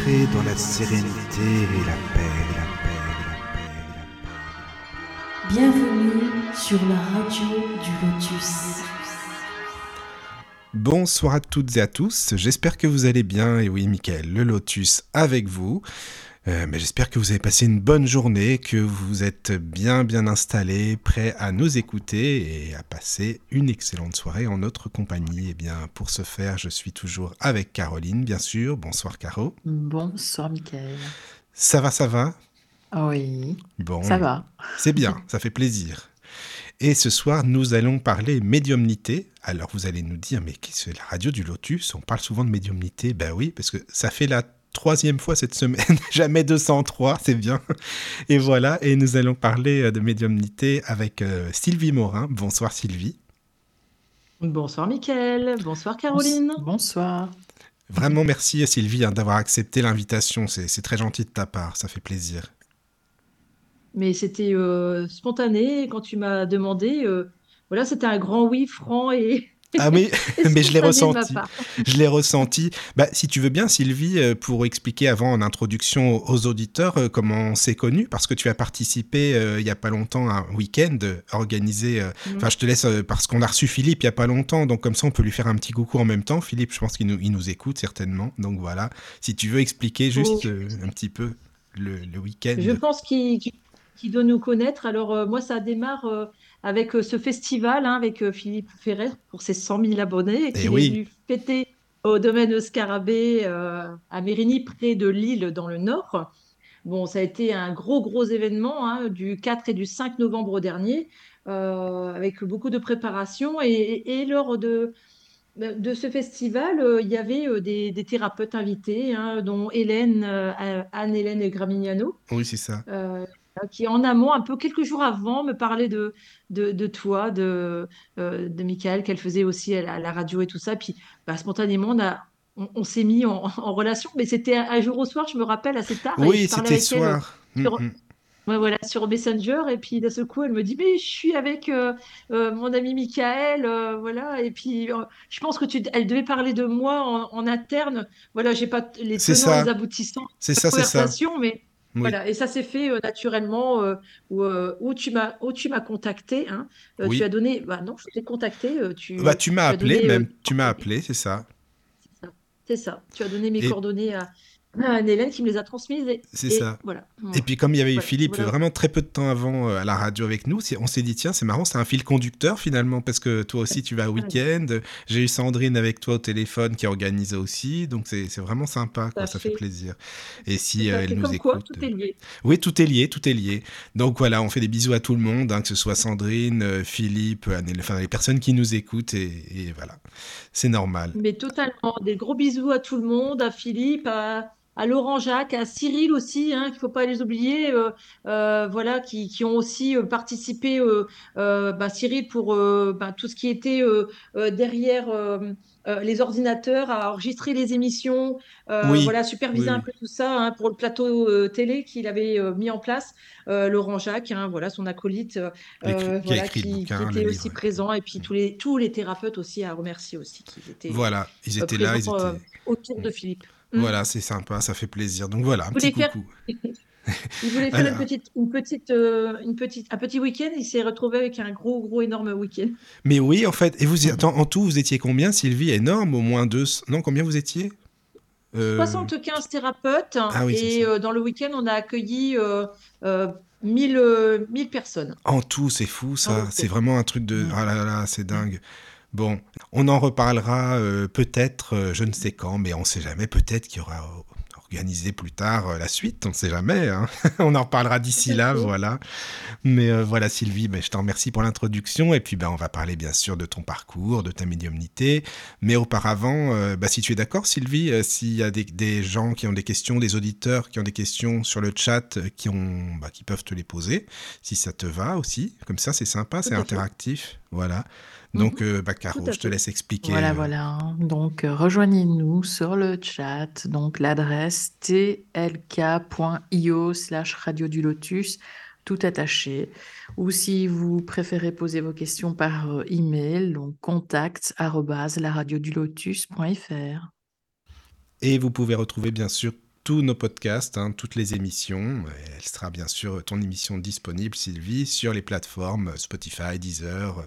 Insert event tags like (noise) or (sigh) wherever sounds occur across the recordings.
entrer dans la sérénité et la paix, la paix, la paix, la paix. Bienvenue sur la radio du Lotus. Bonsoir à toutes et à tous, j'espère que vous allez bien, et oui, Michael, le Lotus avec vous. Euh, mais j'espère que vous avez passé une bonne journée, que vous êtes bien bien installés, prêts à nous écouter et à passer une excellente soirée en notre compagnie. Et eh bien pour ce faire, je suis toujours avec Caroline, bien sûr. Bonsoir Caro. Bonsoir Michael. Ça va, ça va? Oui. Bon. Ça va. C'est bien, ça fait plaisir. Et ce soir, nous allons parler médiumnité. Alors vous allez nous dire, mais qu'est-ce que la radio du Lotus? On parle souvent de médiumnité. Ben oui, parce que ça fait la troisième fois cette semaine, (laughs) jamais 203, c'est bien. Et voilà, et nous allons parler euh, de médiumnité avec euh, Sylvie Morin. Bonsoir Sylvie. Bonsoir Mickaël, bonsoir Caroline. Bonsoir. Vraiment merci Sylvie hein, d'avoir accepté l'invitation, c'est très gentil de ta part, ça fait plaisir. Mais c'était euh, spontané quand tu m'as demandé, voilà, c'était un grand oui franc et, ah oui, mais (laughs) je l'ai ressenti. Je l'ai ressenti. Bah, si tu veux bien, Sylvie, euh, pour expliquer avant en introduction aux auditeurs euh, comment on s'est connu, parce que tu as participé euh, il n'y a pas longtemps à un week-end organisé. Mm. Enfin, je te laisse parce qu'on a reçu Philippe il n'y a pas longtemps, donc comme ça on peut lui faire un petit coucou en même temps. Philippe, je pense qu'il nous, il nous écoute certainement. Donc voilà, si tu veux expliquer juste un petit peu le, le week-end. Je pense qu'il doit nous connaître. Alors moi, ça démarre avec euh, ce festival, hein, avec euh, Philippe Ferrer pour ses 100 000 abonnés, et qui oui. est venu fêter au domaine Scarabée euh, à Mérigny, près de Lille, dans le Nord. Bon, ça a été un gros, gros événement hein, du 4 et du 5 novembre dernier, avec beaucoup de préparation. Et, lors de, de ce festival, il y avait des, thérapeutes invités, hein, dont Hélène, Anne-Hélène Gramignano. Oui, c'est ça qui en amont, un peu quelques jours avant, me parlait de, de, toi, de, euh, de Michael, qu'elle faisait aussi à la, radio et tout ça. Puis bah, spontanément, on, on, s'est mis en, (laughs) relation, mais c'était un, jour au soir, je me rappelle, assez tard. Oui, c'était soir. sur, mm, mm. voilà, sur Messenger, et puis d'un seul coup, elle me dit, mais je suis avec euh, euh, mon ami Michael, voilà, et puis je pense que tu, elle devait parler de moi en, interne, voilà, j'ai pas les tenants, les aboutissants de la conversation, mais voilà, et ça s'est fait euh, naturellement euh, où, euh, où, tu m'as où tu m'as contacté, hein, tu as donné, bah non, je t'ai contacté, tu. Bah tu m'as appelé même, tu m'as appelé, c'est ça. C'est ça. Tu as donné mes coordonnées à, Hélène qui me les a transmises. C'est ça. Voilà. Et puis comme il y avait eu Philippe vraiment très peu de temps avant euh, à la radio avec nous, on s'est dit tiens c'est marrant, c'est un fil conducteur finalement parce que toi aussi tu vas au week-end. J'ai eu Sandrine avec toi au téléphone qui organise aussi, donc c'est vraiment sympa, quoi, ça, fait. plaisir. Et si euh, elle nous écoute, quoi, tout est lié. Oui tout est lié, tout est lié. Donc voilà, on fait des bisous à tout le monde, hein, que ce soit Sandrine, euh, Philippe, enfin les personnes qui nous écoutent et, et voilà, c'est normal. Mais totalement, des gros bisous à tout le monde, à Philippe, à à Laurent Jacques, à Cyril aussi, hein, qu'il ne faut pas les oublier, euh, euh, voilà, qui, qui, ont aussi euh, participé, bah, Cyril pour bah, tout ce qui était derrière les ordinateurs, à enregistrer les émissions, voilà, superviser un peu tout ça hein, pour le plateau télé qu'il avait mis en place. Laurent Jacques, hein, voilà, son acolyte, voilà, qui, était aussi présent, et puis tous les, tous les thérapeutes aussi à remercier aussi, qui étaient, voilà, ils étaient là, ils étaient... autour de Philippe. Mm. Voilà, c'est sympa, ça fait plaisir. Donc voilà, un petit coucou. (laughs) Il voulait faire une petite, une petite, euh, une petite, un petit week-end? Il s'est retrouvé avec un gros, gros, énorme week-end. Mais oui, en fait. Et vous, attends, en tout, vous étiez combien, Sylvie? Énorme, au moins deux. Non, combien vous étiez? 75 euh, thérapeutes. Ah et euh, dans le week-end, on a accueilli 1000, 1000 personnes. En tout, c'est fou, ça. C'est vraiment un truc de. Ah là là, c'est dingue. Bon, on en reparlera euh, peut-être, euh, je ne sais quand, mais on ne sait jamais, peut-être qu'il y aura organisé plus tard euh, la suite, on ne sait jamais. Hein. (laughs) on en reparlera d'ici là, voilà. Mais voilà, Sylvie, ben, je te remercie pour l'introduction. Et puis, ben, on va parler bien sûr de ton parcours, de ta médiumnité. Mais auparavant, ben, si tu es d'accord, Sylvie, s'il y a des, gens qui ont des questions, des auditeurs qui ont des questions sur le chat, qui, ont, qui peuvent te les poser, si ça te va aussi. Comme ça, c'est sympa, c'est interactif. Voilà. Donc, mhm. bah, Caro, je te laisse expliquer. Voilà, voilà. Donc, rejoignez-nous sur le chat. Donc, l'adresse tlk.io slash radio du lotus, tout attaché. Ou si vous préférez poser vos questions par email, donc contact lotus.fr. Et vous pouvez retrouver bien sûr tous nos podcasts, hein, toutes les émissions. Elle sera bien sûr ton émission disponible, Sylvie, sur les plateformes Spotify, Deezer,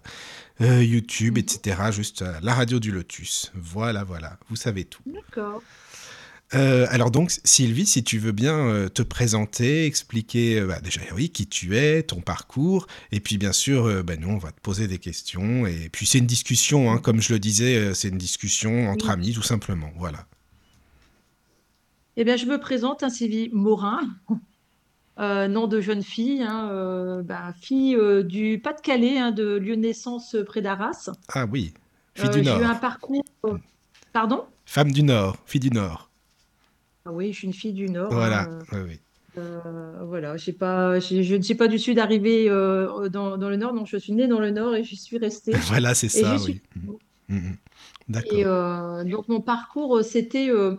euh, YouTube, etc. Juste la radio du Lotus. Voilà, voilà, vous savez tout. D'accord. Euh, alors donc, Sylvie, si tu veux bien euh, te présenter, expliquer bah, déjà oui qui tu es, ton parcours, et puis bien sûr, bah, nous on va te poser des questions, et puis c'est une discussion, hein, comme je le disais, c'est une discussion entre amis tout simplement, voilà. Eh bien, je me présente, hein, Sylvie Morin, (laughs) nom de jeune fille, hein, bah, fille du Pas-de-Calais, hein, de lieu de naissance près d'Arras. Ah oui, fille du Nord. J'ai eu un parcours. Pardon? Femme du Nord, fille du Nord. Ah oui, je suis une fille du Nord. Voilà, hein, oui, oui. euh, voilà, pas, je ne suis pas du Sud arrivée euh, dans, dans le Nord, donc je suis née dans le Nord et j'y suis restée. (laughs) Voilà, c'est ça, oui. suis. Mhm. Mhm. D'accord. Et euh, donc mon parcours, euh, c'était euh, euh,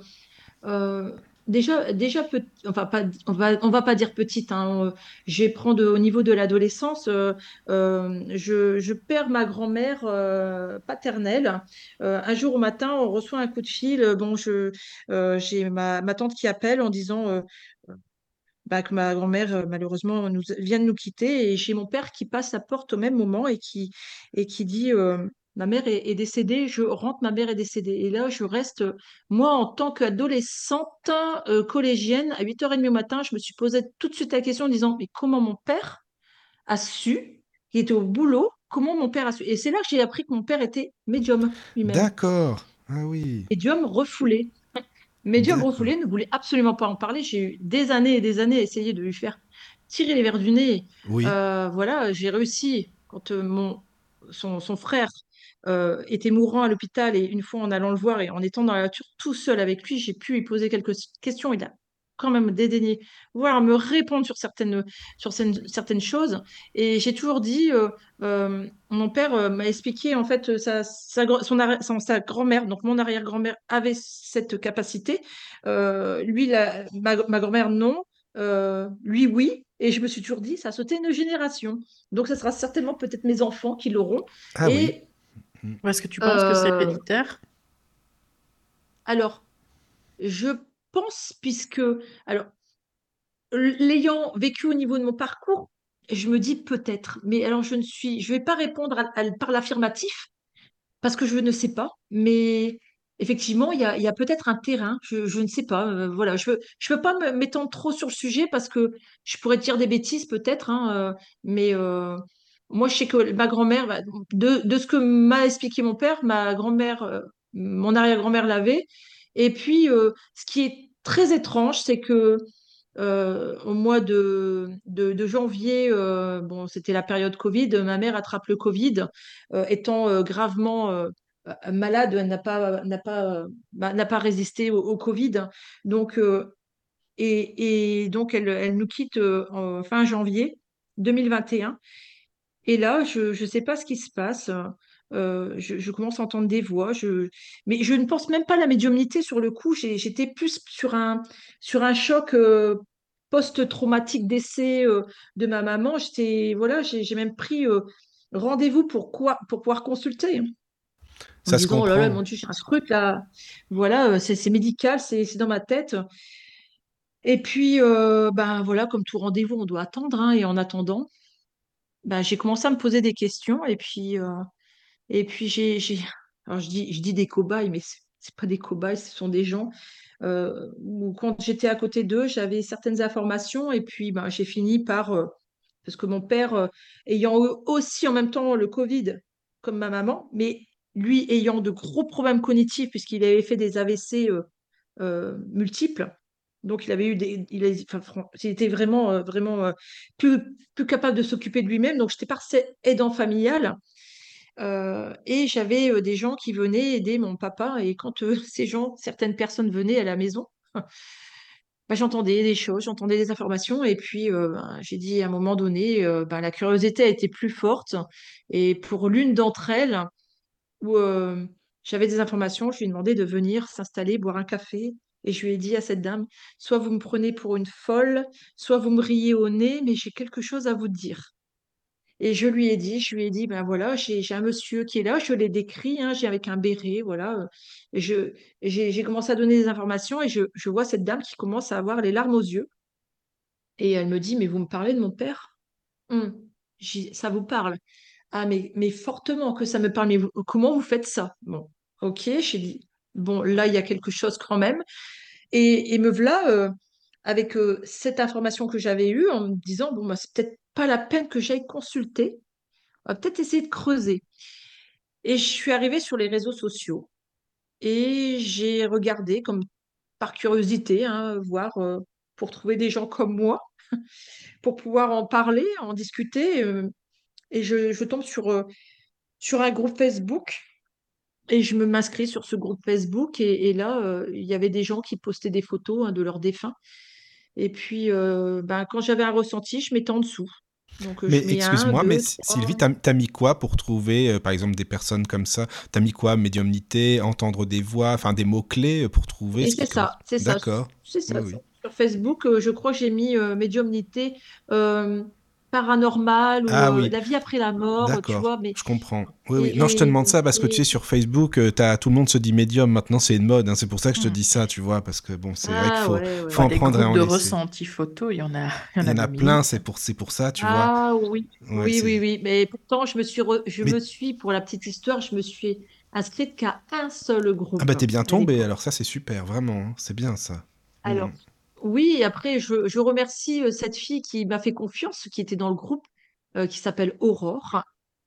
déjà, déjà petit, enfin on va, on va pas dire petite. Hein, euh, je vais prendre au niveau de l'adolescence. euh, euh, je, perds ma grand-mère euh, paternelle. Euh, un jour au matin, on reçoit un coup de fil. euh, Bon, je, euh, j'ai ma, ma tante qui appelle en disant. euh, bah, que ma grand-mère, euh, malheureusement, nous, vient de nous quitter. Et j'ai mon père qui passe la porte au même moment et qui, et qui dit euh, Ma mère est, est décédée, je rentre, ma mère est décédée. Et là, je reste, euh, moi, en tant qu'adolescente euh, collégienne, à 8h30 au matin, je me suis posé tout de suite la question en disant Mais comment mon père a su Il était au boulot, comment mon père a su? Et c'est là que j'ai appris que mon père était médium lui-même. D'accord. Ah oui. Médium refoulé. Médium refoulé ne voulait absolument pas en parler. J'ai eu des années et des années à essayer de lui faire tirer les verres du nez. Oui. Euh, voilà, j'ai réussi quand euh, mon, son, son frère euh, était mourant à l'hôpital et une fois en allant le voir et en étant dans la voiture tout seul avec lui, j'ai pu lui poser quelques questions. Il a quand même dédaigné, voire me répondre sur certaines, sur certaines, certaines choses. Et j'ai toujours dit, euh, euh, mon père m'a expliqué en fait sa, sa, son sa grand-mère, donc mon arrière-grand-mère avait cette capacité. Lui, la- ma, ma grand-mère, non. Lui, oui. Et je me suis toujours dit, ça a sauté une génération. Donc, ce sera certainement peut-être mes enfants qui l'auront. Ah oui. Est-ce que tu penses que c'est Euh, héréditaire? alors, je pense, puisque, alors, l'ayant vécu au niveau de mon parcours, je me dis peut-être. Mais alors, je ne suis, je vais pas répondre à- à- par l'affirmatif parce que je ne sais pas. Mais effectivement, il y a, il y a peut-être un terrain. Je, je ne sais pas. Euh, voilà, je je veux pas m'étendre trop sur le sujet parce que je pourrais dire des bêtises peut-être. hein, euh, mais euh, moi, je sais que ma grand-mère, bah, de, de ce que m'a expliqué mon père, ma grand-mère, euh, mon arrière-grand-mère l'avait. Et puis, euh, ce qui est très étrange, c'est que euh, au mois de, de, janvier, bon, c'était la période Covid, ma mère attrape le Covid, étant gravement malade, elle n'a pas, n'a pas, bah, n'a pas résisté au, Covid. Donc, et, et donc, elle, elle nous quitte fin janvier 2021. Et là, je ne sais pas ce qui se passe. Euh, je, je commence à entendre des voix. Je... Mais je ne pense même pas à la médiumnité sur le coup. J'étais plus sur un, sur un choc euh, post-traumatique décès euh, de ma maman. J'étais, voilà, j'ai même pris rendez-vous pour, quoi, pour pouvoir consulter. hein, En Ça se disant, oh là là, mon Dieu, j'ai un truc là. Voilà, c'est médical, c'est dans ma tête. Et puis, ben voilà, comme tout rendez-vous, on doit attendre. hein, et en attendant, ben, j'ai commencé à me poser des questions. Et puis, euh, et puis j'ai. Alors je dis, je dis des cobayes, mais c'est c'est pas des cobayes, ce sont des gens euh, où quand j'étais à côté d'eux, j'avais certaines informations et puis ben, j'ai fini par... euh, parce que mon père, ayant aussi en même temps le Covid, comme ma maman, mais lui ayant de gros problèmes cognitifs puisqu'il avait fait des AVC multiples, donc il avait eu des... Il, était vraiment, euh, euh, plus, plus capable de s'occuper de lui-même, donc j'étais pas aidant familial. Euh, et j'avais euh, des gens qui venaient aider mon papa. Et quand (laughs) ces gens, certaines personnes venaient à la maison, (laughs) bah, j'entendais des choses, j'entendais des informations. Et puis ben, j'ai dit à un moment donné, ben, la curiosité a été plus forte. Et pour l'une d'entre elles, où j'avais des informations, je lui ai demandé de venir s'installer, boire un café. Et je lui ai dit à cette dame, soit vous me prenez pour une folle, soit vous me riez au nez, mais j'ai quelque chose à vous dire. Et je lui ai dit, je lui ai dit, ben voilà, j'ai un monsieur qui est là, je l'ai décrit, hein, j'ai avec un béret, voilà. j'ai commencé à donner des informations et je, vois cette dame qui commence à avoir les larmes aux yeux. Et elle me dit, mais vous me parlez de mon père? Hum. Ça vous parle? Ah, mais, fortement que ça me parle. Mais comment vous faites ça? Bon, ok, j'ai dit, bon, là, il y a quelque chose quand même. Et, me voilà euh, avec euh, cette information que j'avais eue en me disant, bon, bah, c'est peut-être pas la peine que j'aille consulter. On va peut-être essayer de creuser. Et je suis arrivée sur les réseaux sociaux et j'ai regardé comme par curiosité, hein, voir euh, pour trouver des gens comme moi, (laughs) pour pouvoir en parler, en discuter. et je, tombe sur un groupe Facebook et je me m'inscris sur ce groupe Facebook. Et, et là, euh, il y avait des gens qui postaient des photos hein, de leurs défunts. Et puis, euh, ben, quand j'avais un ressenti, je mettais en dessous. Donc, euh, Mais excuse-moi, mais trois. Sylvie, t'as t'as mis quoi pour trouver, euh, par exemple, des personnes comme ça? T'as mis quoi? Médiumnité, entendre des voix, enfin des mots-clés pour trouver ce c'est ça, c'est ça, D'accord. c'est ça. Oui, oui. Sur Facebook, je crois que j'ai mis médiumnité paranormale ou Ah euh, oui, la vie après la mort, tu vois. Mais Je comprends. Oui, oui. Non, je te demande ça parce que tu sais, sur Facebook, euh, t'as, tout le monde se dit médium. Maintenant, c'est une mode. hein, C'est pour ça que je te Hmm. dis ça, tu vois. Parce que bon, c'est vrai qu'il ah faut, ouais, ouais. faut en des prendre et en de laisser. ressenti photo, il y en a, il y en Il y a en plein, c'est pour, c'est pour ça, tu vois. Ah oui, Ouais, oui, oui, oui. Mais pourtant, je me suis, re- je Mais me suis, pour la petite histoire, je me suis inscrite qu'à un seul ah groupe bah t'es bien à tombé. l'époque. Alors ça, c'est super, vraiment. hein, C'est bien ça. Alors, Mhm. Oui, après, je, remercie euh, cette fille qui m'a fait confiance, qui était dans le groupe, euh, qui s'appelle Aurore.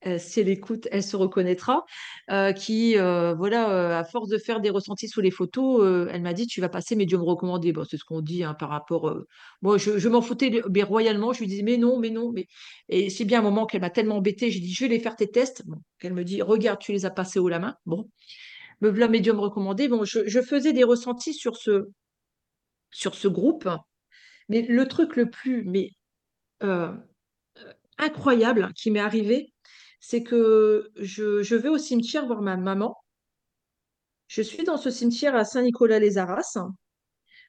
Euh, si elle écoute, elle se reconnaîtra. qui, voilà, à force de faire des ressentis sous les photos, elle m'a dit, tu vas passer médium recommandé. Bon, c'est ce qu'on dit hein, par rapport. Moi, je, m'en foutais mais royalement. Je lui disais, mais non, mais non. Mais... Et c'est bien un moment qu'elle m'a tellement embêtée. J'ai dit, je vais les faire tes tests. Bon, qu'elle me dit, regarde, tu les as passés haut la main. Bon, me voilà médium recommandé. Bon, je faisais des ressentis sur ce, sur ce groupe. Mais le truc le plus euh, incroyable qui m'est arrivé, c'est que je, vais au cimetière voir ma maman. Je suis dans ce cimetière à Saint-Nicolas-les-Arras,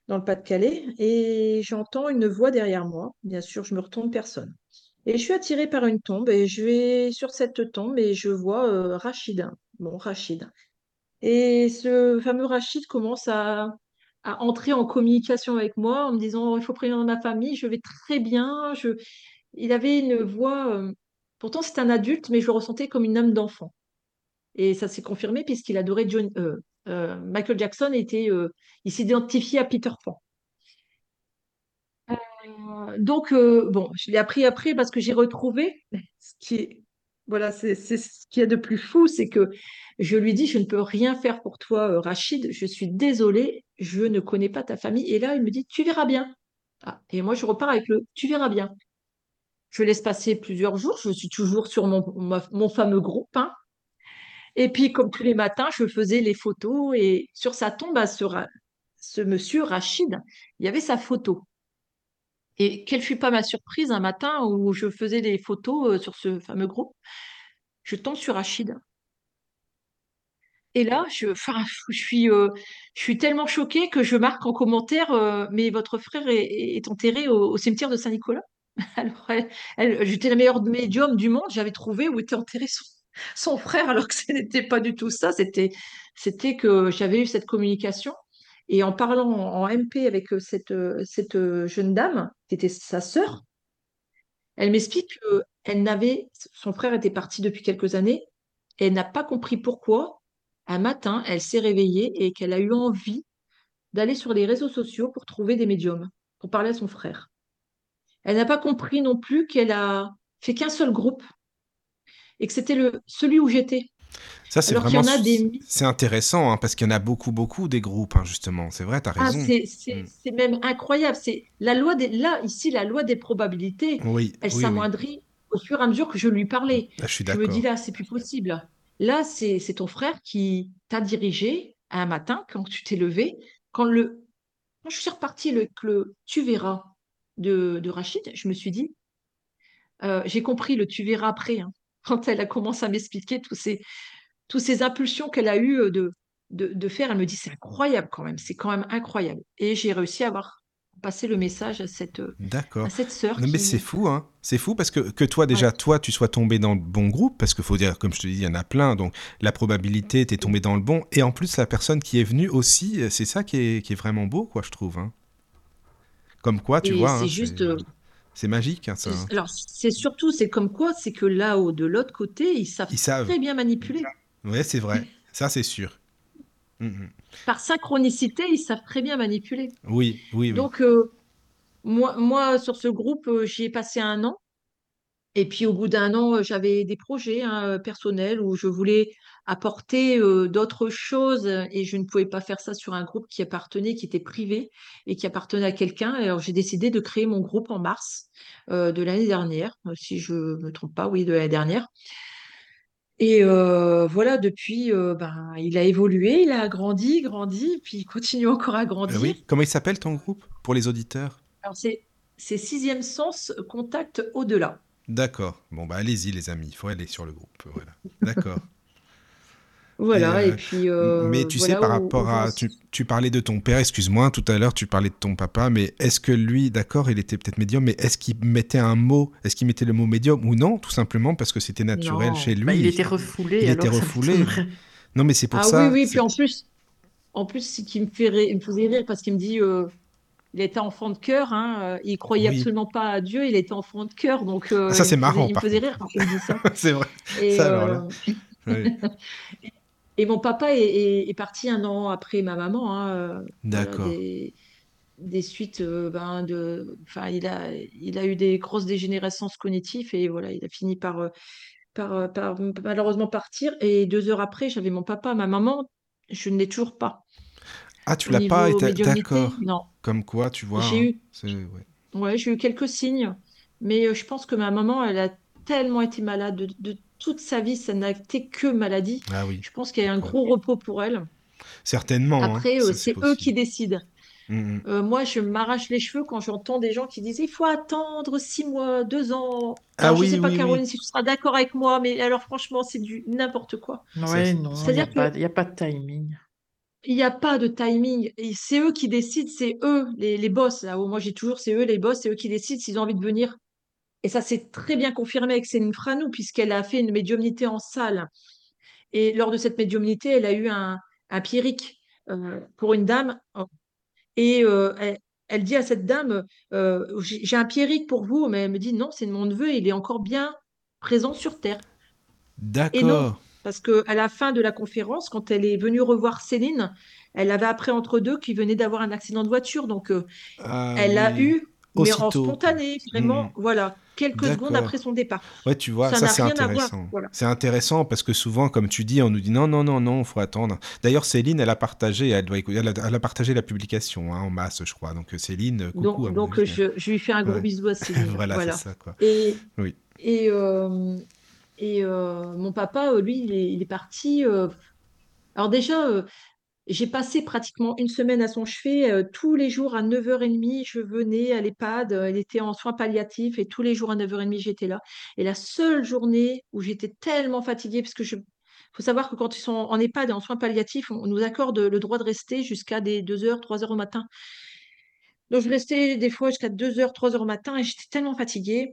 dans le Pas-de-Calais, et j'entends une voix derrière moi. Bien sûr, je me retourne personne. Et je suis attirée par une tombe, et je vais sur cette tombe et je vois euh, Rachid. Bon, Rachid. Et ce fameux Rachid commence à, à entrer en communication avec moi en me disant, il faut prévenir ma famille, je vais très bien, je, Il avait une voix, euh, pourtant c'est un adulte, mais je le ressentais comme une âme d'enfant. Et ça s'est confirmé puisqu'il adorait John, euh, euh, Michael Jackson, était, il s'identifiait à Peter Pan. Donc, bon, je l'ai appris après parce que j'ai retrouvé (laughs) ce qui est, voilà, c'est ce qu'il y a de plus fou, c'est que je lui dis, je ne peux rien faire pour toi, euh, Rachid, je suis désolée, je ne connais pas ta famille. Et là, il me dit, tu verras bien. Ah, et moi, je repars avec le, tu verras bien. Je laisse passer plusieurs jours. Je suis toujours sur mon, fameux groupe. hein. Et puis, comme tous les matins, je faisais les photos. Et sur sa tombe, à ce monsieur Rachid, il y avait sa photo. Et quelle fut pas ma surprise un matin où je faisais des photos euh, sur ce fameux groupe. Je tombe sur Rachid. Et là, je, euh, suis tellement choquée que je marque en commentaire, euh, mais votre frère est, enterré au, cimetière de Saint-Nicolas? (laughs) Alors, j'étais la meilleure médium du monde. J'avais trouvé où était enterré son, son frère, alors que ce n'était pas du tout ça. C'était, c'était que j'avais eu cette communication. Et en parlant en, MP avec euh, cette, euh, euh, jeune dame, qui était sa sœur, elle m'explique que elle n'avait, son frère était parti depuis quelques années, et elle n'a pas compris pourquoi. Un matin, elle s'est réveillée et qu'elle a eu envie d'aller sur les réseaux sociaux pour trouver des médiums, pour parler à son frère. Elle n'a pas compris non plus qu'elle a fait qu'un seul groupe et que c'était le celui où j'étais. Ça, c'est vraiment, en a des s- mi- c'est intéressant hein, parce qu'il y en a beaucoup, beaucoup des groupes, hein, justement. C'est vrai, t'as ah, raison. c'est c'est- Mm. c'est même incroyable. C'est la loi des là ici la loi des probabilités. Oui, Elle oui, oui. s'amoindrit au fur et à mesure que je lui parlais. Ah, je suis Je me dis là, c'est plus possible. Là, c'est c'est ton frère qui t'a dirigé un matin quand tu t'es levé, quand le quand je suis repartie le, le tu verras de, de Rachid, je me suis dit, euh, j'ai compris le tu verras après. hein. Quand elle a commencé à m'expliquer tous ces toutes ces impulsions qu'elle a eues euh, de, de, de faire, elle me dit c'est incroyable quand même, c'est quand même incroyable. Et j'ai réussi à avoir passer le message à cette, euh, à cette sœur Non, mais c'est fou, hein. C'est fou parce que, que toi, Ouais. déjà, toi, tu sois tombé dans le bon groupe, parce qu'il faut dire, comme je te dis, il y en a plein, donc la probabilité, t'es tombé dans le bon, et en plus, la personne qui est venue aussi, euh, c'est ça qui est, qui est vraiment beau, quoi, je trouve. hein. Comme quoi, tu Et vois, c'est hein, juste... c'est magique, hein, ça. hein. alors, c'est surtout, c'est comme quoi, c'est que là-haut, de l'autre côté, ils savent Ils savent. très bien manipuler. Ouais, c'est vrai. Ça, c'est sûr. Mhm. Par synchronicité, ils savent très bien manipuler. Oui, oui, oui. Donc, euh, moi, moi, sur ce groupe, euh, j'y ai passé un an. Et puis, au bout d'un an, euh, j'avais des projets hein, personnels où je voulais apporter euh, d'autres choses et je ne pouvais pas faire ça sur un groupe qui appartenait, qui était privé et qui appartenait à quelqu'un. Alors, j'ai décidé de créer mon groupe en mars euh, de l'année dernière, euh, si je me trompe pas, oui, de l'année dernière. Et euh, voilà, depuis, ben, il a évolué, il a grandi, grandi, puis il continue encore à Euh, grandir. oui. Comment il s'appelle ton groupe pour les auditeurs? Alors, c'est c'est Sixième Sens, Contact Au-delà. D'accord. Bon, bah allez-y, les amis, il faut aller sur le groupe. Voilà. D'accord. (laughs) Voilà, et euh, puis mais euh, tu sais, par où, rapport à... Tu, tu parlais de ton père, excuse-moi, tout à l'heure, tu parlais de ton papa, mais est-ce que lui, d'accord, il était peut-être médium, mais est-ce qu'il mettait un mot, est-ce qu'il mettait le mot médium ou non, tout simplement parce que c'était naturel Non, chez bah, lui il était refoulé, Il était alors refoulé. Non, mais c'est pour Ah oui, ça. oui, c'est- puis en plus, en plus, ce qui me fait rire- me faisait rire parce qu'il me dit, euh, il était enfant de cœur, hein, il croyait Oui. absolument pas à Dieu, il était enfant de cœur, donc euh, Ah, ça, c'est faisait, marrant, il me faisait rire quand il me dit ça. (laughs) c'est vrai. Et, Ça, alors là. euh, Oui. (laughs) et mon papa est, est- est parti un an après ma maman, hein, euh, voilà, D'accord. des, des suites, euh, ben, de, enfin, il a, il a eu des grosses dégénérescences cognitives et voilà, il a fini par, euh, par, par malheureusement partir. Et deux heures après, j'avais mon papa, ma maman, je ne l'ai toujours pas. Ah, tu l'as pas été. D'accord. non. Comme quoi, tu vois. J'ai hein, eu, ouais. ouais, j'ai eu quelques signes, mais je pense que ma maman, elle a tellement été malade de, de toute sa vie, ça n'a été que maladie. Ah oui. Je pense qu'il y a un gros repos pour elle. Certainement. hein, Après, euh, c'est eux qui décident. Mhm. Euh, moi, je m'arrache les cheveux quand j'entends des gens qui disent il faut attendre six mois, deux ans. Ah je oui, sais pas, oui, oui. Caroline, si tu seras d'accord avec moi, mais alors franchement, c'est du n'importe quoi. Ouais, non, il n'y a C'est-à-dire pas, que il y a pas de timing. il n'y a pas de timing. Et c'est eux qui décident, c'est eux les, les boss. Là moi, j'ai toujours, c'est eux les boss, c'est eux qui décident s'ils ont envie de venir. Et ça s'est très bien confirmé avec Céline Franou, puisqu'elle a fait une médiumnité en salle. Et lors de cette médiumnité, elle a eu un, un euh, pour une dame. Et euh, elle, elle dit à cette dame, euh, j'ai un pierrick pour vous, mais elle me dit non, c'est de mon neveu, il est encore bien présent sur Terre. Et non, D'accord. parce qu'à la fin de la conférence, quand elle est venue revoir Céline, elle avait appris entre deux qu'il venait d'avoir un accident de voiture. Donc, Ah elle a oui. Eu, mais en Aussitôt. spontané, vraiment, Mhm. voilà, quelques secondes après son départ. Ouais, tu vois, Ça c'est intéressant. Voilà. C'est intéressant parce que souvent, comme tu dis, on nous dit non, non, non, non, il faut attendre. D'ailleurs, Céline, elle a partagé, elle doit elle a, elle a partagé la publication hein, en masse, je crois. Donc euh, Céline, euh, coucou Donc, à je, je lui fais un gros Ouais. bisou à Céline. voilà, (laughs) voilà. c'est ça, quoi. Et, Oui. et, euh, et euh, mon papa, lui, il est, il est parti. euh, Alors déjà, j'ai passé pratiquement une semaine à son chevet. euh, tous les jours à 9h30, je venais à l'EHPAD. euh, Elle était en soins palliatifs et tous les jours à 9h30, j'étais là. Et la seule journée où j'étais tellement fatiguée, parce que je... faut savoir que quand ils sont en EHPAD et en soins palliatifs, on nous accorde le droit de rester jusqu'à des 2h, 3h au matin. Donc je restais des fois jusqu'à 2h, 3h au matin et j'étais tellement fatiguée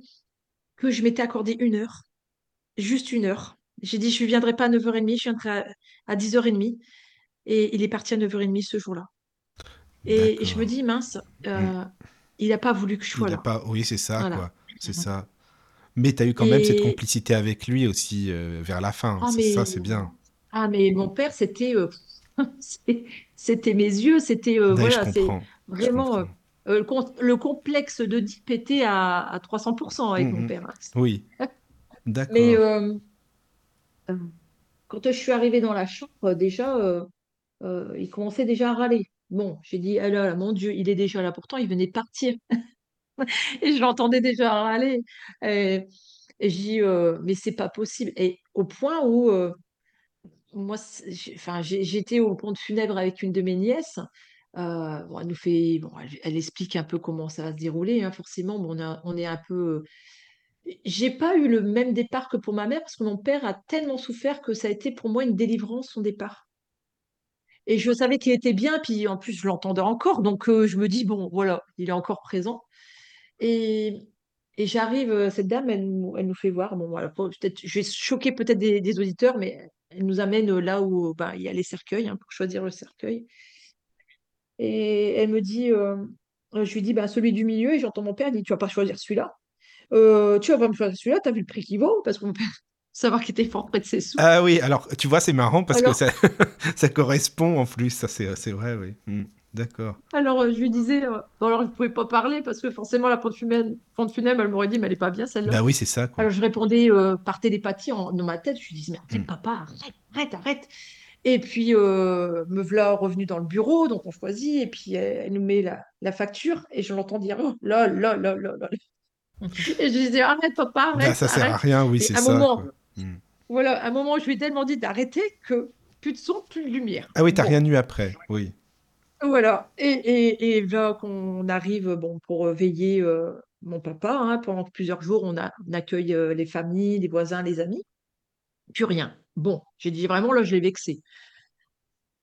que je m'étais accordé une heure, juste une heure. J'ai dit, je ne viendrai pas à 9h30, je viendrai à, à 10h30. Et il est parti à 9h30 ce jour-là. Et, et je me dis, mince, euh, il n'a pas voulu que je sois Il là. pas, oui, c'est ça, Voilà. quoi. C'est ça. Mais tu as eu quand même cette Et complicité avec lui aussi euh, vers la fin. ah C'est mais ça, c'est bien. ah mais mon père c'était euh, (laughs) c'était mes yeux, c'était Ouais, voilà, c'est vraiment le, com- le complexe de d'Oedipe était à, à 300% avec mon Mhm. père. Oui, (laughs) Mais d'accord. euh, quand je suis arrivée dans la chambre, déjà, euh, il commençait déjà à râler. Bon, j'ai dit, ah là là, mon Dieu, il est déjà là. Pourtant, il venait de partir. (laughs) Et je l'entendais déjà râler. Et, je dis, euh, mais c'est pas possible. Et au point où, euh, moi, j'ai- enfin, j'ai- j'étais au pont de funèbre avec une de mes nièces. Euh, bon, elle nous fait, bon, elle, explique un peu comment ça va se dérouler, hein, forcément. Bon, on, on est un peu. J'ai pas eu le même départ que pour ma mère parce que mon père a tellement souffert que ça a été pour moi une délivrance son départ. Et je savais qu'il était bien, puis en plus, je l'entendais encore. Donc, euh, je me dis, bon, voilà, il est encore présent. Et, j'arrive, euh, cette dame, elle nous, fait voir. Bon, voilà, peut-être, je vais choquer peut-être des, auditeurs, mais elle nous amène là où bah, il y a les cercueils, hein, pour choisir le cercueil. Et elle me dit, euh, je lui dis, bah, celui du milieu, et j'entends mon père, il dit, tu vas pas choisir celui-là. Euh, tu vas pas me choisir celui-là, tu as vu le prix qu'il vaut, parce que mon père, savoir qu'il était fort près de ses sous. Ah oui, alors tu vois, c'est marrant parce Alors- que ça, (laughs) ça correspond en plus, ça c'est c'est vrai, oui. Hmm, D'accord. Alors, euh, je lui disais, euh, bon, alors, je ne pouvais pas parler, parce que forcément, la pente funèbre, elle m'aurait dit, mais elle est pas bien, celle-là. Bah oui, c'est ça, quoi. Alors, je répondais euh, par télépathie en- dans ma tête. Je lui disais, mais arrête, Mm. papa, arrête, arrête, arrête. Et puis, euh, me voilà revenu dans le bureau, donc on choisit, et puis elle, nous met la, la facture, et je l'entends dire, oh là, là, là, là, là. Et je lui disais, arrête, papa, Bah, arrête, ça sert à arrête. rien, oui, c'est à un ça. moment, quoi. Hmm. voilà, à un moment, je lui ai tellement dit d'arrêter que plus de son, plus de lumière. Ah oui, t'as Bon. rien eu après, oui. Voilà, et, et, et là qu'on arrive bon, pour veiller euh, mon papa, hein, pendant plusieurs jours, on, a, on accueille euh, les familles, les voisins, les amis, plus rien. Bon, j'ai dit vraiment, là, je l'ai vexé.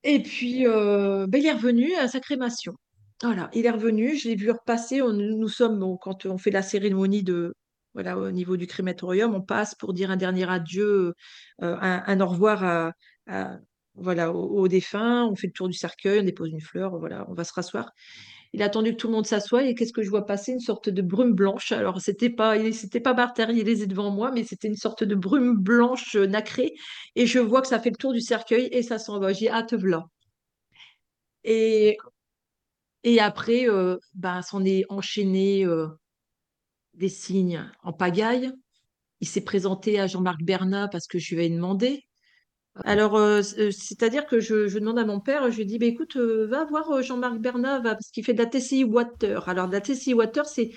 Et puis, euh, ben, il est revenu à sa crémation. Voilà, il est revenu, je l'ai vu repasser. On- nous sommes, quand on fait la cérémonie de, voilà, au niveau du crématorium, on passe pour dire un dernier adieu, euh, un, un au revoir à, à- voilà, aux, aux défunts. On fait le tour du cercueil, on dépose une fleur, voilà, on va se rasseoir. Il a attendu que tout le monde s'assoie et qu'est-ce que je vois passer? Une sorte de brume blanche. Alors, c'était pas, il- c'était pas matérialisé devant moi, mais c'était une sorte de brume blanche euh, nacrée. Et je vois que ça fait le tour du cercueil et ça s'en va. J'ai hâte, voilà. Et, et après, euh, ben, s'en est enchaîné euh, des signes en pagaille. Il s'est présenté à Jean-Marc Bernat parce que je lui avais demandé. Alors, euh, euh, c'est-à-dire que je, je demande à mon père, je lui dis, bah, écoute, euh, va voir Jean-Marc Bernat, va, parce qu'il fait de la TCI Water. Alors, de la TCI Water, c'est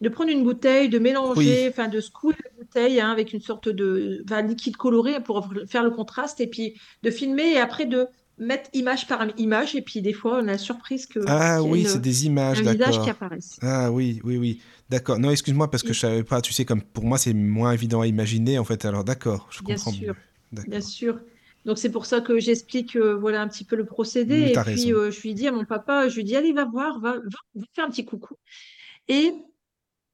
de prendre une bouteille, de mélanger, Oui. enfin de secouer la bouteille hein, avec une sorte de liquide coloré pour faire le contraste, et puis de filmer, et après de mettre image par image, et puis des fois, on a la surprise que Ah oui, c'est des images, visage qui d'accord. apparaisse. Ah oui, oui, oui. D'accord. Non, excuse-moi parce que je savais pas. Tu sais, comme pour moi, c'est moins évident à imaginer en fait. Alors d'accord, je Bien comprends sûr. D'accord. Bien sûr. Donc c'est pour ça que j'explique euh, voilà un petit peu le procédé. Et puis euh, je lui dis à mon papa, je lui dis allez va voir, va, va, va faire un petit coucou. Et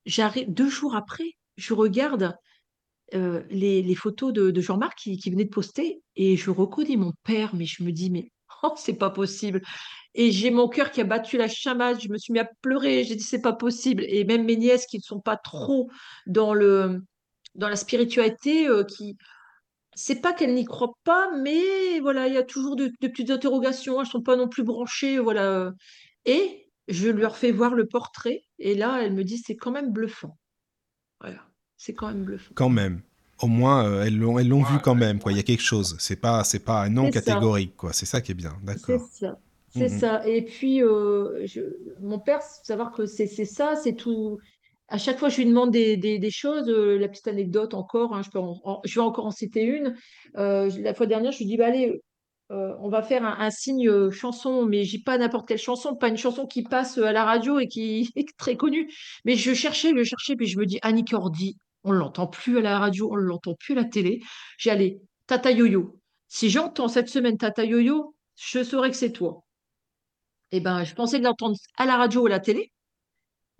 j'arrive deux jours après, je regarde euh, les, photos de, Jean-Marc qui, venait de poster et je reconnais mon père, mais je me dis mais (laughs) oh, c'est pas possible. Et j'ai mon cœur qui a battu la chamade, je me suis mis à pleurer, j'ai dit c'est pas possible. Et même mes nièces qui ne sont pas trop dans la spiritualité, euh, qui c'est pas qu'elles n'y croient pas, mais voilà, il y a toujours de, petites interrogations, elles sont pas non plus branchées, voilà. Et je leur fais voir le portrait, et là, elle me dit c'est quand même bluffant. C'est quand même bluffant. Quand même. Au moins, euh, elles l'ont, elles l'ont vu quand même. Quoi. Il y a quelque chose. C'est pas, c'est pas un non ça. catégorique. Quoi. C'est ça qui est bien. C'est D'accord. ça. C'est Mhm. ça. Et puis, euh, je- mon père, faut savoir que c'est c'est ça, c'est tout. À chaque fois, je lui demande des, des- des choses. euh, la petite anecdote encore, hein, je peux en- en- je vais encore en citer une. Euh, la fois dernière, je lui dis, bah, allez, euh, on va faire un, un signe euh, chanson, mais j'ai pas n'importe quelle chanson, pas une chanson qui passe à la radio et qui (laughs) est très connue. Mais je cherchais, je cherchais, puis je me dis, Annie Cordy, on l'entend plus à la radio, on l'entend plus à la télé. J'ai allé, Tata Yo-Yo. Si j'entends cette semaine Tata Yo-Yo, je saurais que c'est toi. Eh ben, je pensais l'entendre à la radio ou à la télé.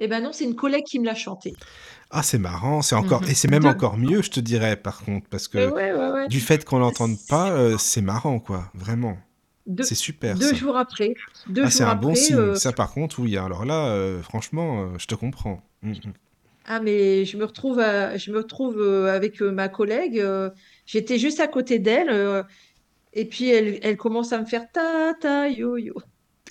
Eh ben non, c'est une collègue qui me l'a chanté. Ah, c'est marrant. C'est encore, Mhm. et c'est même encore mieux, je te dirais, par contre, parce Eh que ouais, ouais, ouais. du fait qu'on l'entende pas, euh, c'est marrant, quoi. Vraiment. C'est super. deux ça. jours après, deux Ah, c'est un bon signe. euh, Ça, par contre, oui. Alors là, euh, franchement, je te comprends. Mhm. Ah mais je me retrouve, à- je me retrouve euh, avec euh, ma collègue. euh, j'étais juste à côté d'elle euh, et puis elle, elle commence à me faire ta ta yo yo.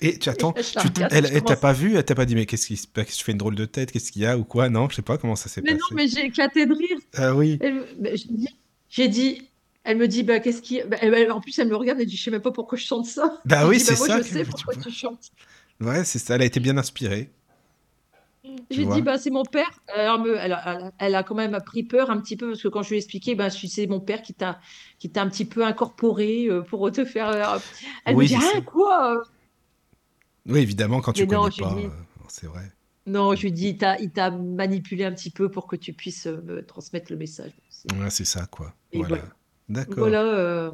Et tu attends, Je la tu, regarde, elle, je elle t'a commence- pas vu Elle t'a pas dit, mais qu'est-ce qui se passe Je fais une drôle de tête, qu'est-ce qu'il y a ou quoi? Non, je sais pas comment ça s'est Mais passé. non, mais j'ai éclaté de rire. Ah oui. Elle- ben, j'ai dit, j'ai dit- elle me dit, bah, qu'est-ce qui. ben, elle- elle- en plus, elle me regarde et dit, je sais même pas pourquoi je chante ça. Bah oui, dis, c'est moi, ça je que- sais tu pourquoi vois. tu chantes. Ouais, c'est ça. Elle a été bien inspirée. J'ai vois. dit, bah, c'est mon père. Alors, me- elle, a, elle quand même pris peur un petit peu parce que quand je lui ai expliqué, bah, je- c'est mon père qui t'a qui t'a un petit peu incorporé euh, pour te faire. euh, Elle Oui, me dit, ah, quoi? Oui, évidemment, quand tu Mais connais j'ai pas, dit- euh, c'est vrai. Non, je lui dis, il t'a il t'a manipulé un petit peu pour que tu puisses euh, me transmettre le message. C'est- Ouais, ça, quoi. Et Voilà. voilà. D'accord. Voilà. euh,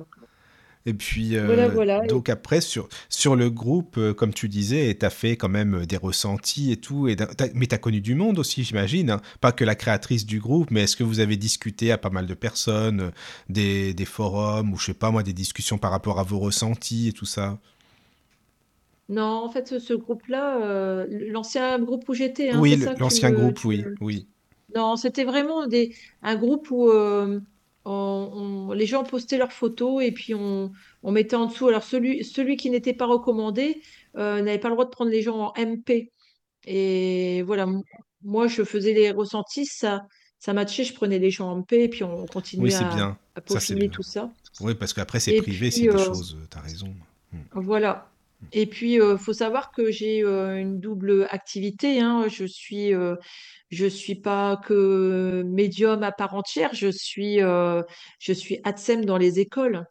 Et puis, euh, voilà. Donc après, sur, sur le groupe, euh, comme tu disais, tu as fait quand même des ressentis et tout. Et, mais tu as connu du monde aussi, j'imagine. hein. Pas que la créatrice du groupe, mais est-ce que vous avez discuté à pas mal de personnes, euh, des, des forums ou je sais pas moi, des discussions par rapport à vos ressentis et tout ça? Non, en fait, ce, ce groupe-là, euh, l'ancien groupe où j'étais, hein, Oui, l'ancien groupe, tu oui, oui. Non, c'était vraiment des, un groupe où euh, on- on- les gens postaient leurs photos et puis on, on mettait en dessous. Alors, celui, celui qui n'était pas recommandé euh, n'avait pas le droit de prendre les gens en MP. Et voilà, moi, je faisais les ressentis, ça, ça matchait, je prenais les gens en MP et puis on continuait à, bien. à Ça, c'est peaufiner bien. tout ça. Oui, parce qu'après, c'est privé, c'est puis, des euh, choses, tu as raison. Hmm. voilà. Et puis, il faut savoir que j'ai euh, une double activité. hein. Je suis, euh, je suis pas que médium à part entière. Je suis, euh, je suis ATSEM dans les écoles.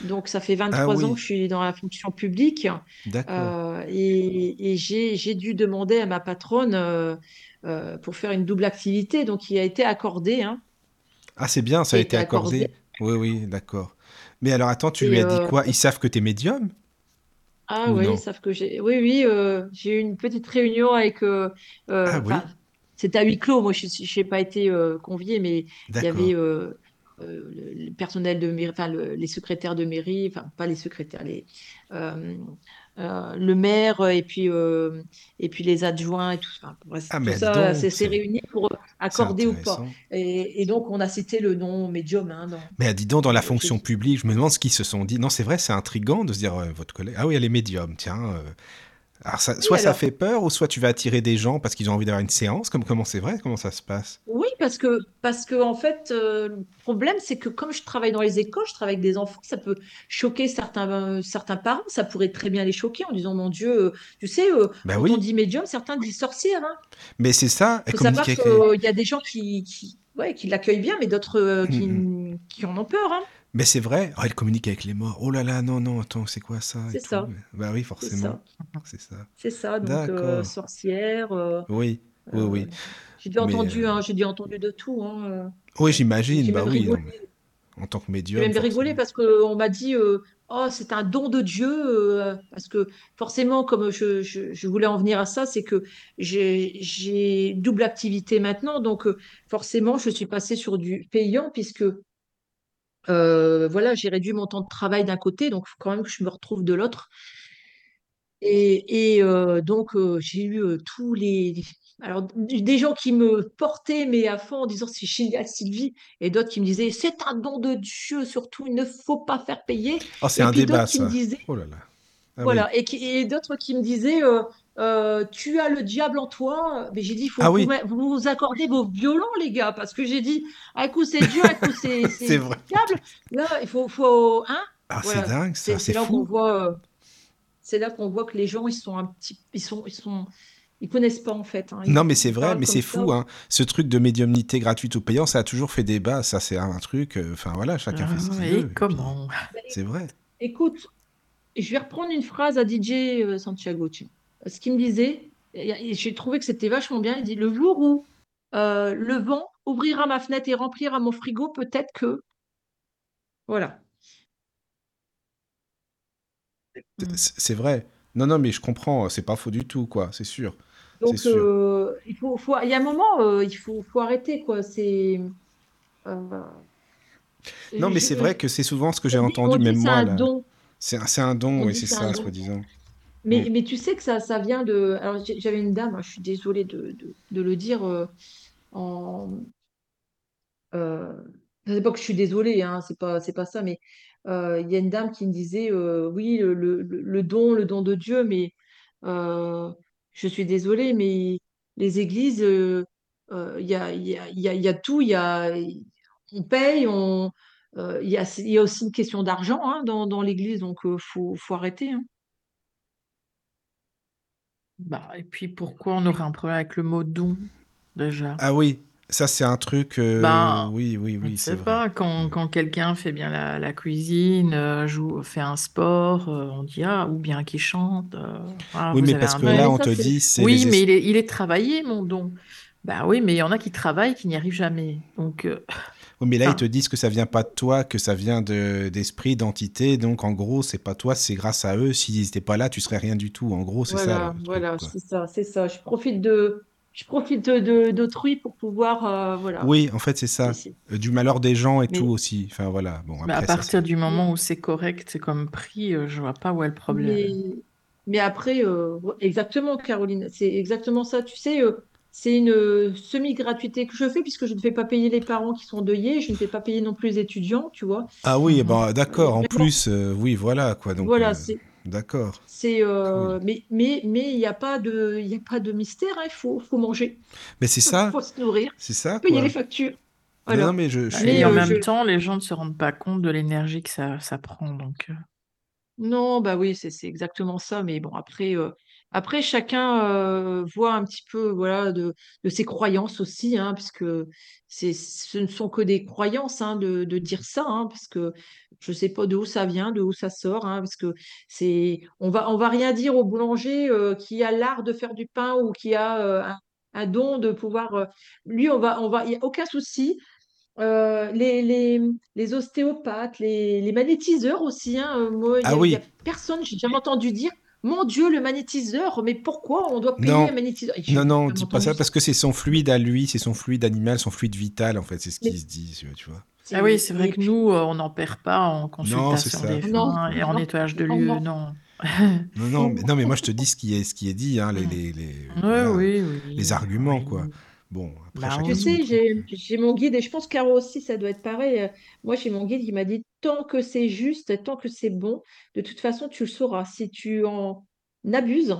Donc, ça fait Ah 23 ans que je suis dans la fonction publique. d'accord. Euh, et et j'ai, dû demander à ma patronne euh, euh, pour faire une double activité. Donc, il a été accordé, hein, Ah, c'est bien, ça a été été accordé. accordé. Oui, oui, d'accord. Mais alors, attends, tu lui as dit euh, quoi? Ils savent que tu es médium? Ah ou oui, ils savent que j'ai. Oui, oui, euh, j'ai eu une petite réunion avec. euh, Ah euh, oui, Enfin, c'était à huis clos. Moi, je n'ai pas été euh, conviée, mais il y avait le personnel de mairie, enfin, le- les secrétaires de mairie, enfin, pas les secrétaires, les, euh, euh, le maire et puis, euh, et puis les adjoints et tout, enfin, bref, Ah, tout ça, c'est réuni pour accorder ou pas. Et, et donc, on a cité le nom médium. Hein, dans, Mais dis donc, dans la euh, fonction publique, je me demande ce qu'ils se sont dit. Non, c'est vrai, c'est intriguant de se dire, euh, votre collègue, ah oui, elle est médium, tiens. Alors, ça- oui, soit ça fait peur, ou soit tu vas attirer des gens parce qu'ils ont envie d'avoir une séance. Comme, comment c'est vrai? Comment ça se passe? Oui, parce que, parce que en fait, euh, le problème, c'est que comme je travaille dans les écoles, je travaille avec des enfants, ça peut choquer certains, euh, certains parents, ça pourrait très bien les choquer en disant, mon Dieu, euh, tu sais, Ben quand on oui, dit médium, certains disent sorcière. hein. mais c'est ça, Il faut savoir qu'il y a des gens qui, qui, ouais, qui l'accueillent bien, mais d'autres euh, qui, hum. qui en ont peur. hein. Mais c'est vrai, oh, elle communique avec les morts. Oh là là, non, non, attends, c'est quoi ça C'est ça, Bah oui, forcément, c'est ça. c'est ça. Donc, euh, sorcière, euh, Oui, oui, euh, oui. j'ai déjà Mais entendu, euh, hein, j'ai déjà entendu de tout. hein, euh. oui, J'ai j'imagine, j'ai bah oui, non, en tant que J'ai médium, même rigolé parce qu'on m'a dit euh, Oh, c'est un don de Dieu. euh, parce que forcément, comme je, je- je voulais en venir à ça, c'est que j'ai j'ai double activité maintenant. Donc, euh, forcément, je suis passée sur du payant puisque euh, voilà, j'ai réduit mon temps de travail d'un côté. Donc, il faut quand même que je me retrouve de l'autre. Et, et, euh, donc, euh, j'ai eu tous les. Alors, des gens qui me portaient, mais à fond, en disant c'est génial, Sylvie, et d'autres qui me disaient c'est un don de Dieu, surtout, il ne faut pas faire payer. Oh, c'est un débat, d'autres qui me ça. disaient, Oh là là. Ah oui. voilà, et d'autres qui me disaient euh, tu as le diable en toi. Mais j'ai dit il faut Ah que vous, oui, vous vous accordez vos violons, les gars, parce que j'ai dit un coup c'est Dieu, un coup c'est (laughs) diable. Là, il faut, faut hein, Ah, c'est dingue, ça, c'est là qu'on voit. euh, c'est là qu'on voit que les gens, ils sont un petit, ils sont, ils sont, ils connaissent pas en fait. hein. Non, mais c'est vrai, mais c'est fou, hein. Ce truc de médiumnité gratuite ou payant, ça a toujours fait débat. Ça, c'est un truc. euh, Enfin, voilà, chacun fait ce qu'il Ah, veut. comment? c'est vrai. Écoute, je vais reprendre une phrase à DJ Santiago. Ce qu'il me disait, et- et j'ai trouvé que c'était vachement bien. Il dit le jour où euh, le vent ouvrira ma fenêtre et remplira mon frigo, peut-être que, voilà. C'est vrai. Non, non, mais je comprends. C'est pas faux du tout, quoi. C'est sûr. Donc, sûr. euh, il faut, faut- il y a un moment, euh, il faut, faut arrêter quoi. C'est, euh, Non, mais c'est vrai que c'est souvent ce que j'ai entendu, même c'est moi, un là. don. C'est un, un don, On oui, c'est ça, soi-disant. Mais, mais tu sais que ça, ça vient de. Alors, j'avais une dame, je suis désolée de, de- de le dire, euh, en. Euh, c'est pas que je suis désolée, hein, c'est pas, c'est pas ça, mais euh, il y a une dame qui me disait oui, le, le- le- don, le don de Dieu, mais je suis désolée, mais les églises, il y a, il y a, y a, y a tout, il y a, on paye, on, euh, il y y a aussi une question d'argent hein, dans, dans l'église, donc il faut, faut arrêter. hein. Bah, et puis pourquoi on aurait un problème avec le mot don, déjà? Ah oui, ça, c'est un truc. euh, Ben, Oui, oui, oui, c'est sait vrai. pas, quand, quand quelqu'un fait bien la, la cuisine, euh, joue, fait un sport, euh, on dit, ah, ou bien qu'il chante, euh, ah, Oui, vous mais avez parce un que là, on te dit, c'est Oui, les. mais il est, il est travaillé, mon don. Bah oui, mais il y en a qui travaillent, qui n'y arrivent jamais. Donc, Oui, mais là, ils Enfin, te disent que ça vient pas de toi, que ça vient de d'esprit, d'entité. Donc, en gros, c'est pas toi, c'est grâce à eux. S'ils n'étaient pas là, tu serais rien du tout. En gros, c'est ça Voilà, truc, voilà, c'est ça, c'est ça. Je profite de, je profite de d'autrui pour pouvoir, euh, voilà. Oui, en fait, c'est ça. Euh, Du malheur des gens et Mais, tout aussi. Enfin, voilà. Bon, mais à ça, partir du moment où c'est correct, c'est comme prix, euh, je vois pas où est le problème. mais, mais après, euh, exactement, Caroline, c'est exactement ça. Tu sais, euh, c'est une euh, semi-gratuité que je fais puisque je ne fais pas payer les parents qui sont deuillés, je ne fais pas payer non plus les étudiants, tu vois. Ah oui, eh ben, d'accord. En plus, euh, oui, voilà, quoi. Donc, voilà, euh, c'est, d'accord. c'est, euh, Cool. mais, mais, mais il n'y a pas de, il y a pas de mystère, hein, il faut, faut manger, Mais c'est il ça, (laughs) faut se nourrir, c'est ça, payer les factures, Non, non, voilà. mais je, je suis. Et en Mais euh, même je, temps, les gens ne se rendent pas compte de l'énergie que ça, ça prend. Donc, Non, bah oui, c'est c'est exactement ça. Mais bon, après, euh, après chacun euh, voit un petit peu voilà, de, de ses croyances aussi, hein, puisque ce ne sont que des croyances hein, de, de dire ça, hein, parce que je ne sais pas d'où ça vient, de où ça sort, hein, parce que c'est, on va, on va rien dire au boulanger euh, qui a l'art de faire du pain ou qui a euh, un, un don de pouvoir. lui, on va, on va, il n'y a aucun souci. Euh, les, les, les ostéopathes, les, les magnétiseurs aussi. hein, moi, il Ah y a, il y a oui, personne, j'ai jamais entendu dire, mon Dieu, le magnétiseur, mais pourquoi on doit payer un non, magnétiseur? Et non, non, dis pas ça ça. parce que c'est son fluide à lui, c'est son fluide animal, son fluide vital, en fait, c'est ce Mais qu'ils se disent, tu vois. Ah oui, c'est, vrai que puis, nous, euh, on n'en perd pas en consultation des non, fins et en nettoyage de non, lieux, non, non. Non, non, mais, non, mais moi je te dis ce qui est, ce qui est dit, hein, les, les, les, Oui, voilà, oui, les oui, arguments, oui. quoi. Bon, après Bah Tu sais, j'ai, mon guide, et je pense Caro aussi, ça doit être pareil. Euh, Moi, j'ai mon guide qui m'a dit, tant que c'est juste, tant que c'est bon, de toute façon, tu le sauras. Si tu en abuses,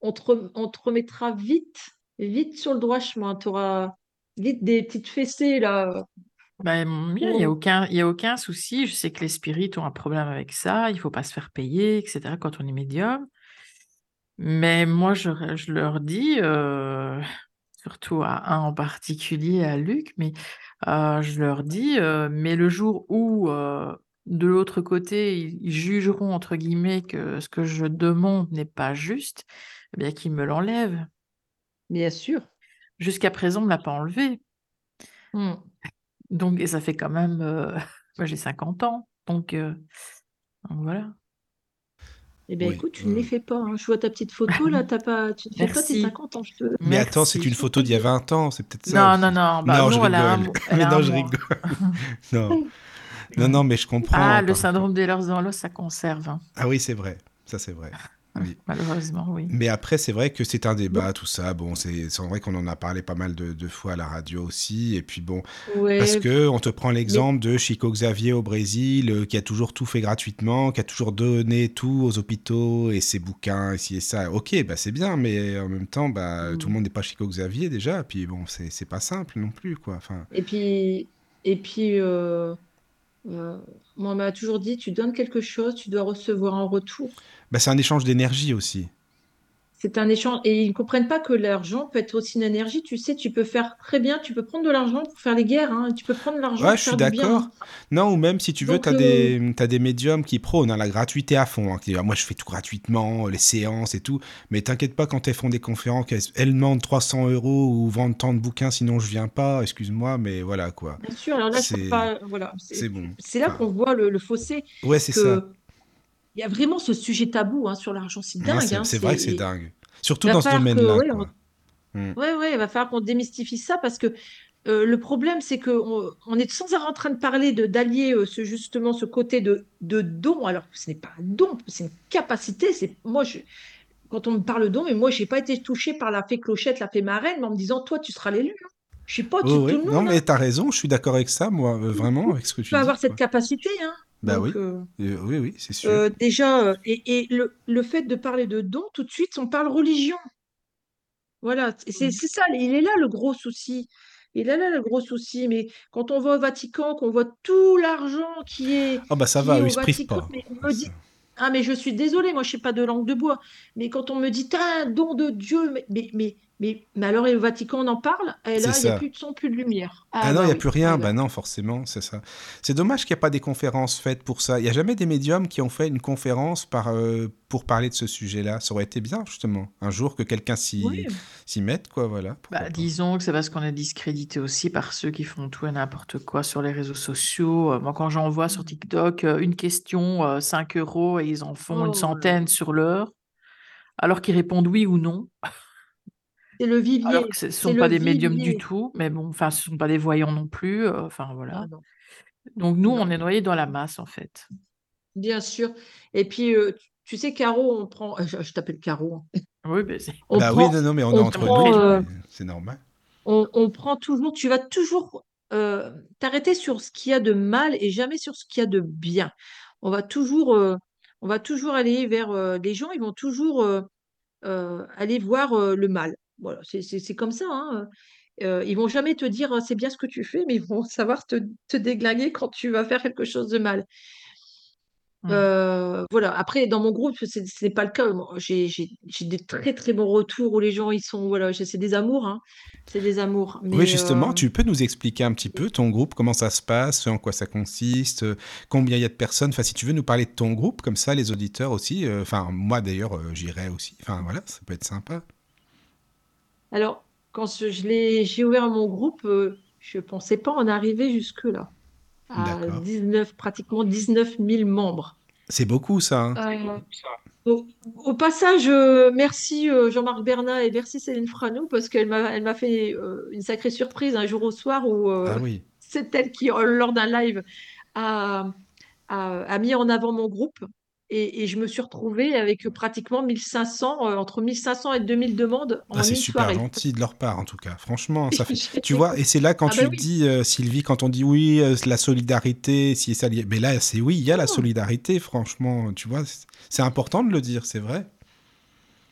on te, re- on te remettra vite, vite sur le droit chemin. Tu auras vite des petites fessées là. Bah, il n'y a aucun, il y a aucun souci. Je sais que les spirites ont un problème avec ça. Il ne faut pas se faire payer, etc. quand on est médium. Mais moi, je, je leur dis, euh, surtout à un en particulier, à Luc, mais euh, je leur dis, euh, mais le jour où euh, de l'autre côté, ils, jugeront, entre guillemets, que ce que je demande n'est pas juste, eh bien qu'ils me l'enlèvent. Bien sûr. Jusqu'à présent, on ne l'a pas enlevé. Hmm. Donc, et ça fait quand même, (laughs) moi j'ai 50 ans, donc, donc voilà. Eh bien, Oui, écoute, tu ne les oui. fais pas. hein. Je vois ta petite photo là. (laughs) T'as pas, tu ne fais pas tes Merci, 50 ans. Je te... Mais attends, c'est une photo d'il y a 20 ans, c'est peut-être ça Non, non, aussi. non, bah Non, je (laughs) non, un, rigole. Mais non, je rigole. Non, non, non, mais je comprends. Ah, le syndrome des leurs dans l'os, ça conserve, hein. Ah oui, c'est vrai. Ça, c'est vrai. Oui. malheureusement, oui. Mais après, c'est vrai que c'est un débat, tout ça. Bon, c'est c'est vrai qu'on en a parlé pas mal de, de fois à la radio aussi. Et puis bon, parce que on te prend mais l'exemple de Chico Xavier au Brésil, euh, qui a toujours tout fait gratuitement, qui a toujours donné tout aux hôpitaux et ses bouquins, et ci et ça. Ok, bah c'est bien, mais en même temps, bah, tout le monde n'est pas Chico Xavier déjà. Puis bon, c'est c'est pas simple non plus, quoi. Enfin, Et puis, et puis euh, euh, moi, on m'a toujours dit, tu donnes quelque chose, tu dois recevoir en retour. bah, c'est un échange d'énergie aussi. C'est un échange. Et ils ne comprennent pas que l'argent peut être aussi une énergie. Tu sais, tu peux faire très bien, tu peux prendre de l'argent pour faire les guerres, hein, tu peux prendre de l'argent Ouais, pour je suis d'accord. Non, ou même si tu veux, tu as euh, des, médiums qui prônent hein, la gratuité à fond. hein, qui disent, Ah, moi, je fais tout gratuitement, les séances et tout. Mais t'inquiète pas quand elles font des conférences, qu'elles elles demandent 300 euros ou vendent tant de bouquins, sinon je viens pas. Excuse-moi, mais voilà quoi. bien sûr, alors là, C'est pas. Voilà, c'est bon. c'est là qu'on voit le, le fossé, ouais, c'est ça. Il y a vraiment ce sujet tabou hein, sur l'argent. C'est Non, dingue. c'est Hein, c'est vrai que c'est dingue. Surtout dans ce domaine-là, ouais, on-. Hmm. Ouais, ouais, il va falloir qu'on démystifie ça parce que euh, le problème, c'est qu'on on est sans arrêt en train de parler de d'allier euh, ce, justement ce côté de, de don, alors ce n'est pas un don, c'est une capacité. C'est moi, je, quand on me parle de don, mais moi, j'ai pas été touchée par la fée Clochette, la fée marraine, mais en me disant, toi, tu seras l'élu. hein. Je suis pas au-dessus Oh, oui. tout le Non, monde. mais hein. t'as raison, je suis d'accord avec ça, moi, euh, vraiment, avec ce que Tu tu peux dis, avoir cette capacité, hein. Bah Donc, oui, euh, Euh, oui, oui, c'est sûr. euh, déjà, et, et le, le fait de parler de don, tout de suite, on parle religion. Voilà, c'est ça, il est là le gros souci. Il est là le gros souci. Mais quand on va au Vatican, qu'on voit tout l'argent qui est, Oh, bah ça va, ils se privent pas. mais Ah, me ça- dit, ah mais je suis désolée, moi je sais pas de langue de bois. Mais quand on me dit, un don de Dieu, mais, mais, mais, Mais, mais alors, et le Vatican, on en parle? Et là, il n'y a plus de son, plus de lumière. Ah Ah non, il bah n'y a oui. plus rien. Ah. Bah non, forcément, c'est ça. C'est dommage qu'il n'y ait pas des conférences faites pour ça. Il n'y a jamais des médiums qui ont fait une conférence par, euh, pour parler de ce sujet-là. Ça aurait été bien, justement. Un jour que quelqu'un s'y Oui. mette, quoi, voilà. Bah, disons que c'est parce qu'on est discrédité aussi par ceux qui font tout et n'importe quoi sur les réseaux sociaux. Euh, Moi, quand j'en vois sur TikTok euh, une question, euh, 5 euros, et ils en font une Oh là centaine là. sur l'heure, alors qu'ils répondent oui ou non, C'est le alors que ce ne sont pas des médiums du tout, mais bon, enfin, ce ne sont pas des voyants non plus, euh, enfin voilà. Ah Donc nous, on est noyés dans la masse, en fait. Bien sûr. Et puis, euh, tu sais, Caro, on prend. euh, Je, je t'appelle Caro. hein. Oui, mais c'est On Bah oui, non, non, mais on est entre prend, euh, c'est normal. on, on prend toujours. Tu vas toujours euh, t'arrêter sur ce qu'il y a de mal et jamais sur ce qu'il y a de bien. On va toujours, euh, on va toujours aller vers euh, les gens. Ils vont toujours euh, euh, aller voir euh, le mal. Voilà, c'est comme ça. Hein. Euh, ils vont jamais te dire euh, c'est bien ce que tu fais, mais ils vont savoir te, te déglinguer quand tu vas faire quelque chose de mal. Euh, voilà. Après, dans mon groupe, c'est ce n'est pas le cas. J'ai des très très bons retours où les gens ils sont voilà, c'est des amours, hein. C'est des amours. Oui, Mais justement, euh, tu peux nous expliquer un petit peu ton groupe, comment ça se passe, en quoi ça consiste, combien il y a de personnes. Enfin, si tu veux nous parler de ton groupe, comme ça, les auditeurs aussi. Enfin, moi d'ailleurs, j'irai aussi. Enfin, voilà, ça peut être sympa. Alors, quand ce- je l'ai, j'ai ouvert mon groupe, euh, je pensais pas en arriver jusque là, à D'accord. 19, pratiquement 19 000 membres. C'est beaucoup ça. hein. Euh, Au, au passage, euh, merci euh, Jean-Marc Bernat et merci Céline Franou parce qu'elle m'a, elle m'a fait une sacrée surprise un jour au soir où Ah oui. c'est elle qui, lors d'un live, a, a, a mis en avant mon groupe et, et je me suis retrouvée avec pratiquement 1500, euh, entre 1500 et 2000 demandes Ah, en c'est une super soirée. gentil de leur part, en tout cas. Franchement, ça fait. (laughs) Tu vois, et c'est là quand Ah bah tu oui. dis, euh, Sylvie, quand on dit oui, euh, la solidarité, si ça. Mais là, c'est oui, il y a la Oh. solidarité, franchement. Tu vois, c'est c'est important de le dire, c'est vrai.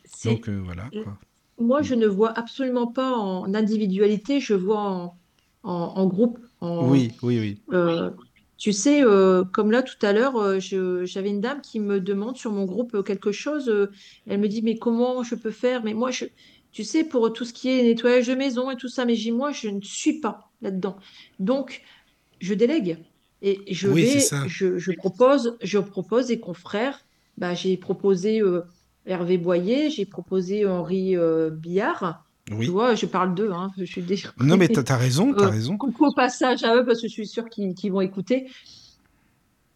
C'est, Donc euh, voilà, quoi. moi, je ne vois absolument pas en individualité, je vois en, en, en groupe, en, Oui, oui, oui. Tu sais, euh, comme là tout à l'heure, euh, je- j'avais une dame qui me demande sur mon groupe euh, quelque chose. euh, elle me dit, mais comment je peux faire? Mais moi, je, tu sais, pour tout ce qui est nettoyage de maison et tout ça, mais j'ai- moi, je ne suis pas là-dedans. Donc, je délègue et je Oui, c'est vais, ça. je, je propose, je propose des confrères. Bah, j'ai proposé euh, Hervé Boyer, j'ai proposé Henri euh, Billard. Tu Oui. vois, je parle d'eux, hein, je suis déjà. Non, mais t'as t'as raison, t'as Euh, raison. coucou au passage à eux parce que je suis sûre qu'ils qu'ils vont écouter.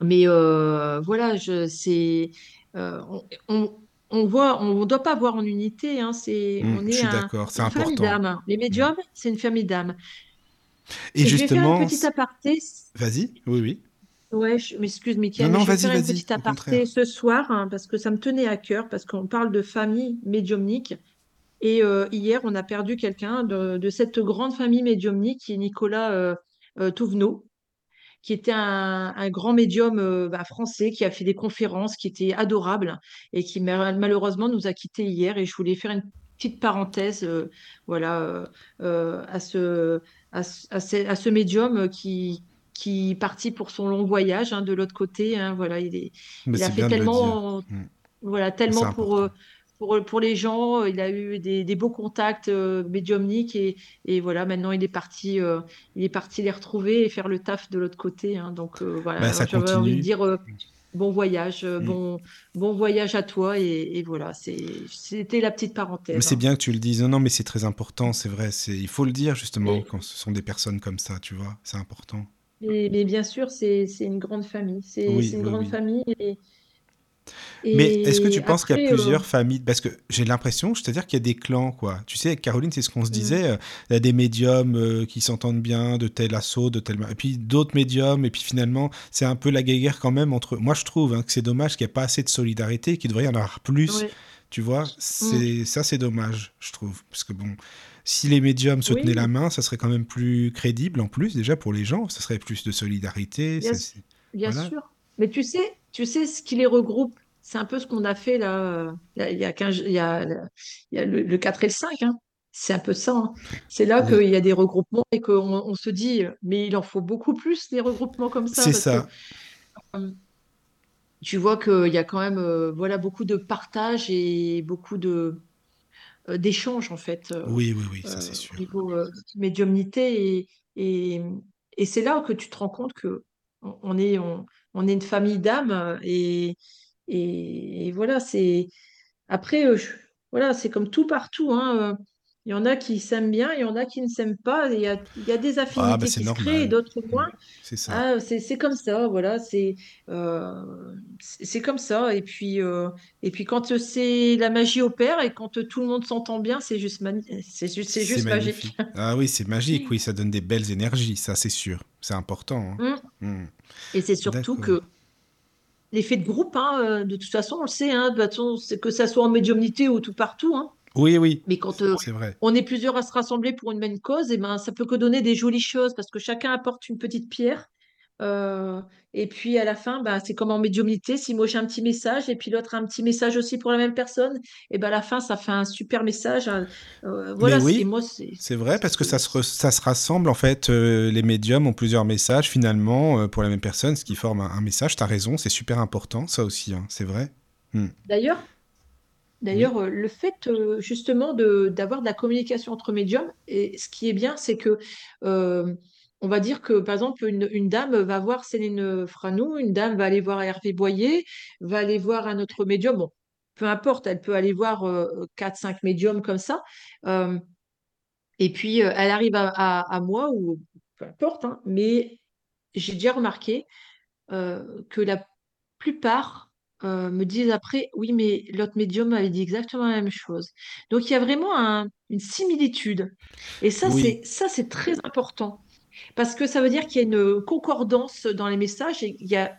Mais euh, voilà, je, c'est, euh, on, on, voit, on ne doit pas voir en unité. Hein, c'est, Hmm, on je est suis un- d'accord, c'est une famille important. d'âmes. Les Hmm. médiums, c'est une famille d'âmes. Et Et je vais faire une justement, petite c- aparté. vas-y, oui, oui. Ouais, je m'excuse, Non, Mickaël, mais non, je vais vas-y, faire une vas-y, petite aparté ce soir hein, parce que ça me tenait à cœur, parce qu'on parle de famille médiumnique. Et euh, hier, on a perdu quelqu'un de, de cette grande famille médiumnique qui est Nicolas euh, euh, Touvenot, qui était un, un grand médium euh, bah, français, qui a fait des conférences, qui était adorable et qui ma- malheureusement nous a quittés hier. Et je voulais faire une petite parenthèse euh, voilà, euh, à, ce, à, ce, à ce- à ce médium qui, qui partit pour son long voyage hein, de l'autre côté. hein. voilà, il est, il a fait tellement, Hmm, voilà, tellement pour. Pour, pour les gens. Il a eu des, des beaux contacts euh, médiumniques et, et voilà, maintenant il est parti, euh, il est parti les retrouver et faire le taf de l'autre côté. hein. Donc euh, Bah, voilà, ça j'avais envie de dire euh, bon voyage, euh, Hmm. bon, bon voyage à toi et, et voilà, c'était la petite Mais parenthèse. c'est hein. bien que tu le dises. Non, non, mais c'est très important, c'est vrai. Il faut le dire justement quand ce sont des personnes comme ça, tu vois. C'est important. Mais, mais bien sûr, c'est, une grande famille. C'est, Oui, une oui, grande famille. Et, Mais est-ce que tu penses qu'il y a après, euh, plusieurs familles? Parce que j'ai l'impression, c'est-à-dire qu'il y a des clans, quoi. Tu sais, avec Caroline, c'est ce qu'on se mm, disait. euh, Il y a des médiums euh, qui s'entendent bien de tel assaut, de tel. Et puis d'autres médiums. Et puis finalement, c'est un peu la guerre quand même entre. Moi, je trouve hein, que c'est dommage qu'il n'y ait pas assez de solidarité, qu'il devrait y en avoir plus. ouais, Tu vois, mm, c'est ça, c'est dommage, je trouve. Parce que bon, si les médiums se tenaient la main, ça serait quand même plus crédible en plus, déjà pour les gens. Ça serait plus de solidarité. bien c'est- Bien Voilà. sûr. Mais tu sais, tu sais ce qui les regroupe, c'est un peu ce qu'on a fait là, euh, là, il y a 15, il y a, il y a le, le 4 et le 5. hein. C'est un peu ça. hein. C'est là Oui, qu'il y a des regroupements et qu'on on se dit, mais il en faut beaucoup plus des regroupements comme ça c'est parce que ça. euh, tu vois qu'il y a quand même euh, voilà, beaucoup de partage et beaucoup de, euh, d'échange, en fait, euh, Oui, oui, oui, ça c'est au sûr. niveau euh, médiumnité. Et, et, et c'est là que tu te rends compte que on on est, on, on est une famille d'âmes. euh, Et, voilà, c'est. Après, euh, voilà, c'est comme tout partout, hein, euh, Il y en a qui s'aiment bien, il y en a qui ne s'aiment pas. Il y a, il y a des Ah, bah affinités c'est qui se créent et d'autres moins. C'est ça. Ah, c'est comme ça, voilà, c'est euh, c'est comme ça. Et puis, euh, et puis quand c'est la magie opère et quand tout le monde s'entend bien, c'est juste, c'est juste, magique. Ah oui, c'est magique, (laughs) oui, ça donne des belles énergies, ça c'est sûr. C'est important. Hein. Mm. Et c'est surtout que l'effet de groupe, hein, euh, de toute façon, on le sait, hein, de toute façon, c'est que ça soit en médiumnité ou tout partout, hein. Oui, oui, Mais quand euh, c'est vrai. on est plusieurs à se rassembler pour une même cause, et ben, ça peut que donner des jolies choses parce que chacun apporte une petite pierre. Euh, et puis à la fin, bah, c'est comme en médiumnité, si moi j'ai un petit message et puis l'autre a un petit message aussi pour la même personne, et ben à la fin, ça fait un super message. Euh, voilà, oui, c'est. vrai, parce que ça se, ça se rassemble, en fait, euh, les médiums ont plusieurs messages, finalement, pour la même personne, ce qui forme un, un message. T'as raison, c'est super important, ça aussi, hein, c'est vrai. Mm. D'ailleurs, D'ailleurs, euh, le fait euh, justement d'avoir de la communication entre médiums, et ce qui est bien, c'est que euh, on va dire que par exemple une, dame va voir Céline Franou, une dame va aller voir Hervé Boyer, va aller voir un autre médium. Bon, peu importe, elle peut aller voir euh, quatre, cinq médiums comme ça. Euh, et puis euh, elle arrive à, moi ou peu importe, hein, mais j'ai déjà remarqué euh, que la plupart euh, me disent après, oui, mais l'autre médium avait dit exactement la même chose. Donc il y a vraiment un- une similitude. Et ça, oui, c'est ça, c'est très important. Parce que ça veut dire qu'il y a une concordance dans les messages et il y a,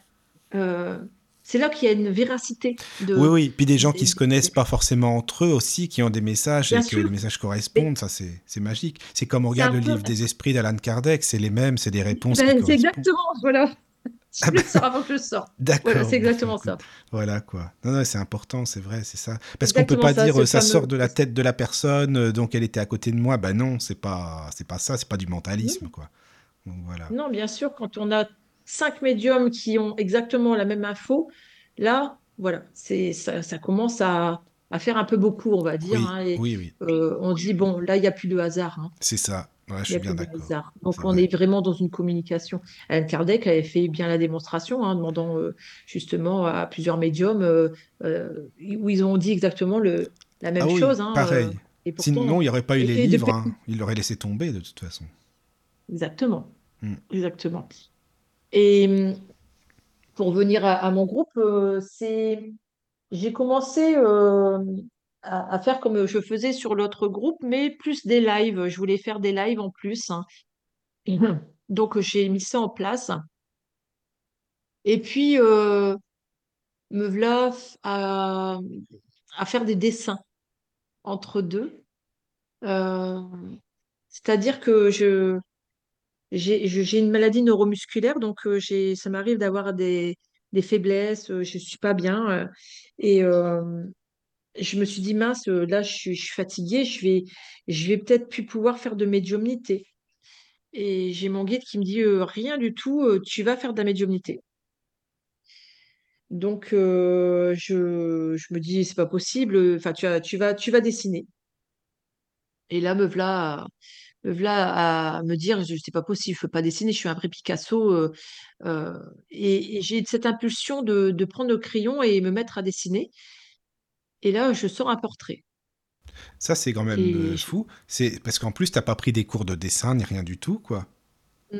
euh, c'est là qu'il y a une véracité oui, de, oui. Puis des gens qui des- se connaissent des- pas forcément entre eux aussi, qui ont des messages bien et que sûr. les messages Mais correspondent, ça c'est c'est magique. C'est comme on c'est regarde un le peu, livre des esprits d'Alan Kardec, c'est les mêmes, c'est des réponses qui ben, c'est correspondent. exactement, voilà. Je le sors avant que je sorte. (laughs) Voilà, d'accord, c'est bon, bah, exactement ça. voilà quoi. Non, non, c'est important, c'est vrai, c'est ça. Parce qu'on peut Exactement pas ça, dire euh, ça sort de la tête de la personne, euh, donc elle était à côté de moi. Bah non, c'est pas, c'est pas ça, c'est pas du mentalisme quoi. Donc voilà. Non, bien sûr, quand on a cinq médiums qui ont exactement la même info, là, voilà, c'est ça, ça commence à, à faire un peu beaucoup, on va dire. Oui, hein, et oui, oui, euh, on dit, bon, là, il n'y a plus de hasard. hein, c'est ça. Ouais, je suis a bien d'accord. Donc, on vrai. est vraiment dans une communication. Alan Kardec avait fait bien la démonstration, hein, demandant euh, justement à plusieurs médiums euh, euh, où ils ont dit exactement le, la Ah même oui, chose. hein, pareil. et pourtant, Sinon, il n'y aurait pas eu les livres, depuis, hein. Il l'aurait laissé tomber de toute façon. exactement, Hmm. exactement. Et pour venir à, à mon groupe, c'est, j'ai commencé à, à faire comme je faisais sur l'autre groupe, mais plus des lives. Je voulais faire des lives en plus. hein. Donc, j'ai mis ça en place. Et puis, euh, me voilà à, à faire des dessins entre deux. Euh, c'est-à-dire que je, j'ai, une maladie neuromusculaire, donc euh, ça m'arrive d'avoir des, des faiblesses, euh, je suis pas bien. et, euh, je me suis dit, mince, euh, là, je suis, fatiguée, je vais, vais peut-être plus pouvoir faire de médiumnité. Et j'ai mon guide qui me dit, euh, rien du tout, euh, tu vas faire de la médiumnité. Donc, je, me dis, c'est pas possible, enfin, tu, as- tu vas, dessiner. Et là, me voilà, à me dire, je c'est pas possible, je peux pas dessiner, je suis un vrai Picasso. et et j'ai cette impulsion de prendre le crayon et me mettre à dessiner. Et là, je sors un portrait. Ça, c'est quand même Et euh, fou. C'est parce qu'en plus, t'as pas pris des cours de dessin ni rien du tout, quoi.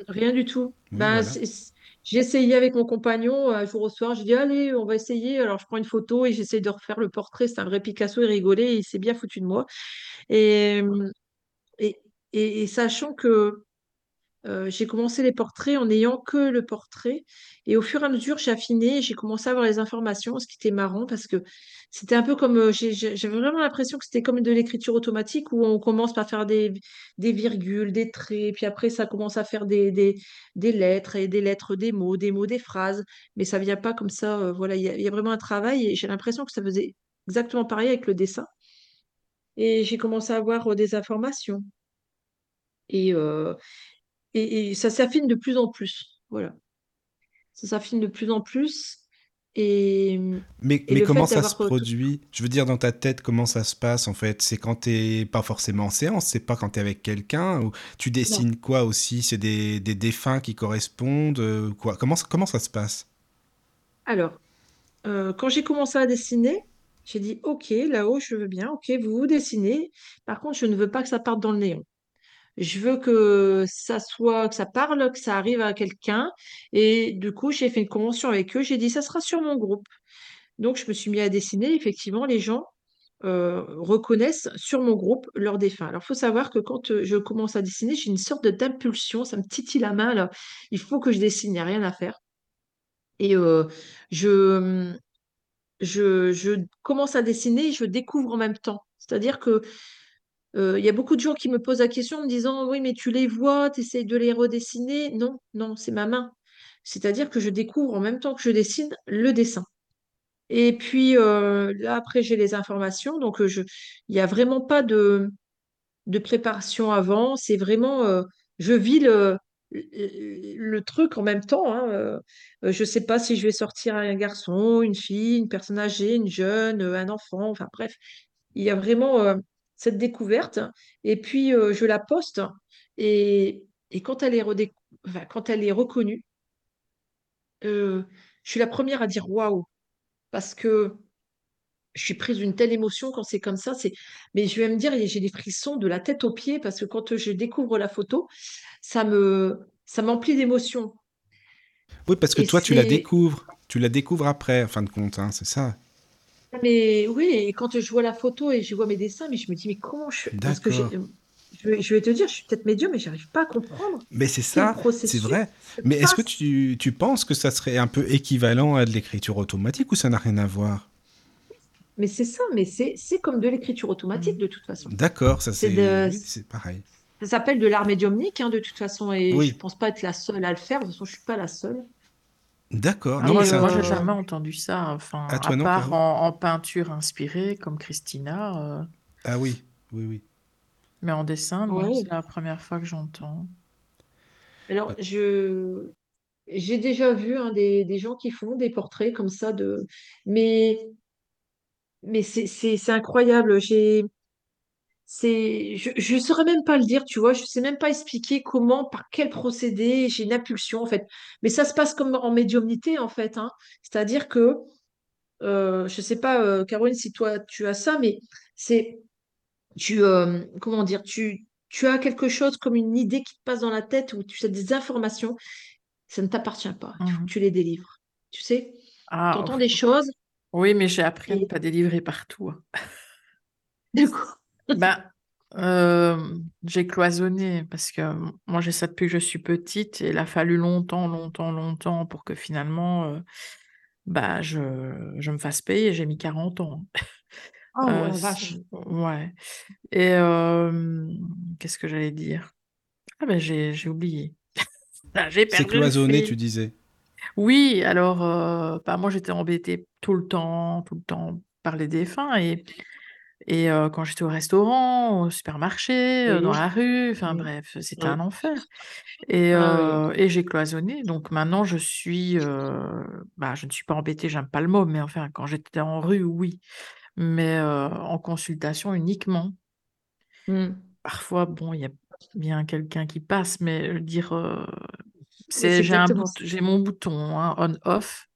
Rien du tout. Oui, Ben, voilà. j'ai essayé avec mon compagnon un jour au soir. J'ai dit, allez, on va essayer. Alors, je prends une photo et j'essaye de refaire le portrait. C'est un vrai Picasso. Il rigolait. Il s'est bien foutu de moi. Et, et, et- et sachant que euh, j'ai commencé les portraits en n'ayant que le portrait. Et au fur et à mesure, j'ai affiné. J'ai commencé à avoir les informations, ce qui était marrant parce que c'était un peu comme. euh, J'avais vraiment l'impression que c'était comme de l'écriture automatique où on commence par faire des, virgules, des traits, puis après, ça commence à faire des, lettres et des lettres, des mots, des mots, des phrases. Mais ça vient pas comme ça. euh, voilà, il y a, vraiment un travail et j'ai l'impression que ça faisait exactement pareil avec le dessin. Et j'ai commencé à avoir des informations. Et, et, et ça s'affine de plus en plus. Voilà. Ça s'affine de plus en plus. Et, Mais, et mais le comment ça se produit? Je veux dire, dans ta tête, comment ça se passe en fait? C'est quand t'es pas forcément en séance, c'est pas quand t'es avec quelqu'un, ou tu Non. dessines quoi aussi? C'est des, des défunts qui correspondent, euh, quoi? Comment, ça- comment ça se passe? Alors, euh, quand j'ai commencé à dessiner, j'ai dit, OK, là-haut, je veux bien, OK, vous vous dessinez. Par contre, je ne veux pas que ça parte dans le néon. Je veux que ça soit, que ça parle, que ça arrive à quelqu'un. Et du coup, j'ai fait une convention avec eux. J'ai dit, ça sera sur mon groupe. Donc, je me suis mis à dessiner. Effectivement, les gens euh, reconnaissent sur mon groupe leurs défunts. Alors, il faut savoir que quand euh, je commence à dessiner, j'ai une sorte d'impulsion. Ça me titille la main. Il faut que je dessine, il n'y a rien à faire. Et euh, je, je, commence à dessiner et je découvre en même temps. C'est-à-dire que il y a beaucoup de gens qui me posent la question en me disant, oui, mais tu les vois, tu essayes de les redessiner? Non, non, c'est ma main. C'est-à-dire que je découvre en même temps que je dessine le dessin. Et puis là, après, j'ai les informations. Donc, il n'y a vraiment pas de, de préparation avant. C'est vraiment, je vis le, le, truc en même temps. hein. Je ne sais pas si je vais sortir un garçon, une fille, une personne âgée, une jeune, un enfant. Enfin bref, il y a vraiment cette découverte. Et puis, euh, je la poste. Et, et quand elle est redé- enfin, quand elle est reconnue, euh, je suis la première à dire waouh. Parce que je suis prise d'une telle émotion quand c'est comme ça. C'est... Mais je vais me dire, j'ai des frissons de la tête aux pieds parce que quand je découvre la photo, ça me, ça m'emplit d'émotions. Oui, parce que Et toi, tu la découvres. Tu la découvres après, en fin de compte, hein, c'est ça. Mais oui, et quand je vois la photo et je vois mes dessins, mais je me dis, mais comment je, parce que je vais, je vais te dire, je suis peut-être médium, mais j'arrive pas à comprendre Mais c'est ça, c'est vrai. Mais est-ce que tu, tu penses que ça serait un peu équivalent à de l'écriture automatique ou ça n'a rien à voir? Mais c'est ça, mais c'est, comme de l'écriture automatique de toute façon. D'accord, ça C'est de, pareil. ça s'appelle de l'art médiumnique hein, de toute façon, et je Oui, pense pas être la seule à le faire. De toute façon, je suis pas la seule. D'accord. Ah, Non, moi truc... euh, jamais entendu ça. Enfin, À à toi, non, part en, en peinture inspirée comme Christina, euh, Ah oui, oui, oui. mais en dessin, ouais. c'est la première fois que j'entends. Alors, je, j'ai déjà vu hein, des, des gens qui font des portraits comme ça de, mais, mais c'est, c'est, c'est incroyable. J'ai, c'est, je, je saurais même pas le dire, tu vois. Je sais même pas expliquer comment, par quel procédé. J'ai une impulsion en fait. Mais ça se passe comme en médiumnité en fait. hein. C'est-à-dire que, euh, je sais pas, euh, Caroline, si toi tu as ça, mais c'est, tu, euh, comment dire, tu, tu as quelque chose comme une idée qui te passe dans la tête ou tu as des informations. Ça ne t'appartient pas. Il faut que tu les délivres. Tu sais, tu Ah, entends pff, des choses oui, mais j'ai appris à ne pas délivrer partout. hein. Ben, euh, j'ai cloisonné parce que moi, j'ai ça depuis que je suis petite et il a fallu longtemps, longtemps, longtemps pour que finalement, euh, bah, je, je me fasse payer. J'ai mis 40 ans. oh (laughs) Euh, vache. ouais. Et euh, qu'est-ce que j'allais dire? Ah ben, j'ai, j'ai oublié. (laughs) Ah, j'ai c'est perdu le cloisonné, tu disais. Oui, alors, euh, bah, moi, j'étais embêtée tout le temps, tout le temps par les défunts et Et quand j'étais au restaurant, au supermarché, dans Oui, la rue, enfin oui, bref, c'était un oui. enfer. Et, Ah oui. et j'ai cloisonné. Donc maintenant, je suis, bah, je ne suis pas embêtée, j'aime pas le mot, mais enfin, quand j'étais en rue, oui. Mais en consultation uniquement. Hmm. Parfois, bon, il y a bien quelqu'un qui passe, mais je veux dire, Mais c'est c'est, j'ai un exactement bout, ça. j'ai mon bouton, hein, on-off,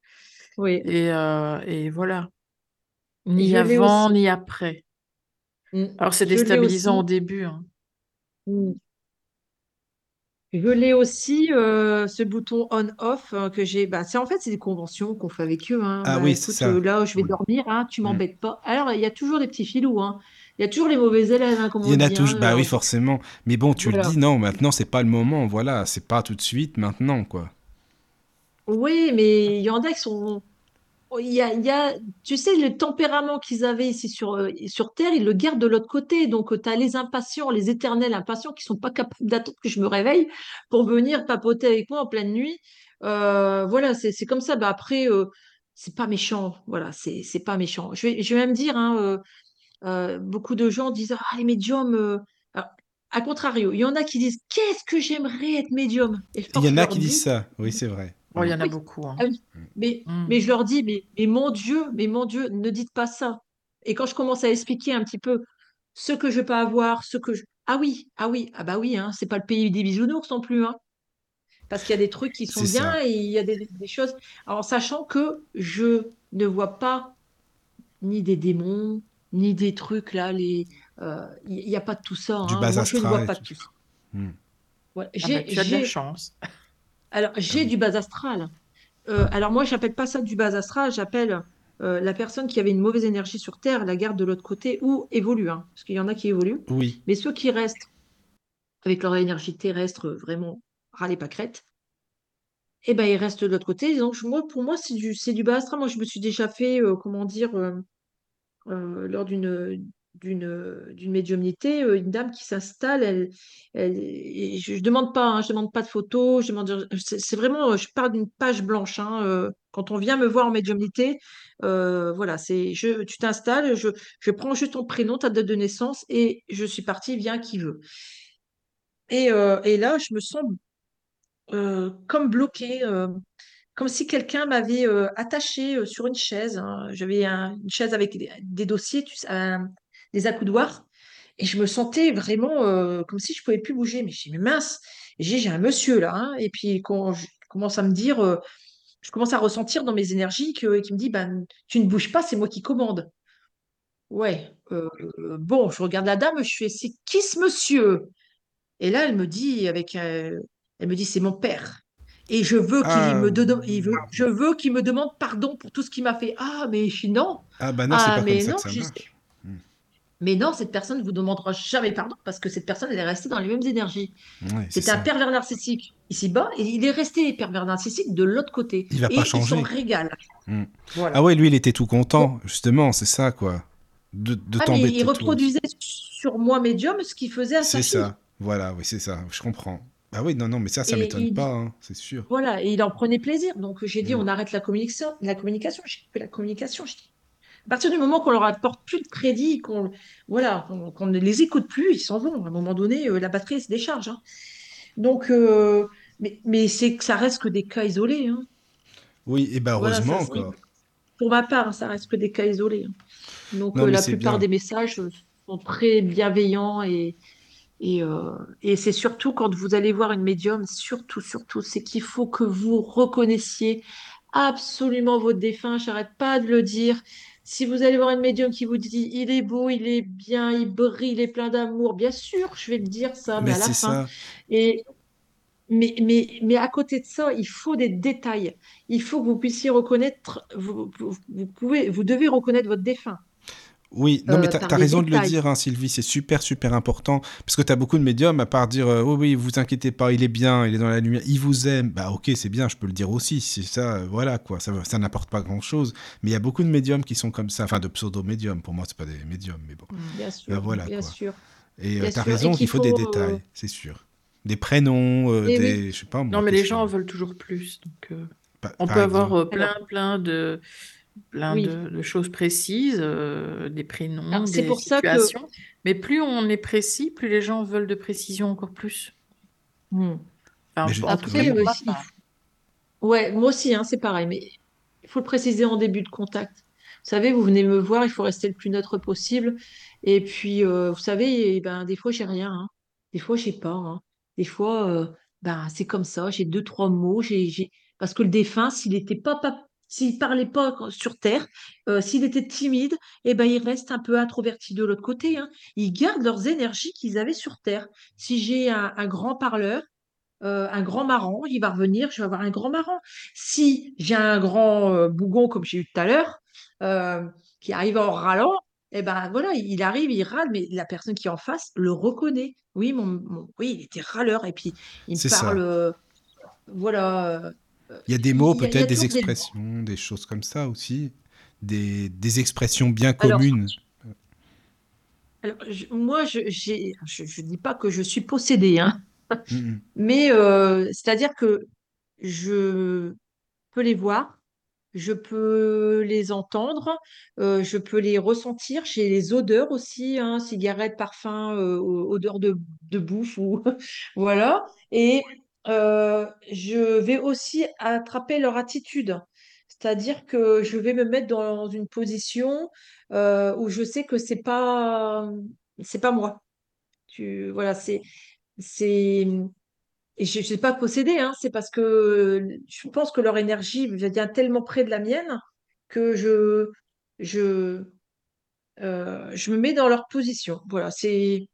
Oui. et, et voilà. Ni avant, ni après. Hmm. Alors c'est déstabilisant au début. hein. Hmm. Je l'ai aussi, euh, ce bouton on-off euh, que j'ai. Bah, c'est en fait, c'est des conventions qu'on fait avec eux. hein. Ah Bah, oui, c'est écoute, euh, ça. là, je vais Oui. dormir, hein, tu Mm. m'embêtes pas. Alors, il y a toujours des petits filous. hein. Il y a toujours les mauvais élèves, hein, comme Il y on en a hein. toujours... Bah oui, forcément. Mais bon, tu le dis, non, maintenant, c'est pas le moment, voilà. C'est pas tout de suite, maintenant, quoi. Oui, mais il y en a qui sont. Oh, Il y a, il y a, tu sais, le tempérament qu'ils avaient ici sur, euh, sur Terre, ils le gardent de l'autre côté. Donc, tu as les impatients, les éternels impatients qui sont pas capables d'attendre que je me réveille pour venir papoter avec moi en pleine nuit. Euh, voilà, c'est comme ça. Bah, après, euh, c'est pas méchant. Voilà, c'est pas méchant. Je vais, je vais même dire, hein, euh, euh, beaucoup de gens disent, ah, les médiums. euh, alors, à contrario, il y en a qui disent, qu'est-ce que j'aimerais être médium? Il y en a qui disent dis, ça, oui, c'est vrai. Oh, il y en a Oui. beaucoup. hein. Ah oui. Mais, Mm. mais je leur dis, mais, mais mon Dieu, mais mon Dieu, ne dites pas ça. Et quand je commence à expliquer un petit peu ce que je peux avoir, ce que je... Ah oui, ah oui, ah bah oui, hein, c'est pas le pays des bisounours non plus, hein. Parce qu'il y a des trucs qui sont bien ça. et il y a des, des choses. Alors, sachant que je ne vois pas ni des démons, ni des trucs là, les. euh, Il n'y a pas de tout ça. Du hein. bas Moi, je ne astral vois et pas tout de tout ça. Hmm. Ouais, Ah bah, J'ai, tu as de la chance. Alors, j'ai du bas astral. Euh, alors moi, j'appelle pas ça du bas astral, j'appelle euh, la personne qui avait une mauvaise énergie sur Terre, la garde de l'autre côté, ou évolue, hein, parce qu'il y en a qui évoluent. Oui. Mais ceux qui restent avec leur énergie terrestre vraiment râler pas crête, eh ben ils restent de l'autre côté. Donc moi, pour moi, c'est du, c'est du bas astral. Moi, je me suis déjà fait, euh, comment dire, lors d'une d'une d'une médiumnité, euh, une dame qui s'installe, elle, je, je demande pas, hein, je demande pas de photos, je demande, c'est vraiment, euh, je parle d'une page blanche. hein, euh, quand on vient me voir en médiumnité, euh, voilà, c'est, je, tu t'installes, je, je prends juste ton prénom, ta date de naissance et je suis partie, viens qui veut. Et, euh, et là, je me sens euh, comme bloquée, euh, comme si quelqu'un m'avait euh, attachée euh, sur une chaise. hein. J'avais un- une chaise avec des, dossiers, un- des accoudoirs. Et je me sentais vraiment euh, comme si je pouvais plus bouger. Mais je dis, mais mince, j'ai un monsieur là. hein. Et puis quand je commence à me dire, euh, je commence à ressentir dans mes énergies que, qui me dit, ben, tu ne bouges pas, c'est moi qui commande. Ouais, euh, bon, je regarde la dame, je fais, c'est qui ce monsieur? Et là, elle me dit, avec, elle me dit, c'est mon père. Et je veux qu'il Ah, me, de- il veut, je veux qu'il me demande pardon pour tout ce qu'il m'a fait. Ah, mais non. ah bah non, c'est Ah, pas comme mais ça non. que ça je- marche. Mais non, cette personne ne vous demandera jamais pardon parce que cette personne, elle est restée dans les mêmes énergies. Ouais, c'est C'était un pervers narcissique ici-bas et il est resté pervers narcissique de l'autre côté. Il va et pas il s'en changer. régale. Mm. Voilà. Ah ouais, lui, il était tout content, justement, c'est ça, quoi. De, de Ah, mais il reproduisait sur moi, médium, ce qu'il faisait à sa C'est ça. Voilà, oui, c'est ça. Je comprends. Ah oui, non, non, mais ça, ça m'étonne il- pas, hein, c'est sûr. Voilà, et il en prenait plaisir. Donc j'ai dit, Mm. on arrête la communication. La communication, j'ai coupé la communication. Je dis. À partir du moment qu'on leur apporte plus de crédit, qu'on voilà, qu'on ne les écoute plus, ils s'en vont. À un moment donné, euh, la batterie se décharge. hein. Donc, euh, mais, mais c'est que ça reste que des cas isolés. hein. Oui, et bah Voilà, ça, heureusement, c'est- quoi. Pour ma part, ça reste que des cas isolés. hein. Donc Non, euh, la plupart bien. des messages sont très bienveillants et, et, euh, et c'est surtout quand vous allez voir une médium, surtout, surtout, c'est qu'il faut que vous reconnaissiez absolument votre défunt. J'arrête pas de le dire. Si vous allez voir une médium qui vous dit il est beau, il est bien, il brille, il est plein d'amour, bien sûr, je vais le dire ça, mais Mais à la fin. ça. Et mais, mais, mais à côté de ça, il faut des détails. Il faut que vous puissiez reconnaître, vous, vous pouvez, vous devez reconnaître votre défunt. Oui, non, mais Euh, t'as les raison de le dire, hein, Sylvie, c'est super, super important. Parce que t'as beaucoup de médiums, à part dire, euh, oui, oui, vous inquiétez pas, il est bien, il est dans la lumière, il vous aime. Bah, ok, c'est bien, je peux le dire aussi. C'est ça, euh, voilà, quoi. Ça, ça n'apporte pas grand-chose. Mais il y a beaucoup de médiums qui sont comme ça. Enfin, de pseudo-médiums. Pour moi, c'est pas des médiums, mais bon. Bien sûr, Ben voilà, bien quoi. sûr. Et euh, sûr, et raison qu'il faut, des faut, détails, euh, c'est sûr. Des prénoms, euh, Eh oui. des. Je sais pas moi. Non, mais les gens que- veulent toujours plus. Donc, euh, pa- on peut avoir exemple. euh, plein, plein de, plein Oui. de, de choses précises, euh, des prénoms, Alors, des pour ça que- situations. Mais plus on est précis, plus les gens veulent de précision encore plus. Hmm. Enfin, je- Après, euh, ouais, moi aussi, hein, c'est pareil, mais il faut le préciser en début de contact. Vous savez, vous venez me voir, il faut rester le plus neutre possible. Et puis, euh, vous savez, eh ben, des fois, j'ai rien. hein. Des fois, j'ai pas. hein. Des fois, euh, ben, c'est comme ça. J'ai deux, trois mots. J'ai, j'ai... Parce que le défunt, s'il était pas, pas- s'il parlait pas sur Terre, euh, s'il était timide, eh ben, il reste un peu introverti de l'autre côté. hein. Ils gardent leurs énergies qu'ils avaient sur Terre. Si j'ai un, un grand parleur, euh, un grand marrant, il va revenir, je vais avoir un grand marrant. Si j'ai un grand euh, bougon comme j'ai eu tout à l'heure, qui arrive en râlant, eh ben voilà, il arrive, il râle, mais la personne qui est en face le reconnaît. Oui, mon, mon- oui, il était râleur, et puis il me parle, voilà. Euh, Il y a des mots, peut-être des expressions, des choses comme ça aussi. Des, des expressions bien Alors, communes. Alors, je- moi, je je dis pas que je suis possédée, hein, mais euh, c'est-à-dire que je peux les voir, je peux les entendre, euh, je peux les ressentir. J'ai les odeurs aussi, hein, cigarettes, parfums, euh, o- odeur de, de bouffe ou (laughs) voilà. Et euh, je vais aussi attraper leur attitude. C'est-à-dire que je vais me mettre dans une position euh, où je sais que c'est pas c'est pas moi. Tu, voilà, c'est c'est et je ne sais pas posséder, hein, c'est parce que je pense que leur énergie vient tellement près de la mienne que je je euh, je me mets dans leur position. Voilà, c'est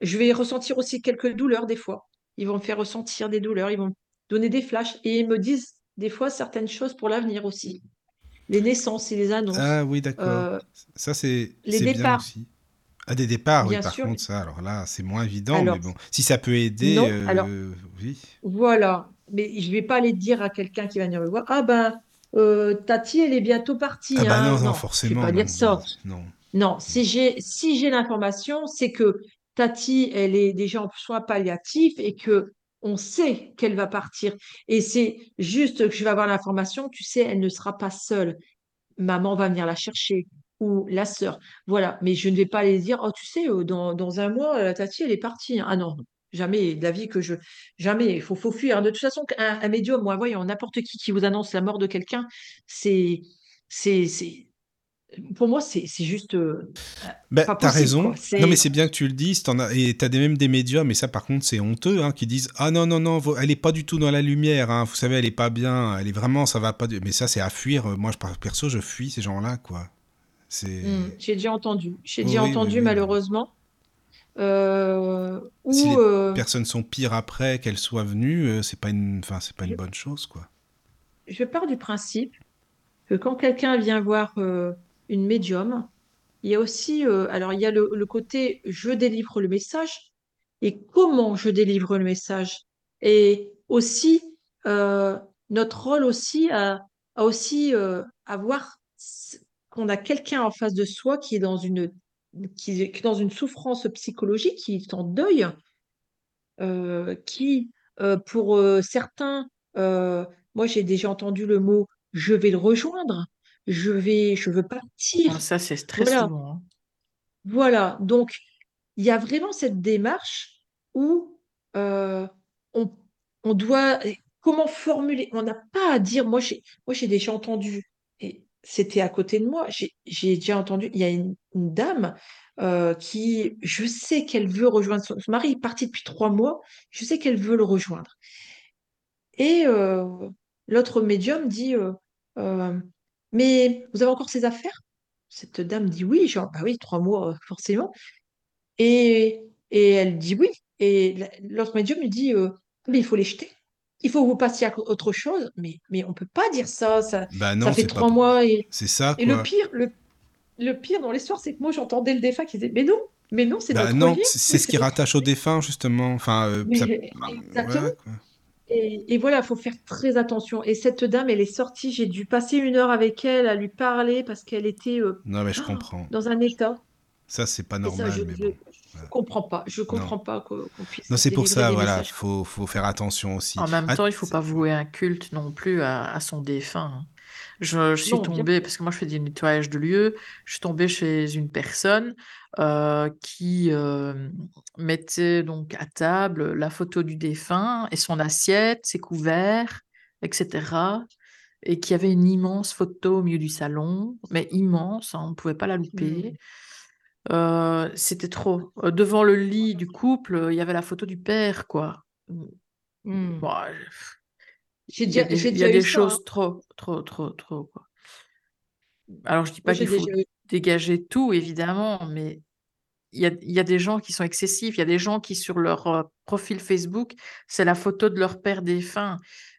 je vais ressentir aussi quelques douleurs des fois. Ils vont me faire ressentir des douleurs, ils vont me donner des flashs et ils me disent des fois certaines choses pour l'avenir aussi. Les naissances et les annonces, Ah oui, d'accord. euh, Ça, c'est les c'est bien départs, aussi. Ah, des départs, oui, par sûr. contre, ça, alors là, c'est moins évident, mais Alors, bon. Si ça peut aider, non, alors euh, oui. voilà. Mais je vais pas aller dire à quelqu'un qui va venir me voir, ah ben, euh, Tati, elle est bientôt Ah partie, bah non, non, Non, je vais forcément, pas non, dire ça. non. Non, si j'ai si j'ai l'information, c'est que Tati, elle est déjà en soins palliatifs et que on sait qu'elle va partir. Et c'est juste que je vais avoir l'information, tu sais, elle ne sera pas seule. Maman va venir la chercher ou la sœur. Voilà. Mais je ne vais pas aller dire, oh, tu sais, euh, dans, dans un mois, la Tati, elle est partie. Ah non. Jamais de la vie que je. Jamais. Il faut, fuir. De toute façon, un, un médium, moi, voyons, n'importe qui qui vous annonce la mort de quelqu'un. C'est, c'est, pour moi, c'est juste euh, pas t'as quoi. raison. Non, mais C'est bien que tu le dises. T'en as... Et t'as des, même des médiums, et ça, par contre, c'est honteux, hein, qui disent Ah non, non, non, elle est pas du tout dans la lumière. hein. Vous savez, elle est pas bien. Elle est vraiment, ça va pas. du- Mais ça, c'est à fuir. Moi, je, perso, je fuis ces gens-là, quoi. C'est. Hmm, j'ai déjà entendu. J'ai déjà oui, entendu, oui. malheureusement. Euh, Si les euh, personnes sont pires après qu'elles soient venues, euh, c'est pas une, enfin, c'est pas une je, bonne chose, quoi. je pars du principe que quand quelqu'un vient voir euh, une médium, il y a aussi, euh, alors il y a le, côté je délivre le message et comment je délivre le message? Et aussi, euh, notre rôle aussi à, à aussi euh, avoir qu'on a quelqu'un en face de soi qui est dans une qui est dans une souffrance psychologique, qui est en deuil, qui, pour certains, moi j'ai déjà entendu le mot je vais le rejoindre, je vais, je veux Ah, partir. Ça, c'est très Voilà, hein. voilà. Donc, il y a vraiment cette démarche où euh, on, on doit, comment formuler? On n'a pas à dire, moi j'ai, moi j'ai déjà entendu, et c'était à côté de moi, j'ai j'ai déjà entendu, il y a une, une dame euh, qui, je sais qu'elle veut rejoindre son, son mari, est parti depuis trois mois, je sais qu'elle veut le rejoindre. Et euh, l'autre médium dit, mais vous avez encore ses affaires? Cette dame dit oui, genre, bah oui, trois mois, euh, forcément. Et, et elle dit oui. Et la- l'autre médium lui dit, euh, mais il faut les jeter. Il faut que vous passiez à autre chose. Mais, mais on peut pas dire ça. Ça, Bah ça fait pas. trois mois. Et, C'est ça, et le pire, le, le pire dans l'histoire, c'est que moi, j'entendais le défunt qui disait, mais non, mais non, c'est Bah non, c'est ce qui rattache au défunt, justement. Enfin, euh, ça... Exactement. Et, et voilà, il faut faire très attention. Et cette dame, elle est sortie. J'ai dû passer une heure avec elle à lui parler parce qu'elle était euh, Non, mais je oh, comprends. dans un état. Ça, c'est pas Et ça, je normal, mais je, bon. je Voilà. comprends pas. Je Non. comprends pas qu'on qu'on puisse Non, c'est pour ça, voilà, faut, faut faire attention aussi. En même Ah, temps, il faut pas vouer un culte non plus à, à son défunt. Je, je suis Non, bien. tombée, parce que moi je fais du nettoyage de lieux, je suis tombée chez une personne euh, qui euh, mettait donc à table la photo du défunt et son assiette, ses couverts, etc. Et qui avait une immense photo au milieu du salon, mais immense, hein, on ne pouvait pas la louper. Euh, c'était trop. Devant le lit du couple, il y avait la photo du père, quoi. Hmm. Bon, J'ai il y a déjà, des, il y a des ça. hein. choses trop, trop, trop, trop, quoi. Alors, je dis Moi, pas qu'il faut déjà dégager tout, évidemment, mais il y a, il y a des gens qui sont excessifs. Il y a des gens qui, sur leur euh, profil Facebook, c'est la photo de leur père défunt.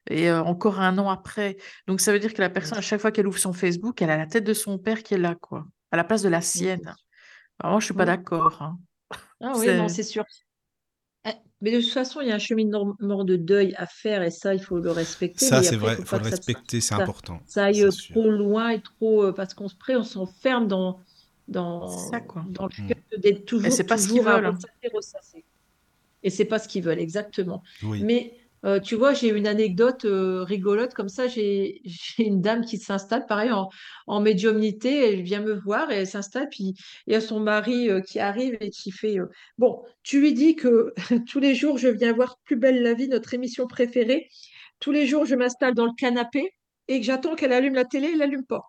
Et euh, encore un an après. Donc, ça veut dire que la personne, à chaque fois qu'elle ouvre son Facebook, elle a la tête de son père qui est là, quoi, à la place de la sienne. Alors, moi, je suis pas d'accord. hein. Ah oui, non, c'est sûr. Mais de toute façon, il y a un cheminement de deuil à faire et ça, il faut le respecter. Ça, c'est après, il vrai, faut le respecter, c'est important, ça aille trop loin et trop. euh, parce qu'on se prend, on s'enferme dans, ça, dans, quoi. dans le fait d'être Et toujours, c'est pas ce qu'ils veulent. hein. Et c'est pas ce qu'ils veulent, exactement. Oui. Mais Euh, tu vois, j'ai une anecdote euh, rigolote comme ça. J'ai (laughs) une dame qui s'installe, pareil, en, médiumnité. Elle vient me voir et elle s'installe. Puis il y a son mari euh, qui arrive et qui fait Bon, tu lui dis que (laughs) tous les jours, je viens voir Plus belle la vie, notre émission préférée. Tous les jours, je m'installe dans le canapé et que j'attends qu'elle allume la télé. Elle l'allume pas.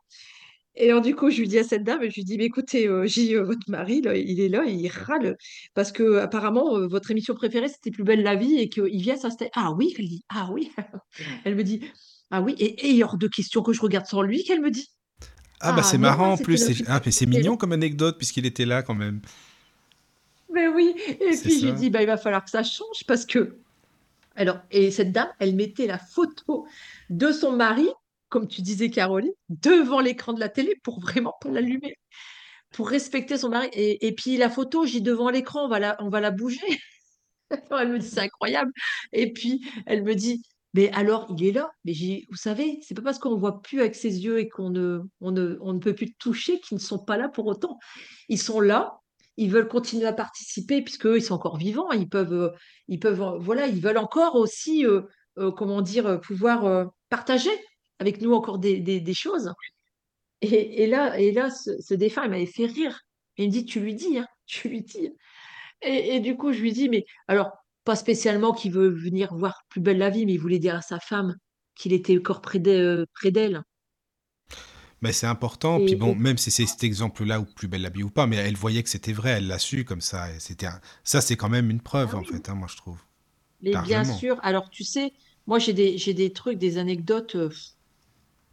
Et alors, du coup, je lui dis à cette dame, je lui dis, mais écoutez, euh, j'ai euh, votre mari, là, il est là, il râle, parce que apparemment, euh, votre émission préférée, c'était Plus belle la vie, et qu'il vient s'installer. Ah oui, elle dit, ah oui. (laughs) Elle me dit, ah oui, et, et il hors de question que je regarde sans lui, qu'elle me dit. Ah, bah Ah c'est marrant en plus. c'est- Ah, mignon comme anecdote puisqu'il était là quand même. Mais oui, et puis j'ai dit, bah, il va falloir que ça change, parce que Alors, et cette dame, elle mettait la photo de son mari, comme tu disais, Caroline, devant l'écran de la télé pour vraiment pas l'allumer, pour respecter son mari. Et, puis la photo, j'ai devant l'écran, on va la, bouger. (laughs) Elle me dit, c'est incroyable. Et puis, elle me dit, mais alors, il est là. Mais j'ai, vous savez, c'est pas parce qu'on ne voit plus avec ses yeux et qu'on ne, on ne, peut plus toucher qu'ils ne sont pas là pour autant. Ils sont là, ils veulent continuer à participer puisque ils sont encore vivants. Ils peuvent, euh, ils peuvent, euh, voilà, ils veulent encore aussi, euh, comment dire, pouvoir partager avec nous encore des, des- des choses. Et, et là, et là, ce, ce défunt, il m'avait fait rire. Il me dit, tu lui dis, hein, (laughs) tu lui dis. Et, et du coup, je lui dis, mais alors, pas spécialement qu'il veut venir voir plus belle la vie, mais il voulait dire à sa femme qu'il était encore près d'elle. près d'elle. Mais c'est important. Puis Et, bon, et- même si c'est cet exemple-là ou plus belle la vie ou pas, mais elle voyait que c'était vrai, elle l'a su comme ça. et C'était un- ça, c'est quand même une ah preuve en oui, fait, hein, moi je trouve. mais bien sûr, alors tu sais, moi j'ai des, des trucs, des anecdotes, euh,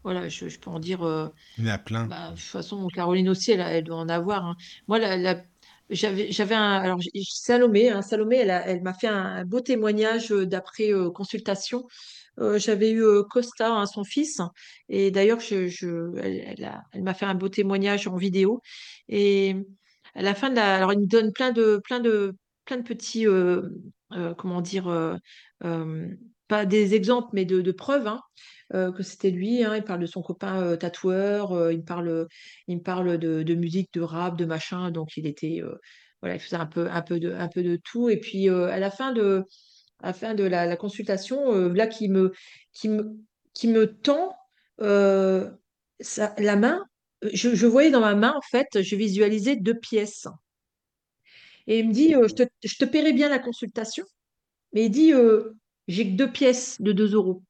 voilà, je, je peux en dire, euh, Il y en a plein. bah, de toute façon, Caroline aussi, elle, a- elle doit en avoir. hein. Moi, la, la- j'avais, j'avais un, alors Salomé, hein, Salomé, elle, a- elle m'a fait un, un beau témoignage euh, d'après euh, consultation. Euh, j'avais eu euh, Costa, hein, son fils, et d'ailleurs, je, je- elle, elle a- elle m'a fait un beau témoignage en vidéo. Et à la fin de la, alors il me donne plein de, plein de, plein de petits, euh, euh, comment dire, euh, euh, pas des exemples, mais de, de preuves, hein, euh, que c'était lui. hein. il parle de son copain euh, tatoueur, euh, il me parle, il me parle de, musique, de rap, de machin. Donc il était, voilà, il faisait un peu, un peu de, un peu de tout. Et puis à la fin de à la fin de la, consultation, là, qui me, qui me, qui me tend la main. Je, voyais dans ma main, en fait, je visualisais deux pièces. Et il me dit, je te, je te paierai bien la consultation, mais il dit, j'ai que deux pièces de 2 euros.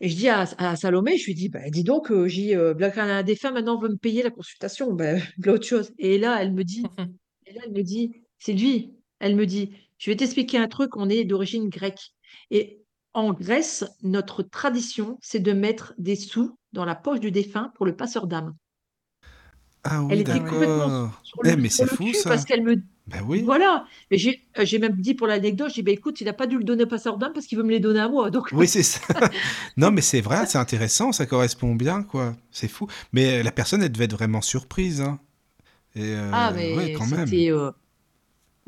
Et je dis à, à Salomé, je lui dis, bah, dis donc, euh, j'ai euh, Black un défunt maintenant veut me payer la consultation, (laughs) ben, voilà autre chose. Et là, elle me dit, (laughs) et là, elle me dit, Sylvie, elle me dit, je vais t'expliquer un truc, on est d'origine grecque. Et en Grèce, notre tradition, c'est de mettre des sous dans la poche du défunt pour le passeur d'âme. Ah Elle oui, était oui. complètement d'accord. sur Eh, le, mais sur c'est le fou cul parce ça. qu'elle me... Ben oui. Voilà. J'ai euh, j'ai même dit pour l'anecdote, j'ai dit, bah, écoute, il n'a pas dû le donner au passeur d'âme parce qu'il veut me les donner à moi. Donc, Oui, c'est ça. (laughs) Non, mais c'est vrai, c'est intéressant, ça correspond bien, quoi. C'est fou. Mais la personne, elle devait être vraiment surprise, hein. Et ah, euh, ouais, mais quand même. euh,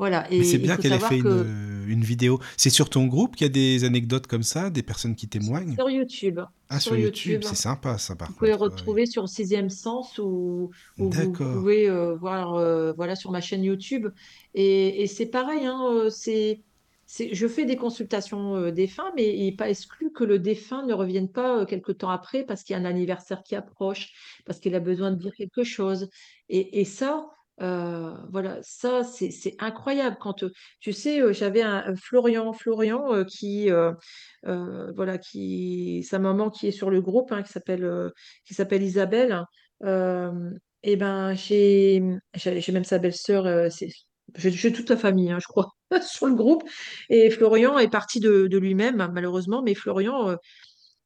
Voilà. Mais c'est bien qu'elle ait fait que une, une vidéo. C'est sur ton groupe qu'il y a des anecdotes comme ça, des personnes qui témoignent? sur YouTube, Ah, sur sur YouTube, YouTube, c'est sympa, ça, par Vous pouvez contre. ouais. retrouver sur Sixième Sens ou, ou vous pouvez euh, voir euh, voilà, sur ma chaîne YouTube. Et, et c'est pareil, hein, euh, c'est, c'est, je fais des consultations euh, défunts, mais il n'est pas exclu que le défunt ne revienne pas euh, quelque temps après parce qu'il y a un anniversaire qui approche, parce qu'il a besoin de dire quelque chose. Et, et ça, euh, voilà, ça, c'est, incroyable. Quand, tu sais, j'avais un, Florian, Florian qui, voilà, qui, sa maman qui est sur le groupe, hein, qui s'appelle Isabelle. Et ben, j'ai j'ai même sa belle-sœur, c'est- j'ai toute la famille, hein, je crois, (laughs) sur le groupe. Et Florian est parti de, lui-même, malheureusement, mais Florian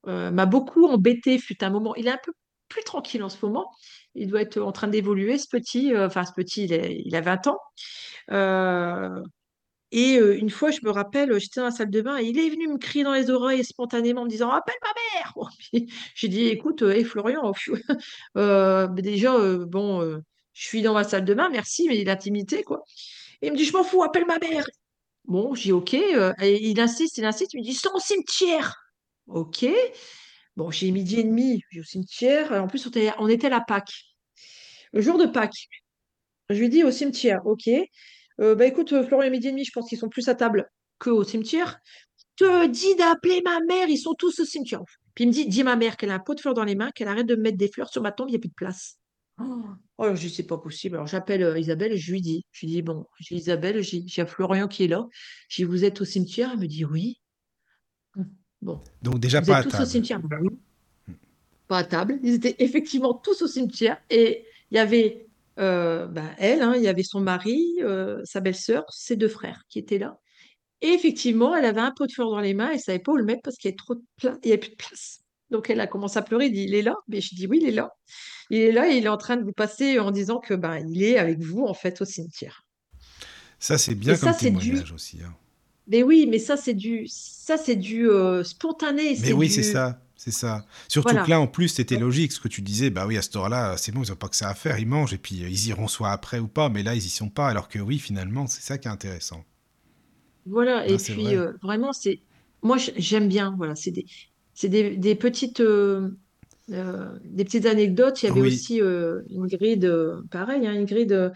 m'a beaucoup embêté, fut un moment. Il est un peu plus tranquille en ce moment. Il doit être en train d'évoluer, ce petit. euh, Enfin, ce petit, il, a 20 ans. Euh, et euh, une fois, je me rappelle, j'étais dans la salle de bain et il est venu me crier dans les oreilles spontanément en me disant Appelle ma mère (laughs) puis J'ai dit Écoute, hé Florian, pfiou, (laughs) euh, mais déjà, bon, je suis dans ma salle de bain, merci, mais l'intimité, quoi. Et il me dit Je m'en fous, appelle ma mère Bon, j'ai OK. et il insiste, il insiste, il me dit C'est au cimetière OK. Bon, j'ai midi et demi, j'ai au cimetière. En plus, on était, on était à la Pâques, le jour de Pâques. Je lui dis au cimetière, ok. Euh, bah écoute, euh, Florian, midi et demi, je pense qu'ils sont plus à table qu'au cimetière. te dis d'appeler ma mère, ils sont tous au cimetière. Puis il me dit, dis ma mère qu'elle a un pot de fleurs dans les mains, qu'elle arrête de me mettre des fleurs sur ma tombe, il n'y a plus de place. Oh, oh je dis, c'est pas possible. Alors j'appelle euh, Isabelle et je lui dis, je lui dis, bon, j'ai Isabelle, j'ai j'ai Florian qui est là. Je dis, vous êtes au cimetière? Elle me dit, oui. Bon, Donc déjà pas à tous au table. cimetière Bah oui. Pas à table. Ils étaient (laughs) effectivement tous au cimetière. Et il y avait euh, bah, elle, hein, il y avait son mari, euh, sa belle-sœur, ses deux frères qui étaient là. Et effectivement, elle avait un pot de fleurs dans les mains, elle ne savait pas où le mettre parce qu'il y avait trop de place, il y avait plus de place. Donc elle a commencé à pleurer, elle dit, il est là? Mais je dis, oui, il est là. Il est là et il est en train de vous passer en disant que ben, il est avec vous en fait au cimetière. Ça, c'est Et bien ça, comme du. témoignage aussi. hein. Mais oui, mais ça, c'est du, ça, c'est du euh, spontané, Mais oui, c'est ça. C'est ça. Surtout que là, en plus, c'était logique ce que tu disais. Bah oui, à cette heure-là, c'est bon, ils n'ont pas que ça à faire. Ils mangent et puis euh, ils iront soit après ou pas. Mais là, ils y sont pas. Alors que oui, finalement, c'est ça qui est intéressant. Voilà, et puis vrai. euh, vraiment, c'est moi j'aime bien, voilà, c'est des, c'est des, des petites, euh, euh, des petites anecdotes. Il y avait Oui. aussi euh, Ingrid, euh, pareil, hein, Ingrid, euh,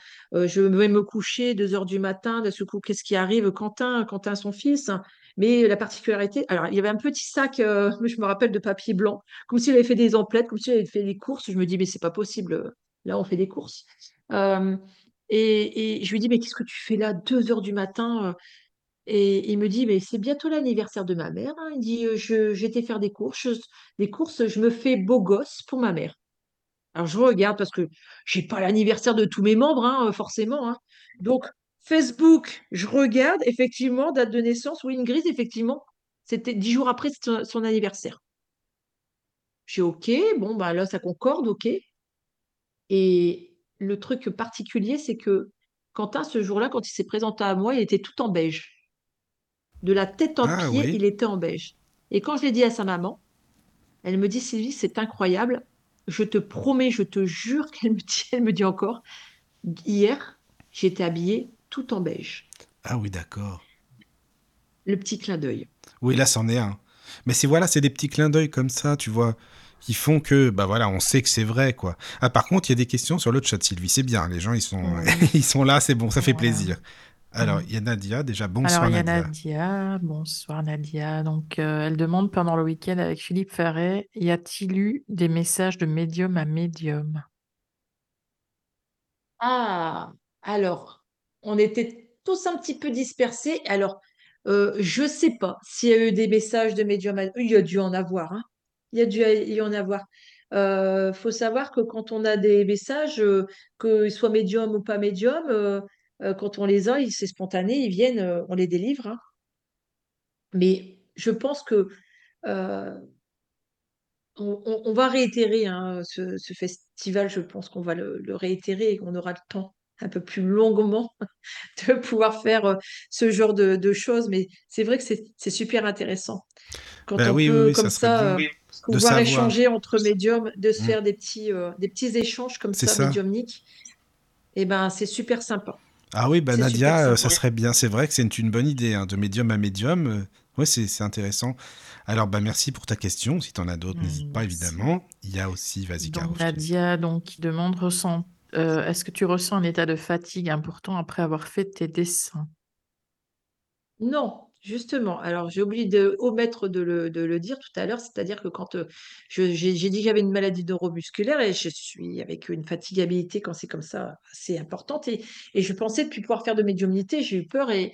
je vais me coucher deux heures du matin, de ce coup, qu'est-ce qui arrive? Quentin, Quentin, son fils. Mais la particularité, alors il y avait un petit sac, euh, (laughs) je me rappelle, de papier blanc, comme s'il avait fait des emplettes, comme s'il avait fait des courses. Je me dis, mais c'est pas possible, là on fait des courses. Et, et je lui dis, mais qu'est-ce que tu fais là, deux heures du matin? Et il me dit, mais c'est bientôt l'anniversaire de ma mère. hein. Il dit, euh, je, j'étais faire des courses, je- des courses, je me fais beau gosse pour ma mère. Alors je regarde parce que j'ai pas l'anniversaire de tous mes membres, hein, euh, forcément. hein. Donc Facebook, je regarde, effectivement, date de naissance, oui, Ingrid, effectivement, c'était dix jours après son, anniversaire. J'ai OK, bon, bah là, ça concorde, OK. Et le truc particulier, c'est que Quentin, ce jour-là, quand il s'est présenté à moi, il était tout en beige. De la tête aux Ah pieds, oui. il était en beige. Et quand je l'ai dit à sa maman, elle me dit, Sylvie, c'est incroyable. Je te promets, je te jure (laughs) qu'elle me dit, elle me dit encore, hier, j'étais habillée tout en beige. Ah oui, d'accord. Le petit clin d'œil. Oui, là, c'en est un. Mais c'est voilà, c'est des petits clins d'œil comme ça, tu vois, qui font que, bah voilà, on sait que c'est vrai, quoi. Ah, par contre, il y a des questions sur le chat, Sylvie. C'est bien, les gens, ils sont, (laughs) ils sont là, c'est bon, ça fait plaisir. Alors, Mhm. il y a Nadia, déjà, Alors, bonsoir il y a Nadia. Nadia. Bonsoir, Nadia. Donc, euh, elle demande pendant le week-end avec Philippe Ferret, y a-t-il eu des messages de médium à médium? Ah, alors, on était tous un petit peu dispersés. Alors, euh, je sais pas s'il y a eu des messages de médium. à- Il y a dû en avoir, hein. Il y a dû y en avoir. Euh, faut savoir que quand on a des messages, euh, qu'ils soient médium ou pas médium, euh, quand on les a, c'est spontané, ils viennent, euh, on les délivre. hein. Mais je pense que euh, on, on- on va réitérer hein, ce, ce festival. Je pense qu'on va le, le réitérer et qu'on aura le temps un peu plus longuement (laughs) de pouvoir faire ce genre de, de choses. Mais c'est vrai que c'est super intéressant. Quand Ben on oui, peut, oui, comme ça pouvoir savoir. échanger entre médiums, de se Mm. faire des petits, des petits échanges comme ça, ça. médiumniques, et ben c'est super sympa. Ah oui, bah Nadia, euh, ça serait bien. C'est vrai que c'est une, une bonne idée, hein, de médium à médium. euh, ouais, c'est c'est intéressant. Alors, bah merci pour ta question. Si tu en as d'autres, n'hésite pas, Merci. évidemment. Il y a aussi, vas-y. Nadia, donc, qui demande, ressent, euh, est-ce que tu ressens un état de fatigue important après avoir fait tes dessins? Non, justement. Alors, j'ai oublié de omettre de le, de le dire tout à l'heure, c'est-à-dire que quand euh, j'ai dit que j'avais une maladie neuromusculaire et je suis avec une fatigabilité quand c'est comme ça assez importante et, je pensais depuis pouvoir faire de médiumnité, j'ai eu peur et,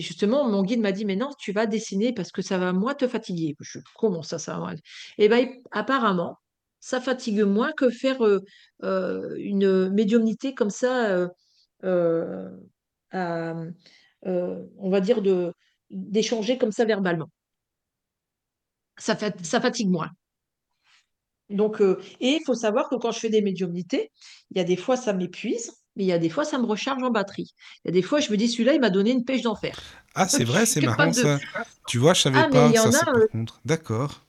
justement mon guide m'a dit mais non, tu vas dessiner parce que ça va moins te fatiguer. Comment ça, ça va? Moins Et bien apparemment, ça fatigue moins que faire euh, euh, une médiumnité comme ça. on va dire, de, d'échanger comme ça verbalement. Ça, fa- ça fatigue moins. Donc, euh, et il faut savoir que quand je fais des médiumnités, il y a des fois ça m'épuise, mais il y a des fois ça me recharge en batterie. Il y a des fois je me dis celui-là il m'a donné une pêche d'enfer. Ah, c'est vrai, c'est marrant de... ça. Tu vois, je savais Ah pas y ça, a, euh. D'accord.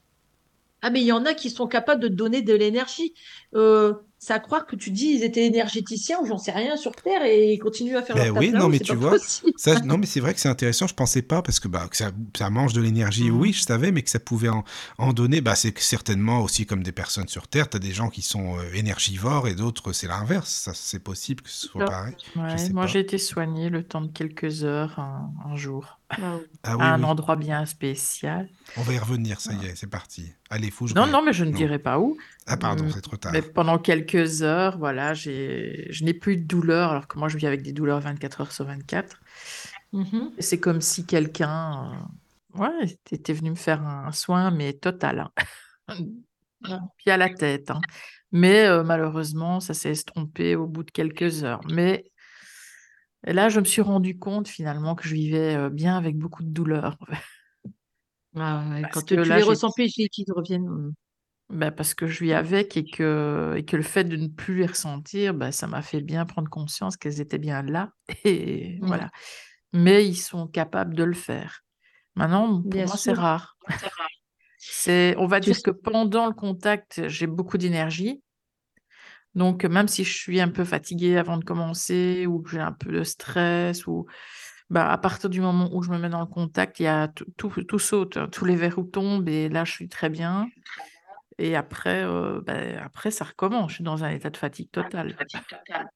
ah mais il y en a qui sont capables de te donner de l'énergie. Euh, c'est à croire que tu dis ils étaient énergéticiens ou j'en sais rien sur Terre et ils continuent à faire Ben leur taf oui, non, mais c'est tu vois, ça, (laughs) non, mais c'est vrai que c'est intéressant. Je pensais pas parce que bah que ça, ça mange de l'énergie. Mhm. Oui, je savais, mais que ça pouvait en, en donner. Bah, c'est certainement aussi comme des personnes sur Terre. T'as des gens qui sont euh, énergivores et d'autres c'est l'inverse. Ça, c'est possible que ce soit Ça. pareil. Ouais, Je sais moi, j'ai été soignée le temps de quelques heures un, un jour. Ah oui. Ah oui, à un oui. endroit bien spécial. On va y revenir, ça y est, c'est parti. Allez, fouche. Non, non, mais je ne dirai pas où. Ah, pardon, Mm, c'est trop tard. Mais pendant quelques heures, voilà, j'ai, je n'ai plus de douleur, alors que moi, je vis avec des douleurs 24 heures sur 24. Mhm. Et c'est comme si quelqu'un, euh, ouais, était venu me faire un soin, mais total, hein. (laughs) Puis à la tête, hein. Mais euh, malheureusement, ça s'est estompé au bout de quelques heures. Mais là, je me suis rendu compte finalement que je vivais euh, bien avec beaucoup de douleur. Ah ouais, Quand que tu là, les ressens plus, et qu'ils reviennent. mm. Ben, parce que je vis avec et que, et que le fait de ne plus les ressentir, ben, ça m'a fait bien prendre conscience qu'elles étaient bien là. (laughs) Et Mm. voilà. Mais ils sont capables de le faire. Maintenant, pour Bien moi, c'est rare. C'est, on va Tu dire sais- que pendant le contact, j'ai beaucoup d'énergie. Donc, même si je suis un peu fatiguée avant de commencer ou que j'ai un peu de stress, ou bah, à partir du moment où je me mets dans le contact, il y a tout, tout, tout saute, hein, tous les verrous tombent et là, je suis très bien. Et après, euh, ben, après, ça recommence. Je suis dans un état de fatigue totale.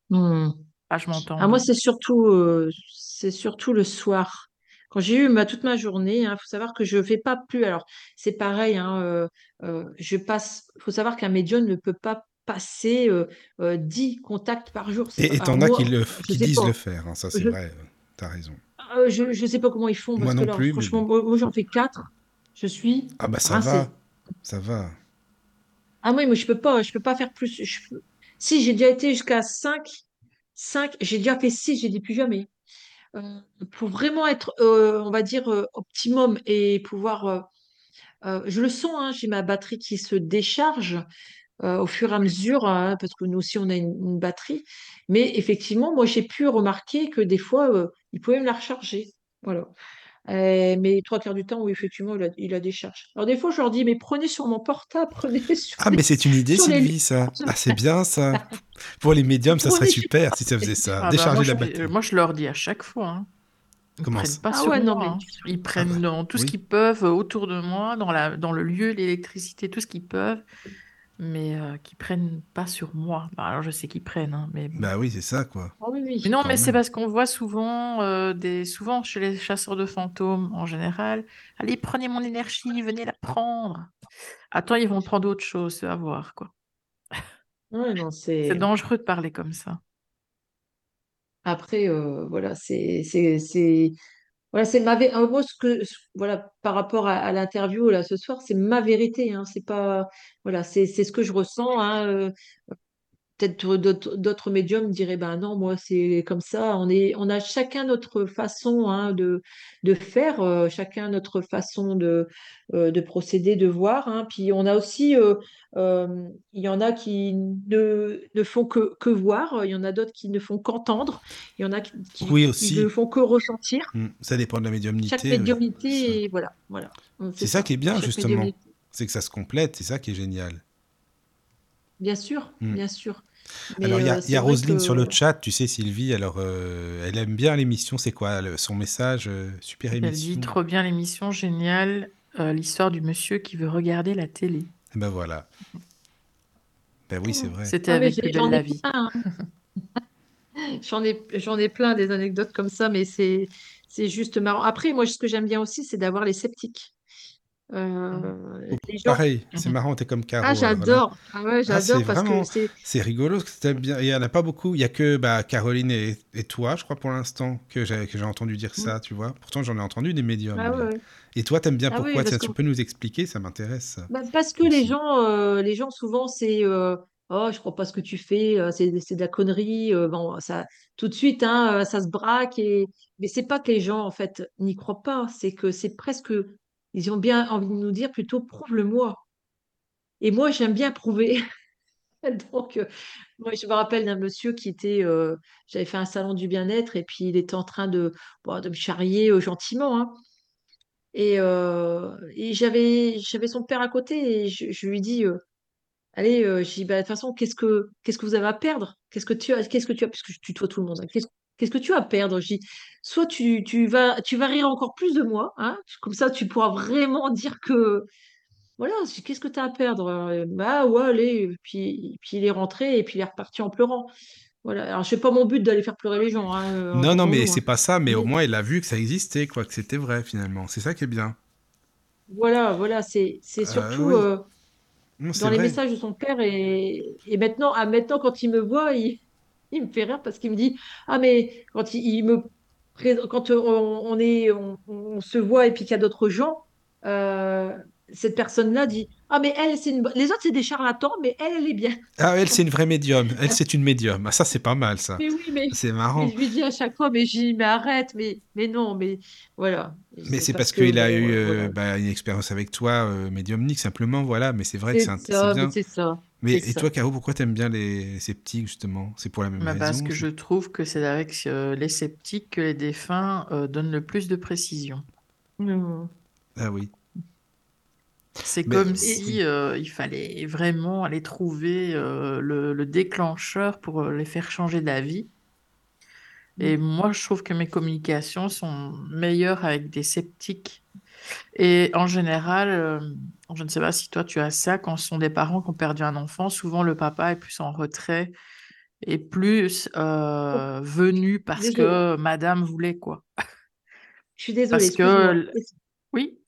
Mm. Ah, je m'entends. Ah, moi, c'est surtout, euh, c'est surtout le soir. Quand j'ai eu ma, toute ma journée, il faut savoir que je ne fais pas plus. Alors, c'est pareil, hein, euh, je passe. Il faut savoir qu'un médium ne peut pas passer euh, euh, 10 contacts par jour. Et t'en as qui, le, qui disent pas. le faire, hein, ça c'est Je- vrai, euh, t'as raison. Euh, je ne sais pas comment ils font Moi non là, plus, mais franchement, moi, moi, j'en fais 4. Je suis Ah bah ça rincée. va, ça va. Ah oui, mais je peux pas, je peux pas faire plus. Je Si j'ai déjà été jusqu'à 5, 5, j'ai déjà fait 6, j'ai dit plus jamais. Euh, pour vraiment être, euh, on va dire, euh, optimum et pouvoir. euh, euh, je le sens, hein, j'ai ma batterie qui se décharge euh, au fur et à mesure, hein, parce que nous aussi on a une, une batterie. Mais effectivement, moi j'ai pu remarquer que des fois, euh, il pouvait me la recharger. Voilà. Euh, mais trois quarts du temps, oui, effectivement, il a, il a. Alors des fois, je leur dis, mais prenez sur mon portable, (laughs) prenez sur Ah les- mais c'est une idée les- Sylvie ça. (laughs) Ah c'est bien ça. Pour les médiums ça serait super si ça faisait ça. Ah bah, Décharger moi, la batterie. moi, je leur dis à chaque fois. hein. Ils Comment prennent ça pas Ah sur ouais, non, moi. mais- hein. Ils prennent bah, dans tout ce qu'ils peuvent euh, autour de moi, dans la, dans le lieu, l'électricité, tout ce qu'ils peuvent, mais euh, qui prennent pas sur moi. Bah, alors je sais qu'ils prennent, hein, mais. Bah oui c'est ça quoi. Ah oui, oui. Mais non, quand mais c'est parce qu'on voit souvent, euh, des, souvent chez les chasseurs de fantômes en général, allez, prenez mon énergie, venez la prendre. Attends, ils vont prendre autre chose, à voir, quoi. Ouais, non, (laughs) C'est c'est dangereux de parler comme ça. après euh, voilà, c'est c'est c'est voilà, c'est ma vé- euh, moi ce que voilà par rapport à, à l'interview là ce soir, c'est ma vérité hein, c'est pas voilà, c'est c'est ce que je ressens hein, euh, peut-être d'autres médiums diraient ben non moi c'est comme ça on est on a chacun notre façon hein, de de faire euh, chacun notre façon de euh, de procéder de voir hein. puis on a aussi euh, il y en a qui ne, ne font que, que voir il y en a d'autres qui ne font qu'entendre il y en a qui, qui- Oui, qui aussi. ne font que ressentir Hmm, Ça dépend de la médiumnité. chaque oui, c'est ça. médiumnité et voilà voilà C'est ça qui est bien justement. C'est que ça se complète, c'est ça qui est génial. Bien sûr Mm. bien sûr Mais, alors, il y a, euh, y a Roselyne que- sur le chat, tu sais, Sylvie, alors euh, elle aime bien l'émission, c'est quoi le- son message euh, Super Elle émission? dit trop bien l'émission, géniale, euh, l'histoire du monsieur qui veut regarder la télé. Eh Ben voilà. Ben oui, c'est vrai. C'était Ah, avec belle la vie. plein, hein. (laughs) J'en ai, j'en ai plein des anecdotes comme ça, mais c'est, c'est juste marrant. Après, moi, ce que j'aime bien aussi, c'est d'avoir les sceptiques. Euh, les gens- Pareil, c'est Mhm. marrant, t'es comme Caro. Ah, là. j'adore. Ah ouais, Ah, j'adore c'est parce vraiment- que c'est. C'est rigolo, que bien. Il y en a pas beaucoup. Il y a que bah, Caroline et, et toi, je crois, pour l'instant, que j'ai que j'ai entendu dire ça, tu vois. Pourtant, j'en ai entendu des médiums. Ah ouais. Et toi, t'aimes bien Ah oui, pourquoi Tiens, Tu peux nous expliquer? Ça m'intéresse. Bah, parce que Aussi. les gens, euh, les gens souvent, c'est euh, oh, je crois pas ce que tu fais, euh, c'est c'est de la connerie. euh, bon, ça, tout de suite, hein, euh, ça se braque. Et... Mais c'est pas que les gens, en fait, n'y croient pas. C'est que c'est presque. Ils ont bien envie de nous dire plutôt prouve-le-moi. Et moi, j'aime bien prouver. (laughs) Donc, euh, moi, je me rappelle d'un monsieur qui était. euh, J'avais fait un salon du bien-être et puis il était en train de, me charrier euh, gentiment. hein. Et, j'avais son père à côté et je, lui dis Allez, je dis bah, de toute façon, qu'est-ce que que vous avez à perdre? Qu'est-ce que tu as Qu'est-ce que tu as? Puisque je tutoie tout le monde. hein. Qu'est-ce que tu as à perdre Je dis Soit tu, tu vas, tu vas rire encore plus de moi, hein, comme ça tu pourras vraiment dire que. Voilà, je qu'est-ce que tu as à perdre Euh, Bah ouais, allez. Puis, puis il est rentré et puis il est reparti en pleurant. Voilà. Alors, c'est pas mon but d'aller faire pleurer les gens, hein, euh, Non, non, mais entendons-nous, c'est hein. pas ça, mais au moins il a vu que ça existait, quoi, que c'était vrai finalement. C'est ça qui est bien. voilà, voilà, c'est Euh, surtout oui, euh, non, dans les vrai. messages de son père et, et maintenant, ah, maintenant, quand il me voit, il, il me fait rire parce qu'il me dit, ah mais quand il, il me quand on, on est, on, on se voit et puis qu'il y a d'autres gens, euh, cette personne-là dit, ah mais elle, c'est une... les autres c'est des charlatans, mais elle, elle est bien. Ah, elle, c'est une vraie médium. Elle, c'est une médium. Ah, ça, c'est pas mal, ça. Mais oui, mais, C'est mais marrant. je lui dis à chaque fois, mais j'ai mais arrête, mais, mais non, mais voilà. Mais C'est parce que qu'il a bon, eu euh, euh, bah, une expérience avec toi, euh, médiumnique, simplement, voilà. Mais c'est vrai que c'est ça, mais c'est ça, Mais et ça. toi, Caro, pourquoi t'aimes bien les, sceptiques, justement? C'est pour la même Bah, parce raison? que c'est- je trouve que c'est avec euh, les sceptiques que les défunts euh, donnent le plus de précision. Ah oui. C'est Mais comme si euh, il fallait vraiment aller trouver euh, le, le déclencheur pour les faire changer d'avis. Et moi, je trouve que mes communications sont meilleures avec des sceptiques. Et en général, euh, je ne sais pas si toi tu as ça, quand ce sont des parents qui ont perdu un enfant, souvent le papa est plus en retrait et plus Oh, euh, venu parce désolée, que madame voulait, quoi. je suis désolée, Parce que, oui,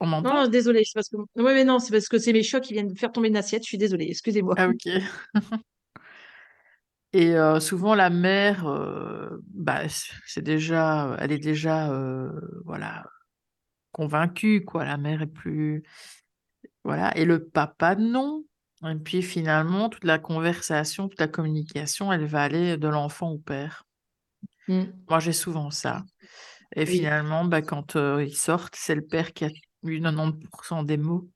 on m'entend? non, désolée, c'est parce que... Ouais, mais non, c'est parce que c'est mes chocs qui viennent faire tomber une assiette, je suis désolée, excusez-moi. Ah, ok. (laughs) Et euh, souvent, la mère, euh, bah, c'est déjà, elle est déjà, euh, voilà, convaincue, quoi. La mère est plus, voilà. Et le papa, non. Et puis finalement, toute la conversation, toute la communication, elle va aller de l'enfant au père. Hmm. Moi, j'ai souvent ça. Et Oui. finalement, bah, quand euh, ils sortent, c'est le père qui a eu 90% des mots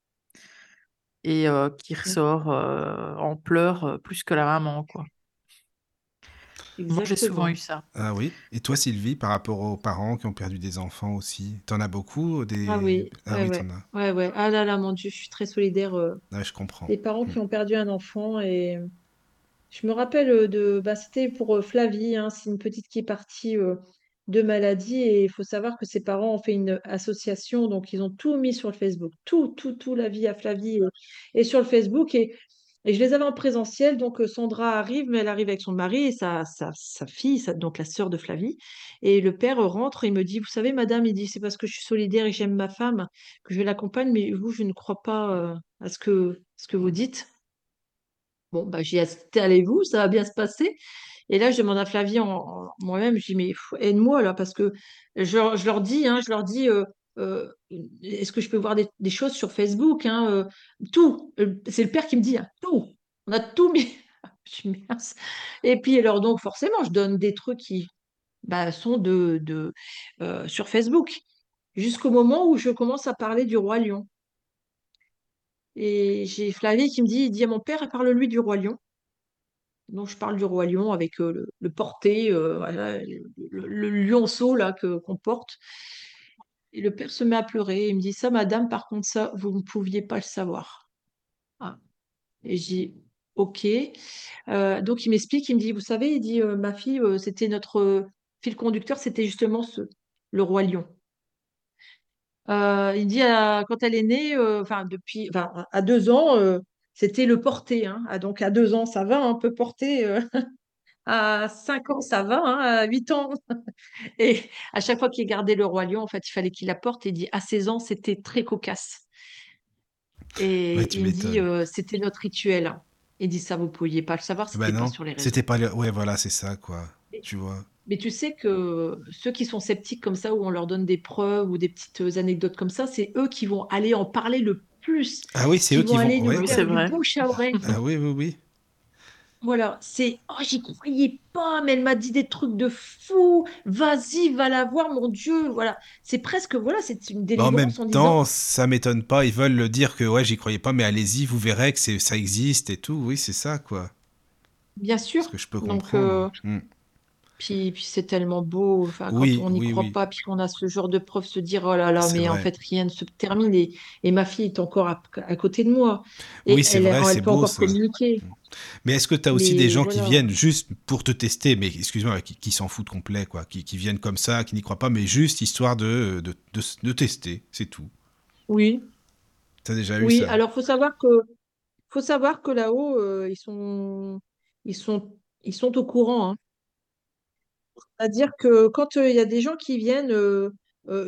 et euh, qui Hmm. ressort euh, en pleurs plus que la maman, quoi. Moi, j'ai souvent Exactement. eu ça. Ah oui. Et toi, Sylvie, par rapport aux parents qui ont perdu des enfants aussi, t'en as beaucoup, Ah des... oui, Ah ouais, oui, ouais, t'en as. ouais, ouais. Ah là là, mon Dieu, je suis très solidaire euh, je comprends. des parents qui ont perdu un enfant et je me rappelle euh, de, bah, c'était pour euh, Flavie, hein, c'est une petite qui est partie euh, de maladie et il faut savoir que ses parents ont fait une association, donc ils ont tout mis sur le Facebook, tout, tout, tout, la vie à Flavie est, est sur le Facebook et, et je les avais en présentiel, donc euh, Sandra arrive, mais elle arrive avec son mari et sa, sa, fille, donc la sœur de Flavie, et le père rentre et me dit, vous savez, madame, il dit, c'est parce que je suis solidaire et j'aime ma femme que je l'accompagne, mais vous, je ne crois pas euh, à ce que, vous dites. Bon, bah, j'y allez-vous, ça va bien se passer. Et là, je demande à Flavie en, moi-même, je dis, mais aide-moi là, parce que je, leur je leur dis, hein, je leur dis, euh, euh, est-ce que je peux voir des, choses sur Facebook, hein, euh, tout. Euh, C'est le père qui me dit, hein, tout. On a tout mis. (laughs) Et puis, alors, donc, forcément, je donne des trucs qui bah, sont de, sur Facebook, jusqu'au moment où je commence à parler du roi lion. Et j'ai Flavie qui me dit, il dit à mon père, parle-lui du roi lion. Donc, je parle du roi lion avec le, porté, le, lionceau qu'on porte. Et le père se met à pleurer. Il me dit ça, madame, par contre, ça, vous ne pouviez pas le savoir. Ah. Et je dis, ok. Euh, donc, il m'explique, il me dit, vous savez, il dit, euh, ma fille, euh, c'était notre fil conducteur, c'était justement ce, le roi lion. Il dit, quand elle est née, enfin, depuis, enfin, à deux ans, c'était le porté. hein. Ah, donc, à deux ans, ça va, un peu porté. Euh, À 5 ans, ça va, hein, à 8 ans. (laughs) Et à chaque fois qu'il gardait le roi lion, en fait, il fallait qu'il apporte. Et il dit, à 16 ans, c'était très cocasse. Ouais, Et tu il me dit, euh, c'était notre rituel. Il dit, ça, vous ne pouviez pas le savoir, Bah c'était pas non, sur les réseaux. c'était pas... le- Ouais, voilà, c'est ça, quoi. Mais, Tu vois. mais tu sais que ceux qui sont sceptiques comme ça, où on leur donne des preuves ou des petites anecdotes comme ça, c'est eux qui vont aller en parler le plus, Ah oui, c'est eux qui vont aller Ouais. C'est du vrai. bouche à oreille. Ah oui, oui, oui. Voilà, c'est oh j'y croyais pas, mais elle m'a dit des trucs de fou. Vas-y, va la voir, mon Dieu. Voilà, c'est presque voilà, c'est une Bah, en même délivrance en disant temps, ça m'étonne pas. Ils veulent le dire que ouais, j'y croyais pas, mais allez-y, vous verrez que ça existe et tout. Oui, c'est ça, quoi. bien sûr. que je peux Donc euh, comprendre. Hmm. puis puis c'est tellement beau. Enfin, quand Oui, on n'y oui, croit oui. pas, puis qu'on a ce genre de preuves, se dire oh là là, mais en fait rien ne se termine et, et ma fille est encore à, à côté de moi Oui, et c'est elle vrai, c'est elle peut beau encore ça. communiquer. Mais est-ce que tu as aussi des gens qui viennent juste pour te tester, mais excuse-moi, qui, qui s'en foutent complet, quoi, qui, qui viennent comme ça, qui n'y croient pas, mais juste histoire de, de, de, de tester, c'est tout. Oui, T'as déjà eu oui. ça? Alors faut savoir que faut savoir que là-haut, euh, ils sont, ils sont Ils sont au courant. hein. C'est-à-dire que quand euh, il y a des gens qui viennent euh,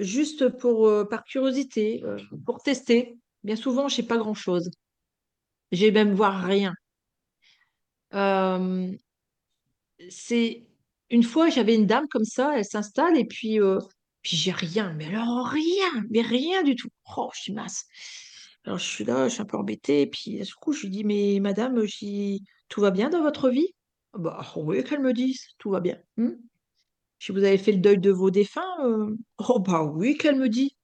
juste pour, par curiosité, pour tester, bien souvent, je sais pas grand-chose. J'ai même voir rien. Euh, c'est une fois, j'avais une dame comme ça, elle s'installe et puis, euh, puis j'ai rien, mais alors rien, mais rien du tout. Oh, je suis. Alors je suis là, je suis un peu embêtée, et puis du coup, je lui dis, mais madame, tout va bien dans votre vie? Ah Bah oui, qu'elle me dise, tout va bien. Hmm? Dis, vous avez fait le deuil de vos défunts? euh Oh bah oui, qu'elle me dit.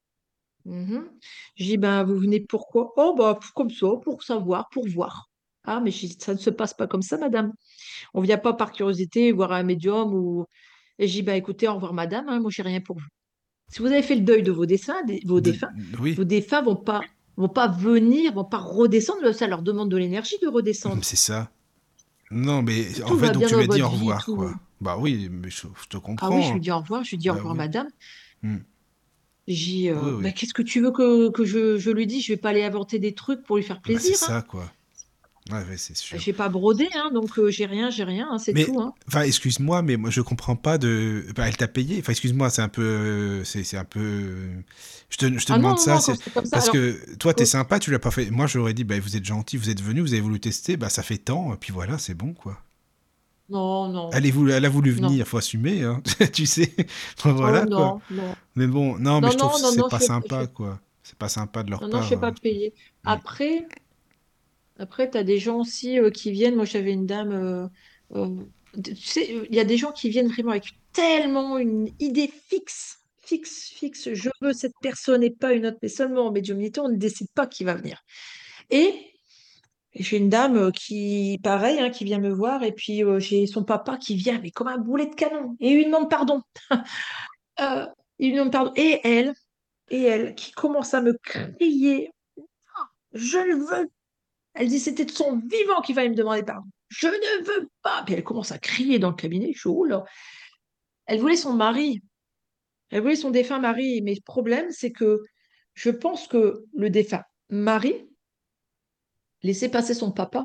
Mhm. Je dis, ben vous venez pourquoi? Oh bah comme ça, pour savoir, pour voir. Ah, mais ça ne se passe pas comme ça, madame. On vient pas par curiosité voir un médium ou. Et je dis, bah écoutez, au revoir, madame, hein, moi j'ai rien pour vous. Si vous avez fait le deuil de vos des- vos De- défunts, Oui, vos défunts vont pas, vont pas venir, vont pas redescendre. Ça leur demande de l'énergie de redescendre. c'est ça. Non, mais en fait, donc tu m'as dit au vie, revoir, quoi. Bah oui, mais je, je te Ah comprends. oui, je lui dis au revoir, je lui dis au Bah revoir, oui. madame. Hmm. J'ai dit, euh, Oui, bah, qu'est-ce que tu veux que, que je, je lui dise? Je vais pas aller inventer des trucs pour lui faire Bah, c'est plaisir, hein. ça, quoi. Ouais, ouais, c'est sûr. J'ai pas brodé, hein, donc euh, j'ai rien, j'ai rien, hein, c'est tout, hein. enfin, excuse-moi, mais moi je comprends pas de. Bah, elle t'a payé. Enfin, excuse-moi, c'est un peu, c'est c'est un peu. Je te, je te Ah demande non, ça, non, comme parce Alors, que toi t'es euh, sympa, tu l'as pas fait. Moi j'aurais dit, bah vous êtes gentil, vous êtes venu, vous avez voulu tester, bah ça fait tant, et puis voilà, c'est bon quoi. non, non, Elle, est voulu- elle a voulu venir, faut assumer, hein. (laughs) tu sais. (laughs) Oh voilà quoi. non, non. Mais bon, non, mais je trouve que c'est pas je je sympa fais- quoi. C'est pas sympa de leur non, non, je part. fais pas payer. Mm. Après, après, t'as des gens aussi euh, qui viennent. Moi, j'avais une dame. euh, euh, tu sais, il y a des gens qui viennent vraiment avec tellement une idée fixe, fixe, fixe. Je veux cette personne et pas une autre, mais seulement en médiumnité, on ne décide pas qui va venir. Et j'ai une dame qui, pareil, hein, qui vient me voir, et puis j'ai son papa qui vient, mais comme un boulet de canon, et lui demande pardon. (laughs) Euh, lui demande pardon. Et elle, et elle, qui commence à me crier, je ne veux. Elle dit, c'était de son vivant qu'il fallait me demander pardon. Je ne veux pas. Puis elle commence à crier dans le cabinet. Je oh là? Elle voulait son mari. Elle voulait son défunt mari. Mais le problème, c'est que je pense que le défunt mari laissait passer son papa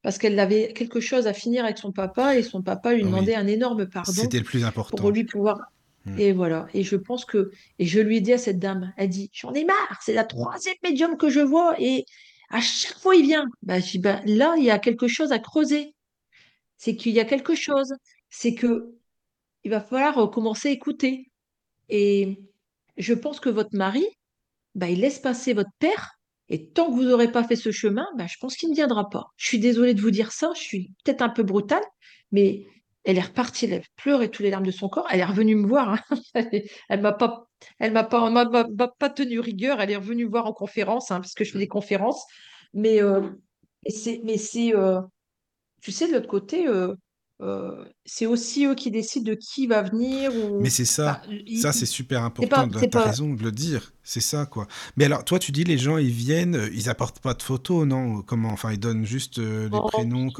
parce qu'elle avait quelque chose à finir avec son papa et son papa lui demandait Oui, un énorme pardon c'était le plus pour important. lui pouvoir. Mm. Et voilà. Et je pense que, et je lui ai dit à cette dame, elle dit, j'en ai marre, c'est la troisième médium que je vois et à chaque fois il vient. Bah, je dis, bah, là, il y a quelque chose à creuser. C'est qu'il y a quelque chose. C'est que il va falloir euh, commencer à écouter. Et je pense que votre mari, bah, il laisse passer votre père. Et tant que vous n'aurez pas fait ce chemin, je pense qu'il ne viendra pas. Je suis désolée de vous dire ça, je suis peut-être un peu brutale, mais elle est repartie, elle pleurait tous les larmes de son corps. Elle est revenue me voir. hein. (laughs) Elle m'a pas, elle m'a pas, m'a- m'a- m'a pas tenu rigueur. Elle est revenue me voir en conférence, hein, parce que je fais des conférences. Mais euh, c'est, mais c'est, euh, tu sais, de l'autre côté, euh, c'est aussi eux qui décident de qui va venir Mais c'est ça. Enfin, Ça, c'est super c'est pas, important. c'est T'as pas. raison de le dire. C'est ça, quoi. Mais alors, toi, tu dis les gens, ils viennent, ils apportent pas de photos, non? Comment? Enfin, ils donnent juste les prénoms.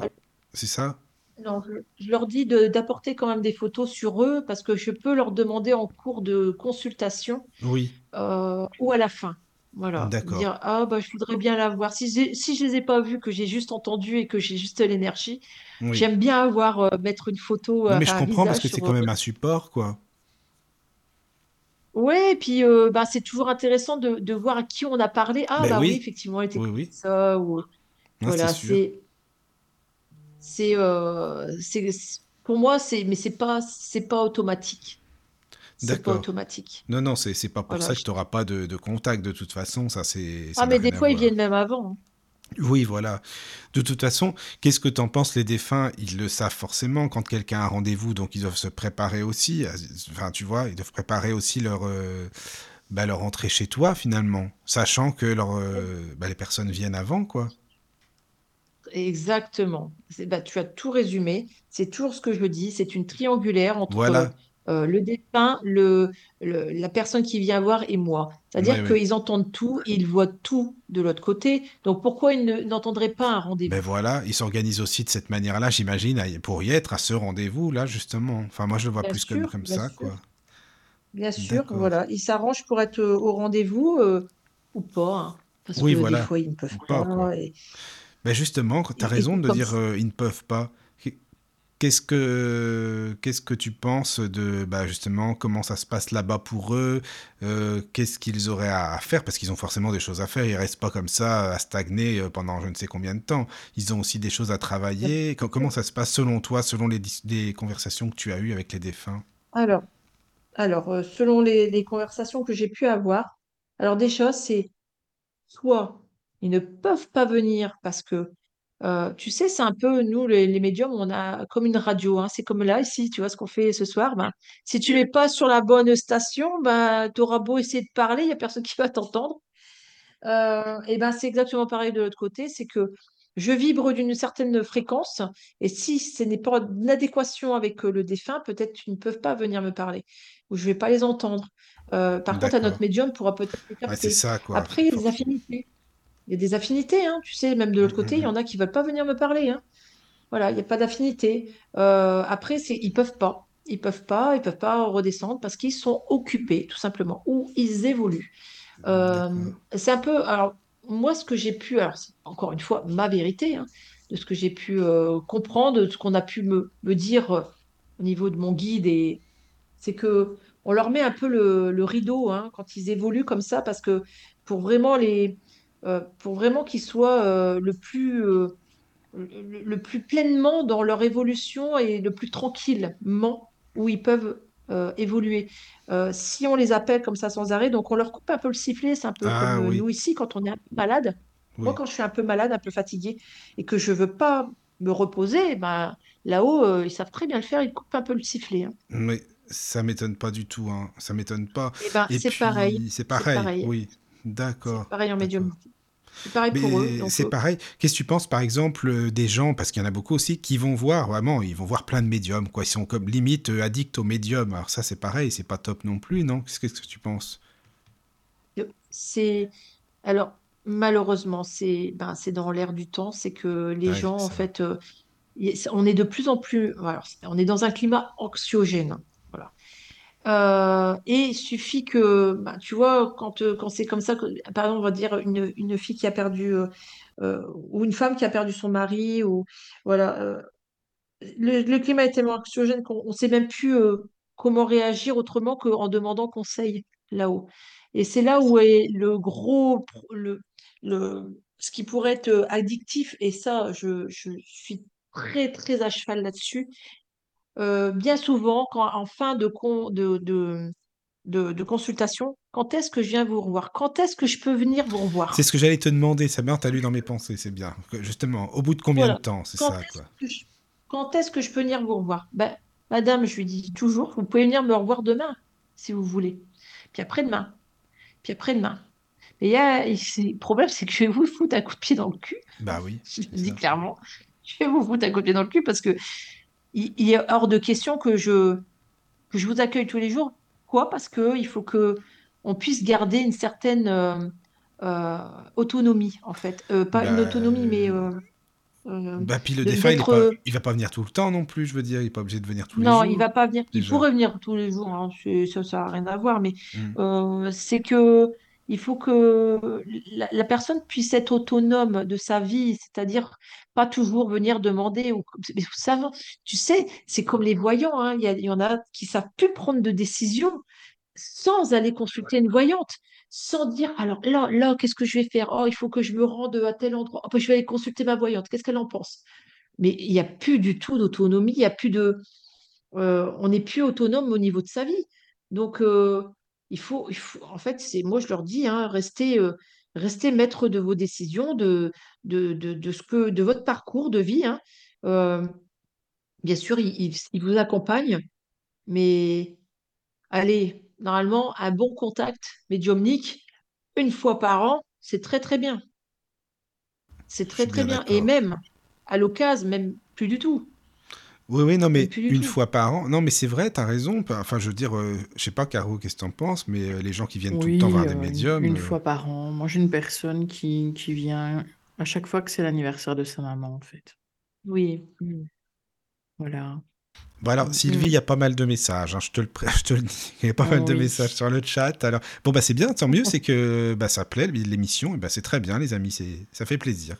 C'est ça? Non, je, leur dis d'apporter quand même des photos sur eux parce que je peux leur demander en cours de consultation Oui, euh, ou à la fin. Voilà, d'accord. dire ah bah je voudrais bien la voir. Si si je les ai pas vus, que j'ai juste entendu et que j'ai juste l'énergie, Oui. j'aime bien avoir euh, mettre une photo, Non, euh, mais je comprends parce que c'est quand même un support, quoi. Ouais, et puis euh, bah, c'est toujours intéressant de, de voir à qui on a parlé. Ah Ben bah oui, oui, effectivement, elle était oui, comme ça. Ou Non, voilà, c'est c'est euh, c'est pour moi c'est mais c'est pas c'est pas automatique. C'est pas D'accord. automatique. Non, non, c'est c'est pas pour Voilà. ça que tu n'auras pas de, de contact de toute façon. Ça, c'est, ça Ah, mais des fois, ils viennent même avant. hein. Oui, voilà. De toute façon, qu'est-ce que t'en penses, les défunts? Ils le savent forcément quand quelqu'un a un rendez-vous, donc ils doivent se préparer aussi. Enfin, tu vois, ils doivent préparer aussi leur, euh, bah, leur entrée chez toi, finalement, sachant que leur, euh, bah, les personnes viennent avant, quoi. Exactement. Bah, tu as tout résumé. C'est toujours ce que je dis. C'est une triangulaire entre Voilà. euh, le défunt, le, le- la personne qui vient voir et moi. C'est-à-dire oui. qu'ils entendent tout et ils voient tout de l'autre côté. Donc pourquoi ils ne- n'entendraient pas un Ben rendez-vous? voilà, ils s'organisent aussi de cette manière-là, j'imagine, pour y être, à ce rendez-vous-là, justement. Enfin, moi, je le vois Bien plus comme, sûr, comme ça, sûr, quoi. bien sûr. Voilà. Ils s'arrangent pour être euh, au rendez-vous euh, ou pas. hein. Parce Oui, que des voilà. fois, ils ne peuvent pas, quoi. pas. Et, Ben justement, tu as raison de dire euh, ils ne peuvent pas. Qu'est-ce que, qu'est-ce que tu penses de bah, justement comment ça se passe là-bas pour eux euh, Qu'est-ce qu'ils auraient à, faire? Parce qu'ils ont forcément des choses à faire. Ils restent pas comme ça à stagner euh, pendant je ne sais combien de temps. Ils ont aussi des choses à travailler. comment ça se passe selon toi, selon les, les conversations que tu as eues avec les défunts? Alors, alors euh, selon les, les conversations que j'ai pu avoir, alors des choses, c'est soit ils ne peuvent pas venir parce que euh, tu sais, c'est un peu, nous, les, les médiums, on a comme une radio. hein. C'est comme là, ici, tu vois ce qu'on fait ce soir. Ben, si tu n'es pas sur la bonne station, ben, tu auras beau essayer de parler, il n'y a personne qui (laughs) va t'entendre. Euh, et ben, c'est exactement pareil de l'autre côté. C'est que je vibre d'une certaine fréquence. Et si ce n'est pas en adéquation avec euh, le défunt, peut-être qu'ils ne peuvent pas venir me parler. Ou je ne vais pas les entendre. Euh, par contre, à notre médium pourra peut-être les Ouais, ça, quoi. Après, il y a des affinités. Il y a des affinités, hein, tu sais, même de l'autre côté, il y en a qui ne veulent pas venir me parler. hein. Voilà, il n'y a pas d'affinité. Euh, après, c'est, ils peuvent pas. Ils peuvent pas, ils peuvent pas redescendre parce qu'ils sont occupés, tout simplement, ou ils évoluent. Euh, c'est un peu, alors, moi, ce que j'ai pu, alors, c'est encore une fois, ma vérité, hein, de ce que j'ai pu euh, comprendre, de ce qu'on a pu me, me dire au niveau de mon guide, et c'est que on leur met un peu le, le rideau hein, quand ils évoluent comme ça, parce que pour vraiment les, euh, pour vraiment qu'ils soient euh, le plus euh, le, le plus pleinement dans leur évolution et le plus tranquillement où ils peuvent évoluer. Si on les appelle comme ça sans arrêt, donc on leur coupe un peu le sifflet, c'est un peu comme Ah oui, nous ici quand on est un peu malade. Moi, quand je suis un peu malade, un peu fatiguée et que je veux pas me reposer, ben, là-haut, ils savent très bien le faire, ils coupent un peu le sifflet. hein. Mais ça m'étonne pas du tout, hein. Ça m'étonne pas. Et ben, c'est pareil, c'est pareil, pareil, oui. c'est D'accord, pareil en d'accord. C'est pareil pour eux. C'est pareil. Qu'est-ce que tu penses, par exemple, euh, des gens, parce qu'il y en a beaucoup aussi, qui vont voir, vraiment, ils vont voir plein de médiums, quoi. Ils sont comme limite euh, addicts aux médiums. Alors ça, c'est pareil, c'est pas top non plus, non? Qu'est-ce que tu penses? c'est Alors, malheureusement, c'est ben, c'est dans l'air du temps, c'est que les Ouais, gens, en fait, euh, on est de plus en plus, voilà, on est dans un climat anxiogène. Euh, et il suffit que, ben, tu vois, quand, euh, quand c'est comme ça, par exemple, on va dire une, une fille qui a perdu, euh, ou une femme qui a perdu son mari, ou voilà, le, climat est tellement anxiogène qu'on ne sait même plus comment réagir autrement qu'en demandant conseil là-haut. Et c'est là où est le gros, le, le, ce qui pourrait être addictif, et ça, je, je suis très, très à cheval là-dessus. Euh, bien souvent, quand en fin de, con, de, de, de, de consultation, quand est-ce que je viens vous revoir? Quand est-ce que je peux venir vous C'est revoir? ce que j'allais te demander, ça bien, t'as lu dans mes pensées, c'est bien. Justement, au bout de combien de temps, c'est ça, est-ce quoi? que je, quand est-ce que je peux venir vous revoir? Ben, madame, je lui dis toujours, vous pouvez venir me revoir demain, si vous voulez. Puis après-demain. Puis après-demain. Mais y a, c'est- le problème, c'est que je vais vous foutre un coup de pied dans le cul. Bah oui, Je le c'est dis clairement. Je vais vous foutre un coup de pied dans le cul parce que il, il est hors de question que je, que je vous accueille tous les jours. Quoi? Parce que il faut que on puisse garder une certaine euh, euh, autonomie, en fait. Euh, pas une Bah, autonomie, mais bah puis le de- défunt, il pas, il va pas venir tout le temps non plus, je veux dire, il est pas obligé de venir tous les Non, il jours, va pas venir. Il pourrait venir tous les jours, hein, ça, n'a rien à voir, mais euh, c'est que il faut que la, personne puisse être autonome de sa vie, c'est-à-dire pas toujours venir demander. Mais vous tu sais, c'est comme les voyants, hein, il y y en a qui savent plus prendre de décision sans aller consulter une voyante, sans dire, alors là, là, qu'est-ce que je vais faire? Oh, il faut que je me rende à tel endroit. Oh, ben, je vais aller consulter ma voyante. Qu'est-ce qu'elle en pense? Mais il n'y a plus du tout d'autonomie, il n'y a plus de euh, on n'est plus autonome au niveau de sa vie. Donc, euh, il faut, il faut, en fait, c'est, moi, je leur dis, hein, restez, euh, restez maître de vos décisions, de, de, de, de ce que, de votre parcours de vie. hein. Euh, bien sûr, ils il, il vous accompagnent, mais allez, normalement, un bon contact médiumnique, une fois par an, c'est très, très bien. C'est très, très bien bien. Et même, à l'occasion, même plus du tout. Oui, oui, non, mais une tout. fois par an. Non, mais c'est vrai, t'as raison. Enfin, je veux dire, euh, je sais pas, Caro, qu'est-ce que t'en penses, mais euh, les gens qui viennent tout le temps voir des euh, une, médiums, une euh, fois par an. Moi, j'ai une personne qui, qui vient à chaque fois que c'est l'anniversaire de sa maman, en fait. Oui. Voilà. Bon alors, Mm. Sylvie, il y a pas mal de messages, hein, je, te le, (laughs) je te le dis, il y a pas mal de Oui. messages sur le chat. Alors, bon, bah c'est bien, tant mieux, (laughs) c'est que bah, ça plaît, l'émission, et bah, c'est très bien, les amis, c'est, ça fait plaisir.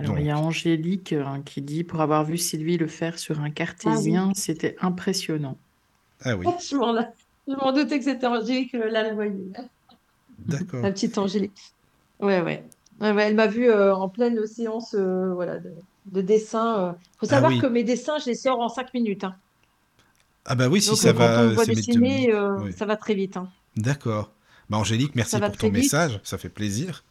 Alors, il y a Angélique hein, qui dit pour avoir vu Sylvie le faire sur un cartésien, c'était impressionnant. Ah oui, (laughs) Je m'en, je m'en doutais que c'était Angélique euh, là, la voyait. d'accord. La petite Angélique. Ouais, ouais. Ouais, ouais, elle m'a vu euh, en pleine séance euh, voilà, de, de dessin. Il faut Ah savoir oui. que mes dessins, je les sors en 5 minutes. hein. Ah bah oui, si Donc, ça euh, quand on va, voit c'est dessiner, euh, Oui. ça va très vite. hein. D'accord. Bah Angélique, merci va pour très ton vite. message, ça fait plaisir.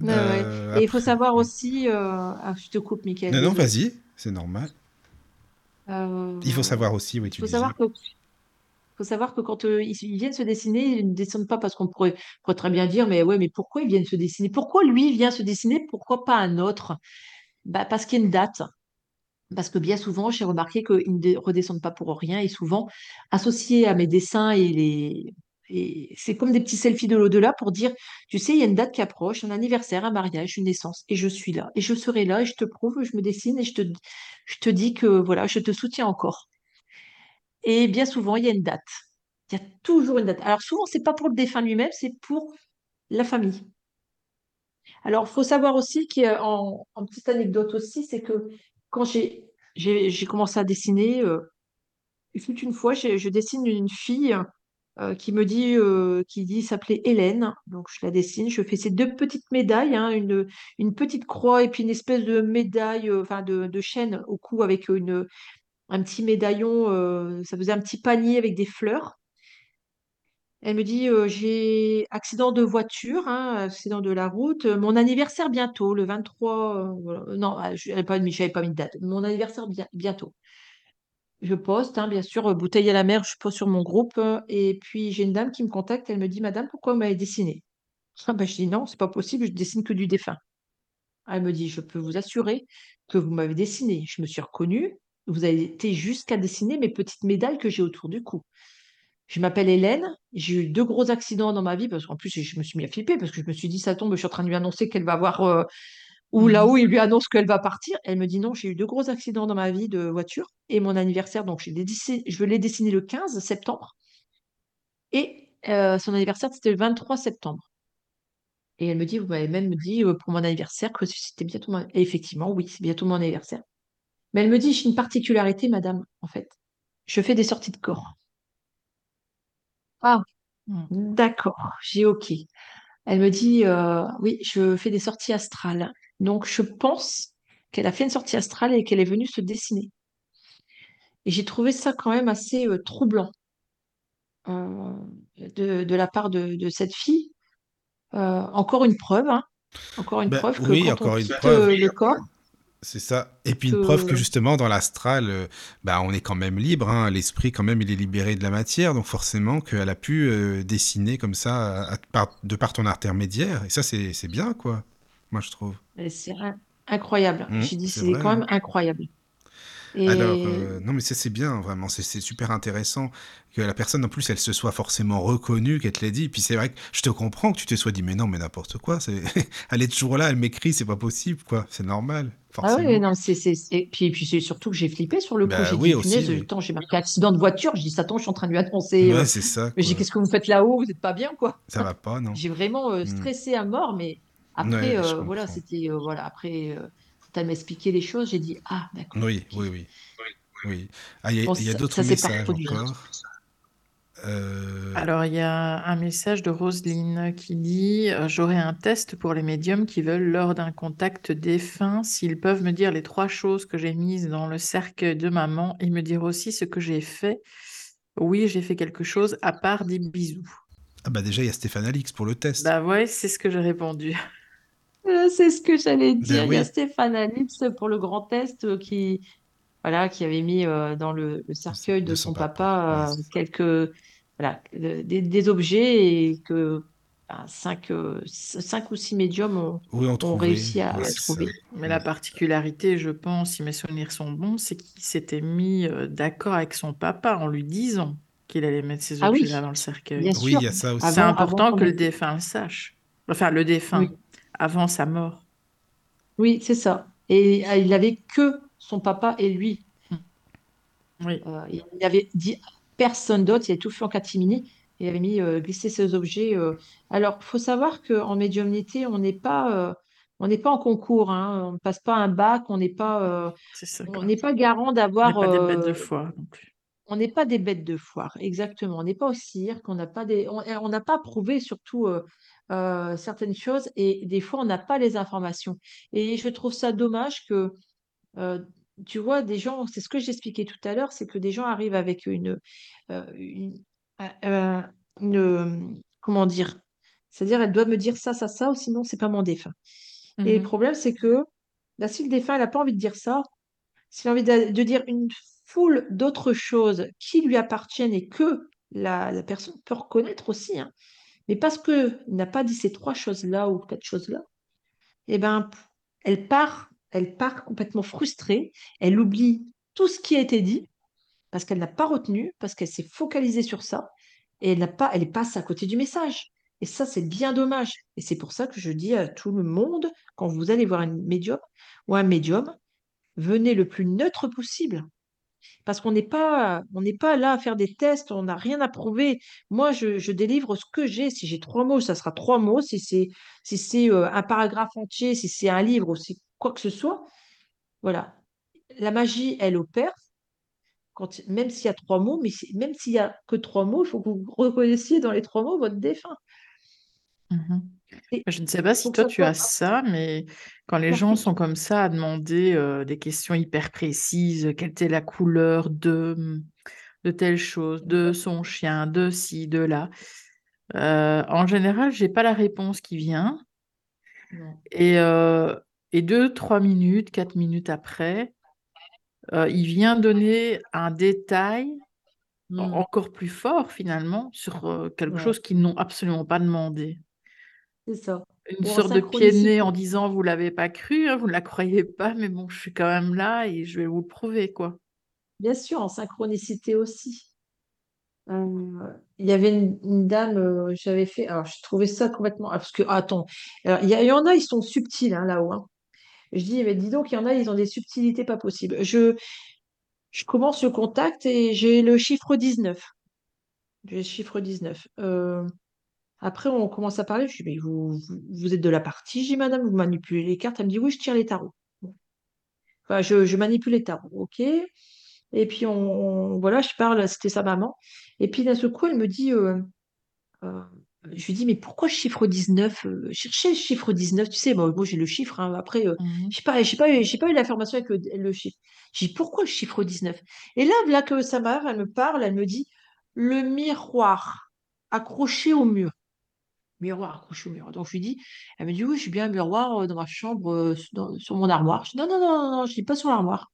Ouais, ouais. Euh, Et il faut savoir aussi. euh, Ah, je te coupe, Mickaël. Non, non, vas-y, c'est normal. Euh, Il faut savoir aussi, oui, Il tu faut disais. savoir que, faut savoir que quand euh, ils, ils viennent se dessiner, ils ne dessinent pas parce qu'on pourrait, pourrait très bien dire, mais ouais, mais pourquoi ils viennent se dessiner? Pourquoi lui vient se dessiner? Pourquoi pas un autre? Bah, parce qu'il y a une date. Parce que bien souvent, j'ai remarqué qu'ils ne redescendent pas pour rien et souvent associés à mes dessins et les. Et c'est comme des petits selfies de l'au-delà pour dire, tu sais, il y a une date qui approche, un anniversaire, un mariage, une naissance, et je suis là, et je serai là, et je te prouve, je me dessine, et je te, je te dis que voilà, je te soutiens encore. Et bien souvent, il y a une date. Il y a toujours une date. Alors souvent, c'est pas pour le défunt lui-même, c'est pour la famille. Alors, il faut savoir aussi qu'en en petite anecdote aussi, c'est que quand j'ai commencé à dessiner, euh, une fois, je dessine une fille euh, qui me dit, euh, qui dit s'appeler Hélène. Donc, je la dessine, je fais ces deux petites médailles, hein, une, petite croix et puis une espèce de médaille, euh, enfin de, de chaîne au cou avec un petit médaillon, ça faisait un petit panier avec des fleurs. Elle me dit, j'ai accident de voiture, hein, accident de la route, mon anniversaire bientôt, le 23, euh, voilà. Euh, non, ah, je n'avais pas, pas mis de date, mon anniversaire bien- bientôt. Je poste, hein, bien sûr, euh, bouteille à la mer, je poste sur mon groupe, euh, et puis j'ai une dame qui me contacte, elle me dit, Madame, pourquoi vous m'avez dessiné? (laughs) Ah, ben, je dis, non, c'est pas possible, je dessine que du défunt. Elle me dit, je peux vous assurer que vous m'avez dessiné. Je me suis reconnue, vous avez été jusqu'à dessiner mes petites médailles que j'ai autour du cou. Je m'appelle Hélène. J'ai eu deux gros accidents dans ma vie parce qu'en plus, je me suis mis à flipper parce que je me suis dit, ça tombe, je suis en train de lui annoncer qu'elle va avoir. euh, ou Mhm. là-haut, il lui annonce qu'elle va partir. Elle me dit non, j'ai eu deux gros accidents dans ma vie de voiture et mon anniversaire, donc je l'ai dessiné le 15 septembre et euh, son anniversaire, c'était le 23 septembre. Et elle me dit, vous m'avez même dit euh, pour mon anniversaire que c'était bientôt mon... Et effectivement, oui, c'est bientôt mon anniversaire. Mais elle me dit, j'ai une particularité, madame, en fait. Je fais des sorties de corps. Ah, d'accord, j'ai OK. Elle me dit, euh, oui, je fais des sorties astrales. Donc, je pense qu'elle a fait une sortie astrale et qu'elle est venue se dessiner. Et j'ai trouvé ça quand même assez euh, troublant euh, de, de la part de, de cette fille. Euh, encore une preuve, hein, encore une Ben preuve que oui, quand on encore une quitte preuve. le corps, C'est ça. Et puis une preuve que justement dans l'astral, bah, on est quand même libre. hein. L'esprit quand même il est libéré de la matière, donc forcément qu'elle a pu euh, dessiner comme ça à- à- par- de par ton intermédiaire. Et ça c'est bien quoi. Moi je trouve. c'est in- incroyable. Mmh, J'ai dit, c'est quand même incroyable. Alors Et euh, non mais ça c'est bien vraiment. C'est super intéressant que la personne en plus elle se soit forcément reconnue, qu'elle te l'ait dit. Puis c'est vrai que je te comprends que tu te sois dit mais non mais n'importe quoi. (laughs) Elle est toujours là, elle m'écrit, c'est pas possible quoi. C'est normal Ah forcément. oui, non, c'est, c'est- Puis, puis c'est surtout que j'ai flippé sur le coup. Bah J'ai oui dit, aussi. attends, j'ai marqué accident de voiture. Je dis, Satan, je suis en train de lui annoncer. euh, Ouais c'est ça Mais j'ai dit, qu'est-ce que vous faites là-haut? Vous n'êtes pas bien, quoi. Ça va pas non. (laughs) J'ai vraiment euh, Hmm. stressé à mort, mais après, Ouais euh, voilà, c'était, euh, voilà, après, euh, quand elle m'expliqué les choses, j'ai dit, ah, d'accord, Oui, oui, oui. Oui. Ah, il y a, Bon, d'autres messages reproduit. encore? Euh, Alors, il y a un message de Roselyne qui dit euh, J'aurai un test pour les médiums qui veulent, lors d'un contact défunt, s'ils peuvent me dire les trois choses que j'ai mises dans le cercueil de maman et me dire aussi ce que j'ai fait. Oui, j'ai fait quelque chose à part des bisous. Ah bah déjà, il y a Stéphane Alix pour le test. Bah ouais, c'est ce que j'ai répondu. Euh, C'est ce que j'allais Ben dire. Il y a Stéphane Alix pour le grand test euh, qui, voilà, qui avait mis euh, dans le, le cercueil de de son son papa. euh, quelques, voilà, des, des objets et que ben, cinq, euh, cinq ou six médiums ont, Oui, on ont trouvait. réussi à Ouais, à c'est ça. trouver. Mais la particularité, je pense, si mes souvenirs sont bons, c'est qu'il s'était mis euh, d'accord avec son papa en lui disant qu'il allait mettre ces Ah oui, objets-là dans le cercueil. bien Oui, sûr. il y a ça aussi. C'est avant important que le défunt le sache. Enfin, le Oui, défunt, avant sa mort. oui, c'est ça. Et euh, il n'avait que son papa et lui. Oui. Euh, il avait dit personne d'autre, il avait tout fait en catimini. Il avait mis euh, glisser ses objets. euh. Alors, il faut savoir qu'en médiumnité, on n'est pas, euh, on n'est pas en concours, hein, on ne passe pas un bac, on n'est pas, euh, C'est ça, on quoi. n'est pas garant On n'est d'avoir. pas des bêtes de euh, foire non plus. on n'est pas des bêtes de foire, exactement. On n'est pas au cirque, on n'a pas des, on on n'a pas prouvé surtout euh, euh, certaines choses et des fois on n'a pas les informations. Et je trouve ça dommage que, euh, tu vois, des gens, c'est ce que j'expliquais tout à l'heure, c'est que des gens arrivent avec une, euh, une, une- comment dire, c'est-à-dire elle doit me dire ça, ça, ça, ou sinon c'est pas mon défunt. Et le Mhm. problème c'est que bah, si le défunt n'a pas envie de dire ça, s'il a envie de, de dire une foule d'autres choses qui lui appartiennent et que la, la personne peut reconnaître aussi, hein, mais parce qu'il n'a pas dit ces trois choses-là ou quatre choses-là, eh ben, elle part, elle part complètement frustrée, elle oublie tout ce qui a été dit parce qu'elle n'a pas retenu, parce qu'elle s'est focalisée sur ça et elle pas, elle passe à côté du message. Et ça, c'est bien dommage. Et c'est pour ça que je dis à tout le monde, quand vous allez voir un médium ou un médium, venez le plus neutre possible. Parce qu'on n'est pas, on n'est pas là à faire des tests, on n'a rien à prouver. Moi, je, délivre ce que j'ai. Si j'ai trois mots, ça sera trois mots. Si c'est si c'est euh, un paragraphe entier, si c'est un livre ou si quoi que ce soit, voilà. La magie, elle opère, quand, même s'il y a trois mots, mais même s'il y a que trois mots, il faut que vous (laughs) reconnaissiez dans les trois mots votre défunt. Mhm. Je ne sais pas si toi tu as ça, mais quand les gens sont comme ça à demander euh, des questions hyper précises, quelle était la couleur de, de telle chose, de son chien, de ci, de là, euh, en général, j'ai pas la réponse qui vient. Et, euh, et deux, trois minutes, quatre minutes après, il vient donner un détail en- Mm. encore plus fort finalement sur quelque Ouais, chose qu'ils n'ont absolument pas demandé. C'est ça. Une sorte de pied de nez en disant vous l'avez pas cru, hein, vous ne la croyez pas, mais bon, je suis quand même là et je vais vous le prouver, quoi. Bien sûr, en synchronicité aussi. Euh, il y avait une, une dame, euh, j'avais fait, alors je trouvais ça complètement, ah, parce que, attends, alors, il y, a- il y en a, ils sont subtils hein, là-haut. hein. Je dis, mais dis donc, il y en a, ils ont des subtilités pas possibles. Je, je commence le contact et j'ai le chiffre 19. J'ai le chiffre 19. Euh, après, on commence à parler, je dis, mais vous, vous, vous êtes de la partie, j'ai madame, vous manipulez les cartes. Elle me dit, oui, je tire les tarots. Bon. Enfin, je, je manipule les tarots, ok. Et puis, on, on- voilà, je parle, c'était sa maman. Et puis, d'un seul coup, elle me dit, euh, Euh, je lui dis, mais pourquoi le chiffre 19 euh, Cherchez le chiffre 19, tu sais, moi, moi, j'ai le chiffre, hein, après, euh, Mhm. je sais pas, pas, eu- eu l'information avec le, le chiffre. J'ai dit, pourquoi le chiffre 19 Et là, là que sa mère, elle me parle, elle me dit, le miroir accroché au mur. Miroir accroché au mur. Donc, je lui dis, elle me dit, oui, j'ai bien un miroir euh, dans ma chambre, euh, dans- sur mon armoire. Je dis, non, non, non, non, je dis pas sur l'armoire.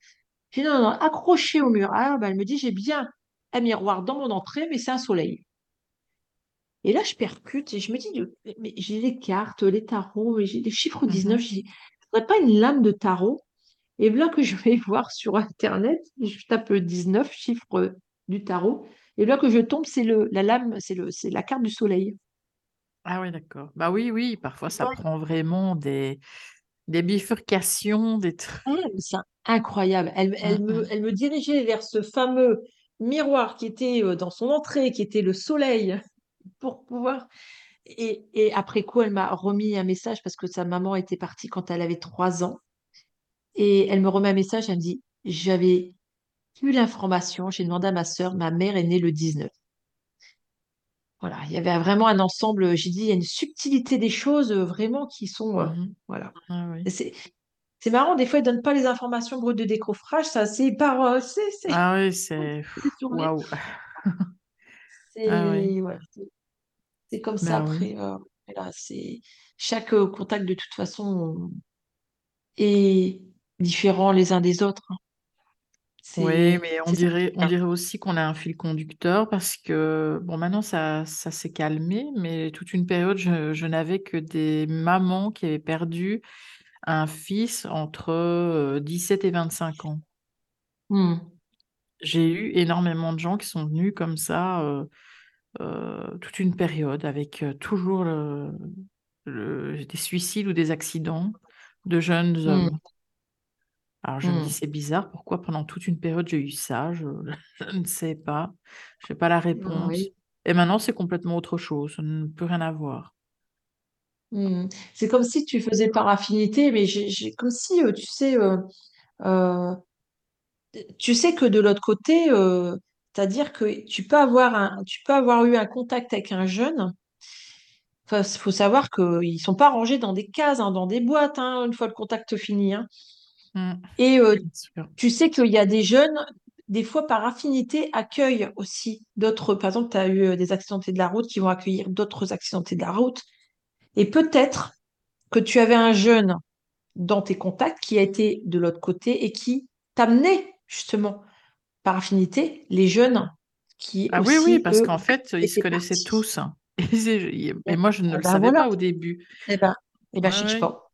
Je dis, non, non, non, accroché au mur. Ah, bah, elle me dit, j'ai bien un miroir dans mon entrée, mais c'est un soleil. Et là, je percute et je me dis, mais j'ai les cartes, les tarots, j'ai les chiffres 19. Mhm. Je dis, faudrait pas une lame de tarot? Et là que je vais (laughs) voir sur Internet, je tape le 19, chiffre du tarot. Et là que je tombe, c'est la lame, c'est la carte du soleil. Ah oui, d'accord. Bah oui, oui, parfois ça prend vraiment des, des bifurcations, des trucs. Ah, mais C'est incroyable. Elle, elle me, elle me dirigeait vers ce fameux miroir qui était euh, dans son entrée, qui était le soleil, (laughs) pour pouvoir. Et, et après coup, elle m'a remis un message parce que sa maman était partie quand elle avait trois ans. Et elle me remet un message, elle me dit, j'avais eu l'information, j'ai demandé à ma sœur, ma mère est née le 19. Voilà, il y avait vraiment un ensemble, j'ai dit, il y a une subtilité des choses euh, vraiment qui sont, euh, Mhm. voilà. Ah oui. C'est marrant, des fois, ils donnent pas les informations brutes de décoffrage, ça, c'est par, euh, c'est c'est- Ah oui, (laughs) c'est... Waouh. (laughs) Ah oui. C'est comme ça Bah oui. après. euh, voilà, chaque euh, contact de toute façon est différent les uns des autres. hein. Oui, mais on dirait, on dirait aussi qu'on a un fil conducteur parce que, bon, maintenant ça, ça s'est calmé, mais toute une période, je, je n'avais que des mamans qui avaient perdu un fils entre euh, 17 et 25 ans. Hmm. J'ai eu énormément de gens qui sont venus comme ça euh, euh, toute une période avec euh, toujours le- le- des suicides ou des accidents de jeunes Hmm. hommes. Alors je me dis, Hmm. c'est bizarre, pourquoi pendant toute une période j'ai eu ça? Je, (laughs) je ne sais pas. Je n'ai pas la réponse. oui. Et maintenant, c'est complètement autre chose. Ça ne peut rien avoir. Hmm. C'est comme si tu faisais par affinité, mais j'ai, comme si, euh, tu sais, euh, euh, tu sais que de l'autre côté, c'est-à-dire que tu peux avoir un, tu peux avoir eu un contact avec un jeune. Il faut savoir qu'ils sont pas rangés dans des cases, hein, dans des boîtes, hein, une fois le contact fini. hein. Mm, Et euh, tu sais qu'il y a des jeunes, des fois par affinité, accueillent aussi d'autres. Par exemple, tu as eu euh, des accidentés de la route qui vont accueillir d'autres accidentés de la route. Et peut-être que tu avais un jeune dans tes contacts qui a été de l'autre côté et qui t'amenait justement par affinité les jeunes qui Ah oui, oui, parce qu'en fait, ils se connaissaient partis. tous. (laughs) Et moi, je ne Eh le ben savais voilà. pas au début. Eh ben, eh ben Ouais, cherche ouais. pas.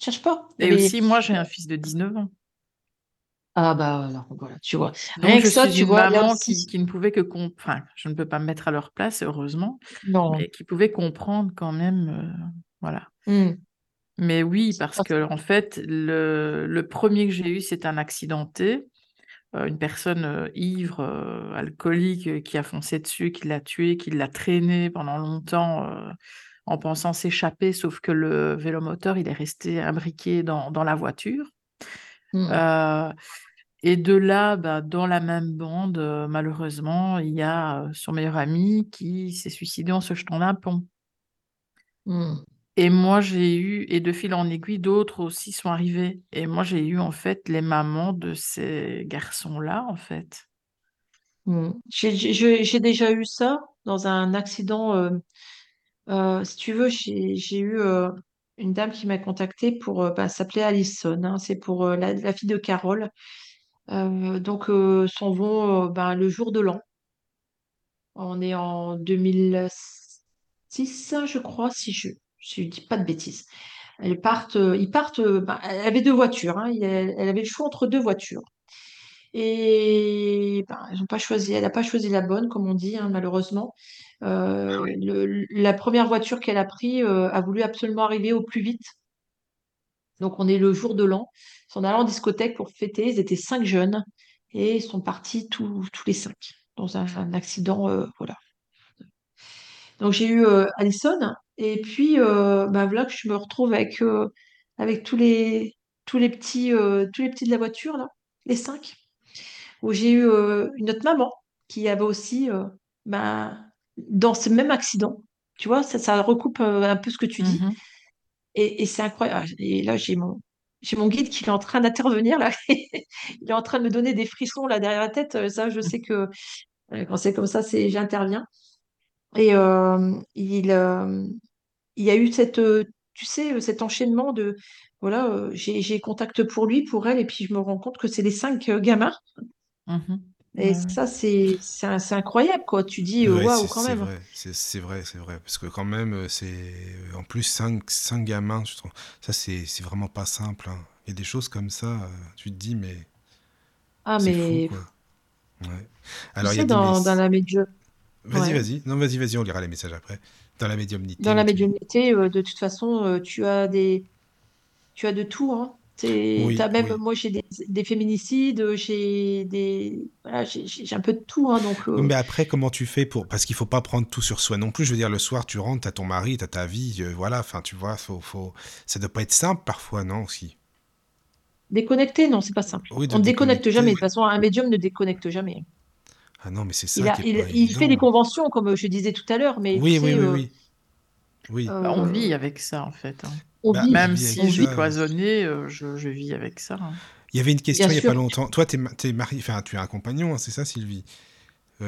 Cherche pas. Et Mais aussi, moi, j'ai un fils de 19 ans. ah bah voilà, voilà, tu vois. Donc, Rien je que ça, suis tu une vois, maman aussi. qui, qui ne pouvait que comprendre. Enfin, je ne peux pas me mettre à leur place, heureusement, Non. mais qui pouvait comprendre quand même. euh, voilà. Hmm. Mais oui, parce que, en fait, le, le premier que j'ai eu, c'est un accidenté. euh, une personne euh, ivre, alcoolique, qui a foncé dessus, qui l'a tué, qui l'a traîné pendant longtemps en pensant s'échapper, sauf que le vélomoteur, il est resté imbriqué dans, dans la voiture. Hmm. Euh, et de là, bah, dans la même bande, euh, malheureusement, il y a euh, son meilleur ami qui s'est suicidé en se jetant d'un pont. Hmm. Et moi, j'ai eu, et de fil en aiguille, d'autres aussi sont arrivés. Et moi, j'ai eu en fait les mamans de ces garçons-là, en fait. Hmm. J'ai déjà eu ça dans un accident. euh, euh, si tu veux, j'ai eu euh, une dame qui m'a contactée pour, euh, bah, s'appelait Alison, hein, c'est pour la, fille de Carole. Donc, euh, s'en vont ben, le jour de l'an. On est en 2006, je crois, si je ne dis pas de bêtises. Elles partent, ils ben, elle avait deux voitures, hein, elle avait le choix entre deux voitures. Et ben, elles ont pas choisi, elle n'a pas choisi la bonne, comme on dit, hein, malheureusement. Euh, le- la première voiture qu'elle a prise euh, a voulu absolument arriver au plus vite. Donc, on est le jour de l'an. Ils sont allés en discothèque pour fêter. Ils étaient cinq jeunes et ils sont partis tous, tous les cinq dans un, un accident. euh, voilà. Donc, j'ai eu euh, Alison. Et puis, euh, bah, voilà que je me retrouve avec, euh, avec tous les, tous les petits, euh, tous les petits de la voiture, là, les cinq. Où j'ai eu euh, une autre maman qui avait aussi, euh, bah, dans ce même accident. Tu vois, ça, ça recoupe euh, un peu ce que tu dis. Mhm. Et, et c'est incroyable. Et là, j'ai mon, j'ai mon guide qui est en train d'intervenir là. (laughs) Il est en train de me donner des frissons là derrière la tête. Ça, je sais que quand c'est comme ça, c'est j'interviens. Et il, il y a eu cette, tu sais, cet enchaînement de, voilà, euh, j'ai, j'ai contact pour lui, pour elle, et puis je me rends compte que c'est les cinq euh, gamins. Et Ouais, ça, c'est, c'est, un- c'est incroyable, quoi. Tu dis, Ouais, waouh, c'est quand c'est même. vrai, c'est c'est vrai, c'est vrai. Parce que quand même, euh, c'est... En plus, cinq, cinq gamins, je trouve... Ça, c'est c'est vraiment pas simple. hein. Il y a des choses comme ça, euh, tu te dis, mais Ah, c'est fou, mais quoi. Ouais. Alors, il y a sais, des... dans, dans la médium. Vas-y, Ouais. vas-y. Non, vas-y, vas-y, on lira les messages après. Dans la médiumnité, Dans la tu... médiumnité, euh, de toute façon, euh, tu as des, tu as de tout, hein. Oui, t'as même, oui. moi, j'ai des, des féminicides, j'ai des, voilà, j'ai j'ai- j'ai un peu de tout, hein, donc, euh, Mais après, comment tu fais pour... Parce qu'il faut pas prendre tout sur soi non plus. Je veux dire, le soir, tu rentres, t'as ton mari, t'as ta vie, euh, voilà. Enfin, tu vois, faut, faut... ça doit pas être simple parfois, non, aussi? déconnecter, non, c'est pas simple. Oui, On ne déconnecte jamais. De toute façon, un médium ne déconnecte jamais. Ah non, mais c'est Il ça a, qui est il, pas il fait des évident. conventions, comme je disais tout à l'heure, mais tu Oui, oui, sais, oui, euh, oui. Oui. Bah, on euh, vit avec ça, en fait. hein. On Bah, vit, tu Même si je suis ça. cloisonnée, euh, je, je vis avec ça. hein. Il y avait une bien question il y a pas longtemps. Toi, t'es ma- t'es marié, enfin, tu as un compagnon, hein, c'est ça, Sylvie?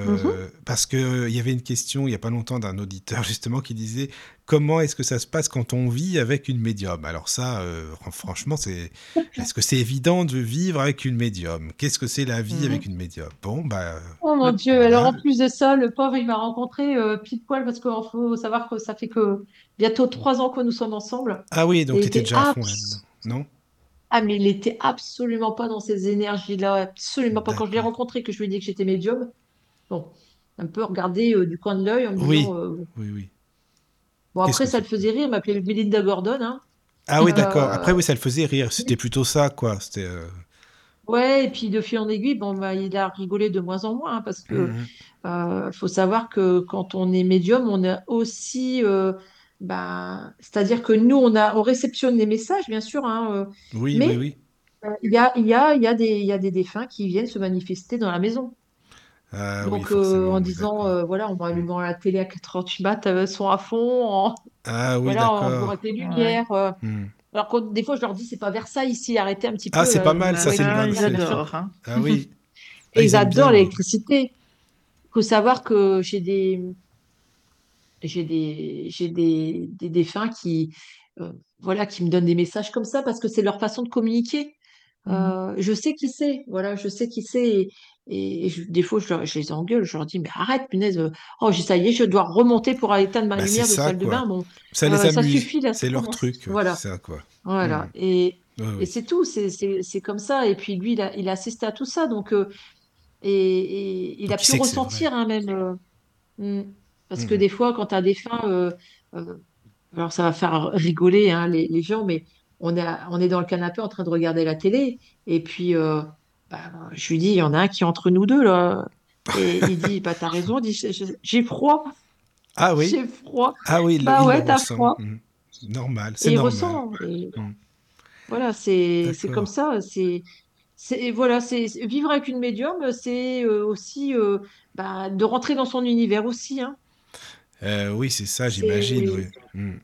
Mhm. Euh, Parce que euh, y avait une question il y a pas longtemps d'un auditeur justement qui disait comment est-ce que ça se passe quand on vit avec une médium? Alors ça, euh, fran- franchement, c'est (laughs) est-ce que c'est évident de vivre avec une médium? Qu'est-ce que c'est la vie Mhm. avec une médium? Bon, bah Oh mon Dieu, alors en plus de ça, le pauvre, il m'a rencontré euh, pile poil parce qu'il faut savoir que ça fait que bientôt trois ans que nous sommes ensemble. Ah oui, donc t'étais était déjà à fond non? Ah, mais il était absolument pas dans ces énergies-là, absolument pas. Quand je l'ai rencontré, que je lui ai dit que j'étais médium, bon, un peu regardé euh, du coin de l'œil en me disant, Oui, euh, oui, oui. bon après ça le faisait rire, m'appelait Melinda Gordon, hein. Ah oui, d'accord. Après, Euh, oui, ça le faisait rire. C'était plutôt ça, quoi. C'était. euh, ouais, et puis de fil en aiguille, bon, bah, il a rigolé de moins en moins hein, parce que mhm. Euh, faut savoir que quand on est médium, on a aussi euh, bah, c'est-à-dire que nous, on a, on réceptionne les messages, bien sûr, hein, euh, Oui, oui, mais oui. euh, il y a, y a, y a des, y a des défunts qui viennent se manifester dans la maison. Ah oui, Donc, euh, forcément, en oui, disant, d'accord. euh, voilà, en Hmm. allumant la télé à 4h du mat, euh, son à fond, en, Ah oui, voilà, en jouant d'accord. avec les Ouais. lumières. euh. Hmm. Alors que des fois, je leur dis, c'est pas Versailles ici, arrêtez un petit Ah, peu. c'est là, pas mal, Bah, ça, c'est une bonne... ils c'est- adorent. Hein. Ah oui. (laughs) Ah, Et ils ils aiment bien, adorent oui. l'électricité. Il faut savoir que j'ai des, j'ai des, j'ai des, des défunts qui, euh, voilà, qui me donnent des messages comme ça parce que c'est leur façon de communiquer. Mhm. Euh, je sais qui c'est, voilà, je sais qui c'est. Et, je- des fois, je, les engueule, je leur dis, mais arrête, punaise, euh, oh, ça y est, je dois remonter pour éteindre ma Bah, lumière de ça, salle de bain. Bon, Ça les euh, ça amuse. suffit, là, C'est leur truc, Voilà, ça, quoi. voilà. Hmm. Et, Oui, et c'est tout, c'est c'est- c'est comme ça. Et puis lui, il a, il a assisté à tout ça, donc, euh, et, et il a Donc il pu ressentir, hein, même. euh, mm. parce que Hmm. des fois, quand tu as des fins, alors ça va faire rigoler hein, les, les gens, mais on est, à- on est dans le canapé en train de regarder la télé. Et puis, bah, je lui dis, il y en a un qui est entre nous deux, là. Et (laughs) il dit, bah, t'as raison, J'ai froid, Ah oui. j'ai froid. Ah oui, Bah il ouais, t'as froid. Hmm. Normal, c'est Et il normal. ressent. Et Hmm. voilà, c'est c'est comme ça. C'est voilà, c'est vivre avec une médium, c'est euh, aussi euh, bah, de rentrer dans son univers aussi. Hein. Euh, oui, c'est ça, j'imagine, oui. Hmm.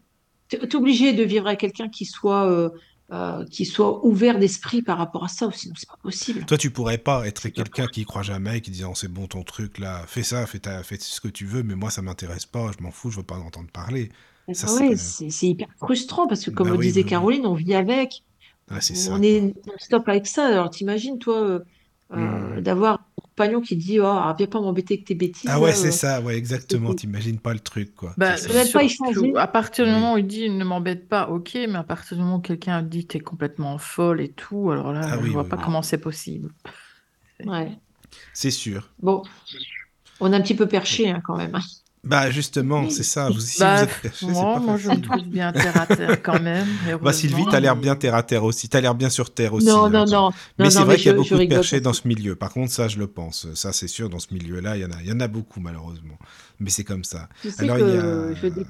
T'es t'es obligé de vivre avec quelqu'un qui soit, euh, euh, qui soit ouvert d'esprit par rapport à ça, ou sinon c'est pas possible. Toi, tu pourrais pas être quelqu'un qui y croit jamais, qui dit oh, c'est bon ton truc là, fais ça, fais, ta, fais ce que tu veux, mais moi ça m'intéresse pas, je m'en fous, je veux pas en entendre parler. Ça, Ah c'est. ouais, c'est c'est hyper frustrant parce que, comme Bah le oui, disait oui, oui. Caroline, on vit avec, Ah, c'est ça, on quoi. est stop avec ça. Alors t'imagines, toi, euh, euh, Hmm. d'avoir un compagnon qui dit, oh, ah, viens pas m'embêter avec tes bêtises, Ah ouais, c'est euh, ça, ouais, exactement, t'imagines pas le truc, quoi. Bah, pas y surtout, changer. à partir du moment où il dit ne m'embête pas, ok, mais à partir du moment où quelqu'un dit t'es complètement folle et tout, alors là, Ah je oui, vois oui, pas oui. comment c'est possible. Ouais. C'est sûr. Bon, on est un petit peu perché hein, quand même. Bah justement, c'est ça. Vous, si Bah, vous êtes perché, moi, pas moi, je me trouve bien terre à terre quand même, (laughs) Bah Sylvie, t'as l'air bien terre à terre aussi. T'as l'air bien sur terre aussi. Non, hein, non, non, Mais c'est vrai qu'il y a beaucoup de perchés dans ce milieu. Par contre, ça, je le pense. Ça, c'est sûr, dans ce milieu-là, il y en a, il y en a beaucoup malheureusement. Mais c'est comme ça. sais Alors il y a, je dé-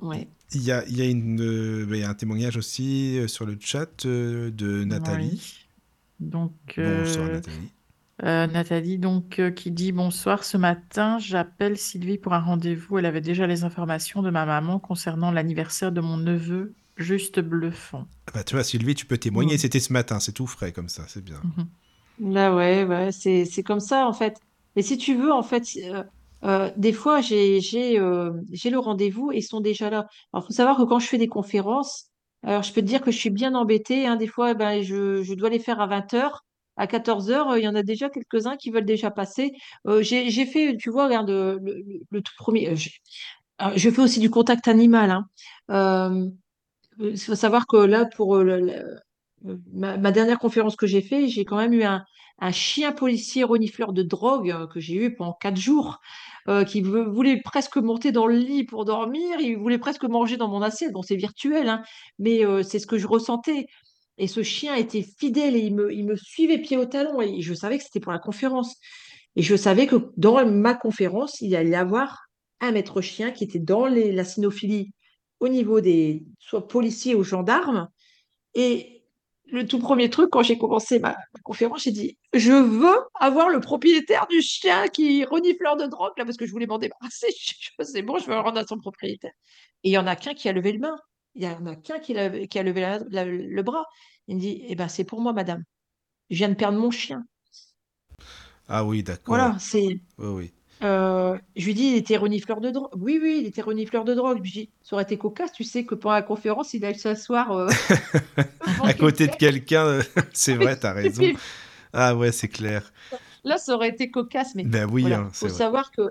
ouais. il y a, il y a une, euh, il y a un témoignage aussi euh, sur le chat euh, de Nathalie. Oui. Donc, Bonsoir euh, Nathalie. Euh, Nathalie, donc, euh, qui dit bonsoir. Ce matin, j'appelle Sylvie pour un rendez-vous. Elle avait déjà les informations de ma maman concernant l'anniversaire de mon neveu, juste bluffant. Ah Bah tu vois Sylvie, tu peux témoigner. C'était ce matin, c'est tout frais comme ça, c'est bien. Mhm. Là, ouais, ouais, c'est, c'est comme ça, en fait. Mais si tu veux, en fait, euh, euh, des fois, j'ai, j'ai, euh, j'ai le rendez-vous et ils sont déjà là. Alors, faut savoir que quand je fais des conférences, alors je peux te dire que je suis bien embêtée. hein. Des fois, eh ben, je, je dois les faire à 20 heures. À 14 heures, euh, il y en a déjà quelques-uns qui veulent déjà passer. Euh, j'ai, fait, tu vois, regarde, le, tout premier. euh, je fais aussi du contact animal. hein. Il faut savoir que là, pour ma, dernière conférence que j'ai fait, j'ai quand même eu un, chien policier renifleur de drogue que j'ai eu pendant quatre jours, qui voulait presque monter dans le lit pour dormir, il voulait presque manger dans mon assiette. Bon, c'est virtuel, hein, mais c'est ce que je ressentais. Et ce chien était fidèle et il me, suivait pied au talon et je savais que c'était pour la conférence. Et je savais que dans ma conférence, il allait y avoir un maître chien qui était dans les, la cynophilie au niveau des soit policiers ou gendarmes. Et le tout premier truc, quand j'ai commencé ma, conférence, j'ai dit Je veux avoir le propriétaire du chien qui renifleur de drogue, là, parce que je voulais m'en débarrasser. (laughs) C'est bon, je veux le rendre à son propriétaire. Et il y en a qu'un qui a levé le main. Il y en a qu'un qui, a- qui a levé la- la- le bras. Il me dit Eh ben, c'est pour moi, madame. Je viens de perdre mon chien. Ah oui, d'accord. Voilà, c'est. Oui, oui. Euh, je lui dis, il était renifleur de drogue. Oui, oui, il était renifleur de drogue. Je lui dis, ça aurait été cocasse, tu sais que pendant la conférence, il allait s'asseoir euh, (laughs) À côté de (laughs) quelqu'un. euh, c'est vrai, t'as raison. Ah ouais, c'est clair. là, ça aurait été cocasse, mais Ben oui, voilà, hein, faut vrai. savoir que,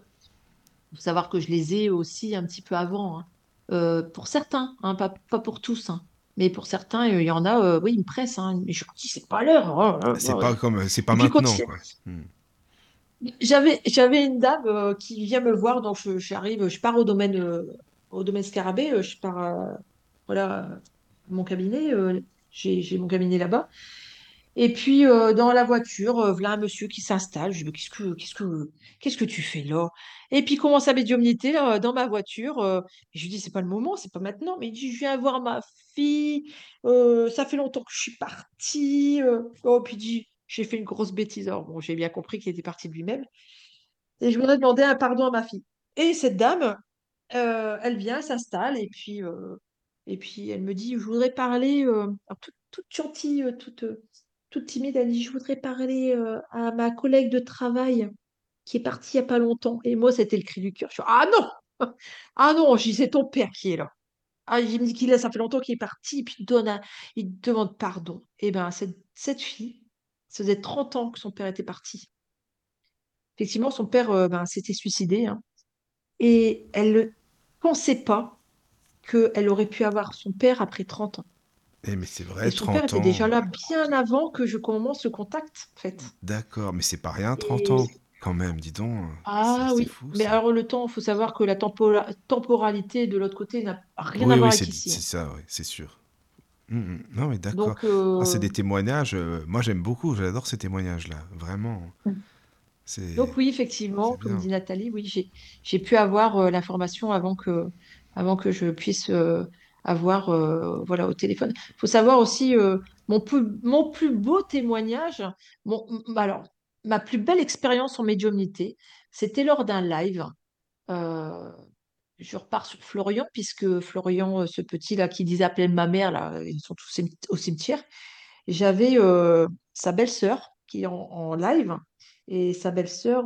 faut savoir que je les ai aussi un petit peu avant. hein. Euh, pour certains, hein, pas, pas pour tous, hein. Mais pour certains, euh, il y en a, euh, oui, ils me pressent. hein. Mais je leur dis, c'est pas l'heure. hein, hein, C'est hein. pas comme, c'est pas maintenant. Hmm. J'avais, j'avais une dame euh, qui vient me voir, donc je- j'arrive, je pars au domaine, euh, au domaine Scarabée, euh, je pars, euh, voilà, à mon cabinet, euh, j'ai, j'ai mon cabinet là-bas. Et puis, euh, dans la voiture, euh, voilà un monsieur qui s'installe. Je dis, qu'est-ce que, que, qu'est-ce que tu fais là? Et puis, commence à médiumniter là, dans ma voiture. euh, je lui dis, c'est pas le moment, c'est pas maintenant. Mais il dit, je viens voir ma fille. ça fait longtemps que je suis partie. Oh, puis il dit, j'ai fait une grosse bêtise. Alors, bon, j'ai bien compris qu'il était parti de lui-même. Et je voudrais demander un pardon à ma fille. Et cette dame, elle vient, s'installe. Et puis, et puis, elle me dit, je voudrais parler, alors, toute, toute gentille, toute, toute timide, elle dit, je voudrais parler euh, à ma collègue de travail qui est partie il n'y a pas longtemps. Et moi, c'était le cri du cœur. Je suis, ah non! (laughs) Ah non, je dis, c'est ton père qui est là. Ah, il me dit qu'il est, ça fait longtemps qu'il est parti, et puis il, donne il demande pardon. Et bien, cette, cette fille, ça faisait 30 ans que son père était parti. Effectivement, son père euh, ben, s'était suicidé, hein. et elle ne pensait pas qu'elle aurait pu avoir son père après 30 ans. Eh, mais c'est Et vrai, son père 30 était déjà là bien avant que je commence ce contact, en fait. D'accord, mais c'est pas rien, 30 Et ans quand même, dis donc. Ah c'est oui, fou mais ça. alors le temps, il faut savoir que la tempora- temporalité de l'autre côté n'a rien à Oui, voir oui, avec c'est ici. c'est hein. ça, oui, c'est sûr. Mm, mm. Non, mais d'accord. Donc, Ah, c'est euh, des témoignages. euh, moi, j'aime beaucoup. J'adore ces témoignages-là. Vraiment. C'est donc oui, effectivement, c'est comme bien. dit Nathalie, oui, j'ai j'ai pu avoir euh, l'information avant que avant que je puisse euh, avoir euh, voilà au téléphone. Il faut savoir aussi euh, mon plus mon plus beau témoignage, mon, alors ma plus belle expérience en médiumnité, c'était lors d'un live. Euh, je repars sur Florian, puisque Florian, ce petit là qui disait appeler ma mère, là, ils sont tous au cimetière. J'avais sa belle-sœur qui est en, live, et sa belle-sœur,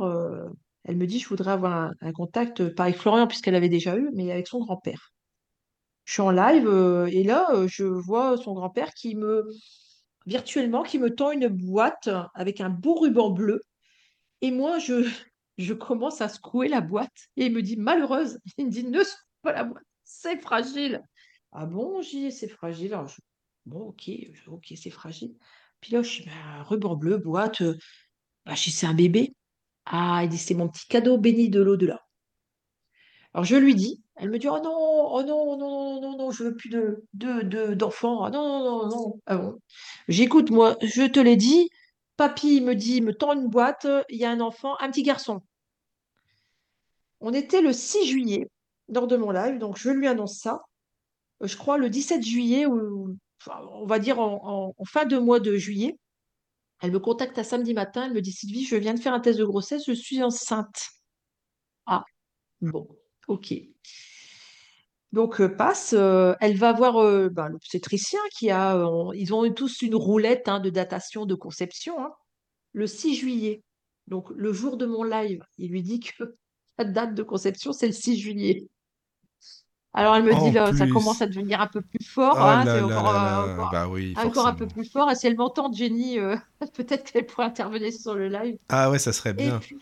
elle me dit, je voudrais avoir un, un contact, avec Florian, puisqu'elle avait déjà eu, mais avec son grand-père. Je suis en live, euh, et là, euh, je vois son grand-père qui me, virtuellement, qui me tend une boîte avec un beau ruban bleu. Et moi, je, (laughs) je commence à secouer la boîte et il me dit malheureuse. (laughs) Il me dit ne secoue pas la boîte, c'est fragile. Ah bon, j'y ai, c'est fragile. Bon, ok, ok, c'est fragile. Puis là, je suis bah, ruban bleu, boîte. bah, je c'est un bébé. Ah, il dit c'est mon petit cadeau béni de l'au-delà. Alors je lui dis, elle me dit oh non, oh non, non, non, non, je veux plus de, de, de- d'enfants. Ah non, non, non, non. Ah bon. J'écoute, moi, je te l'ai dit. Papy me dit, me tend une boîte, il y a un enfant, un petit garçon. On était le 6 juillet lors de mon live, donc je lui annonce ça. Je crois le 17 juillet, ou on va dire en, en- fin de mois de juillet. Elle me contacte un samedi matin, elle me dit Sylvie, je viens de faire un test de grossesse, je suis enceinte. Ah, bon, ok. Donc euh, passe, euh, elle va voir euh, ben, l'obstétricien qui a, euh, ils ont tous une roulette hein, de datation de conception, hein, le 6 juillet. Donc le jour de mon live, il lui dit que (laughs) la date de conception, c'est le 6 juillet. Alors elle me dit là, ça commence à devenir un peu plus fort, hein, c'est encore, là là. encore, Bah oui, encore un peu plus fort. Et si elle m'entend, Jenny, (laughs) peut-être qu'elle pourrait intervenir sur le live. Ah ouais, ça serait Et bien. puis,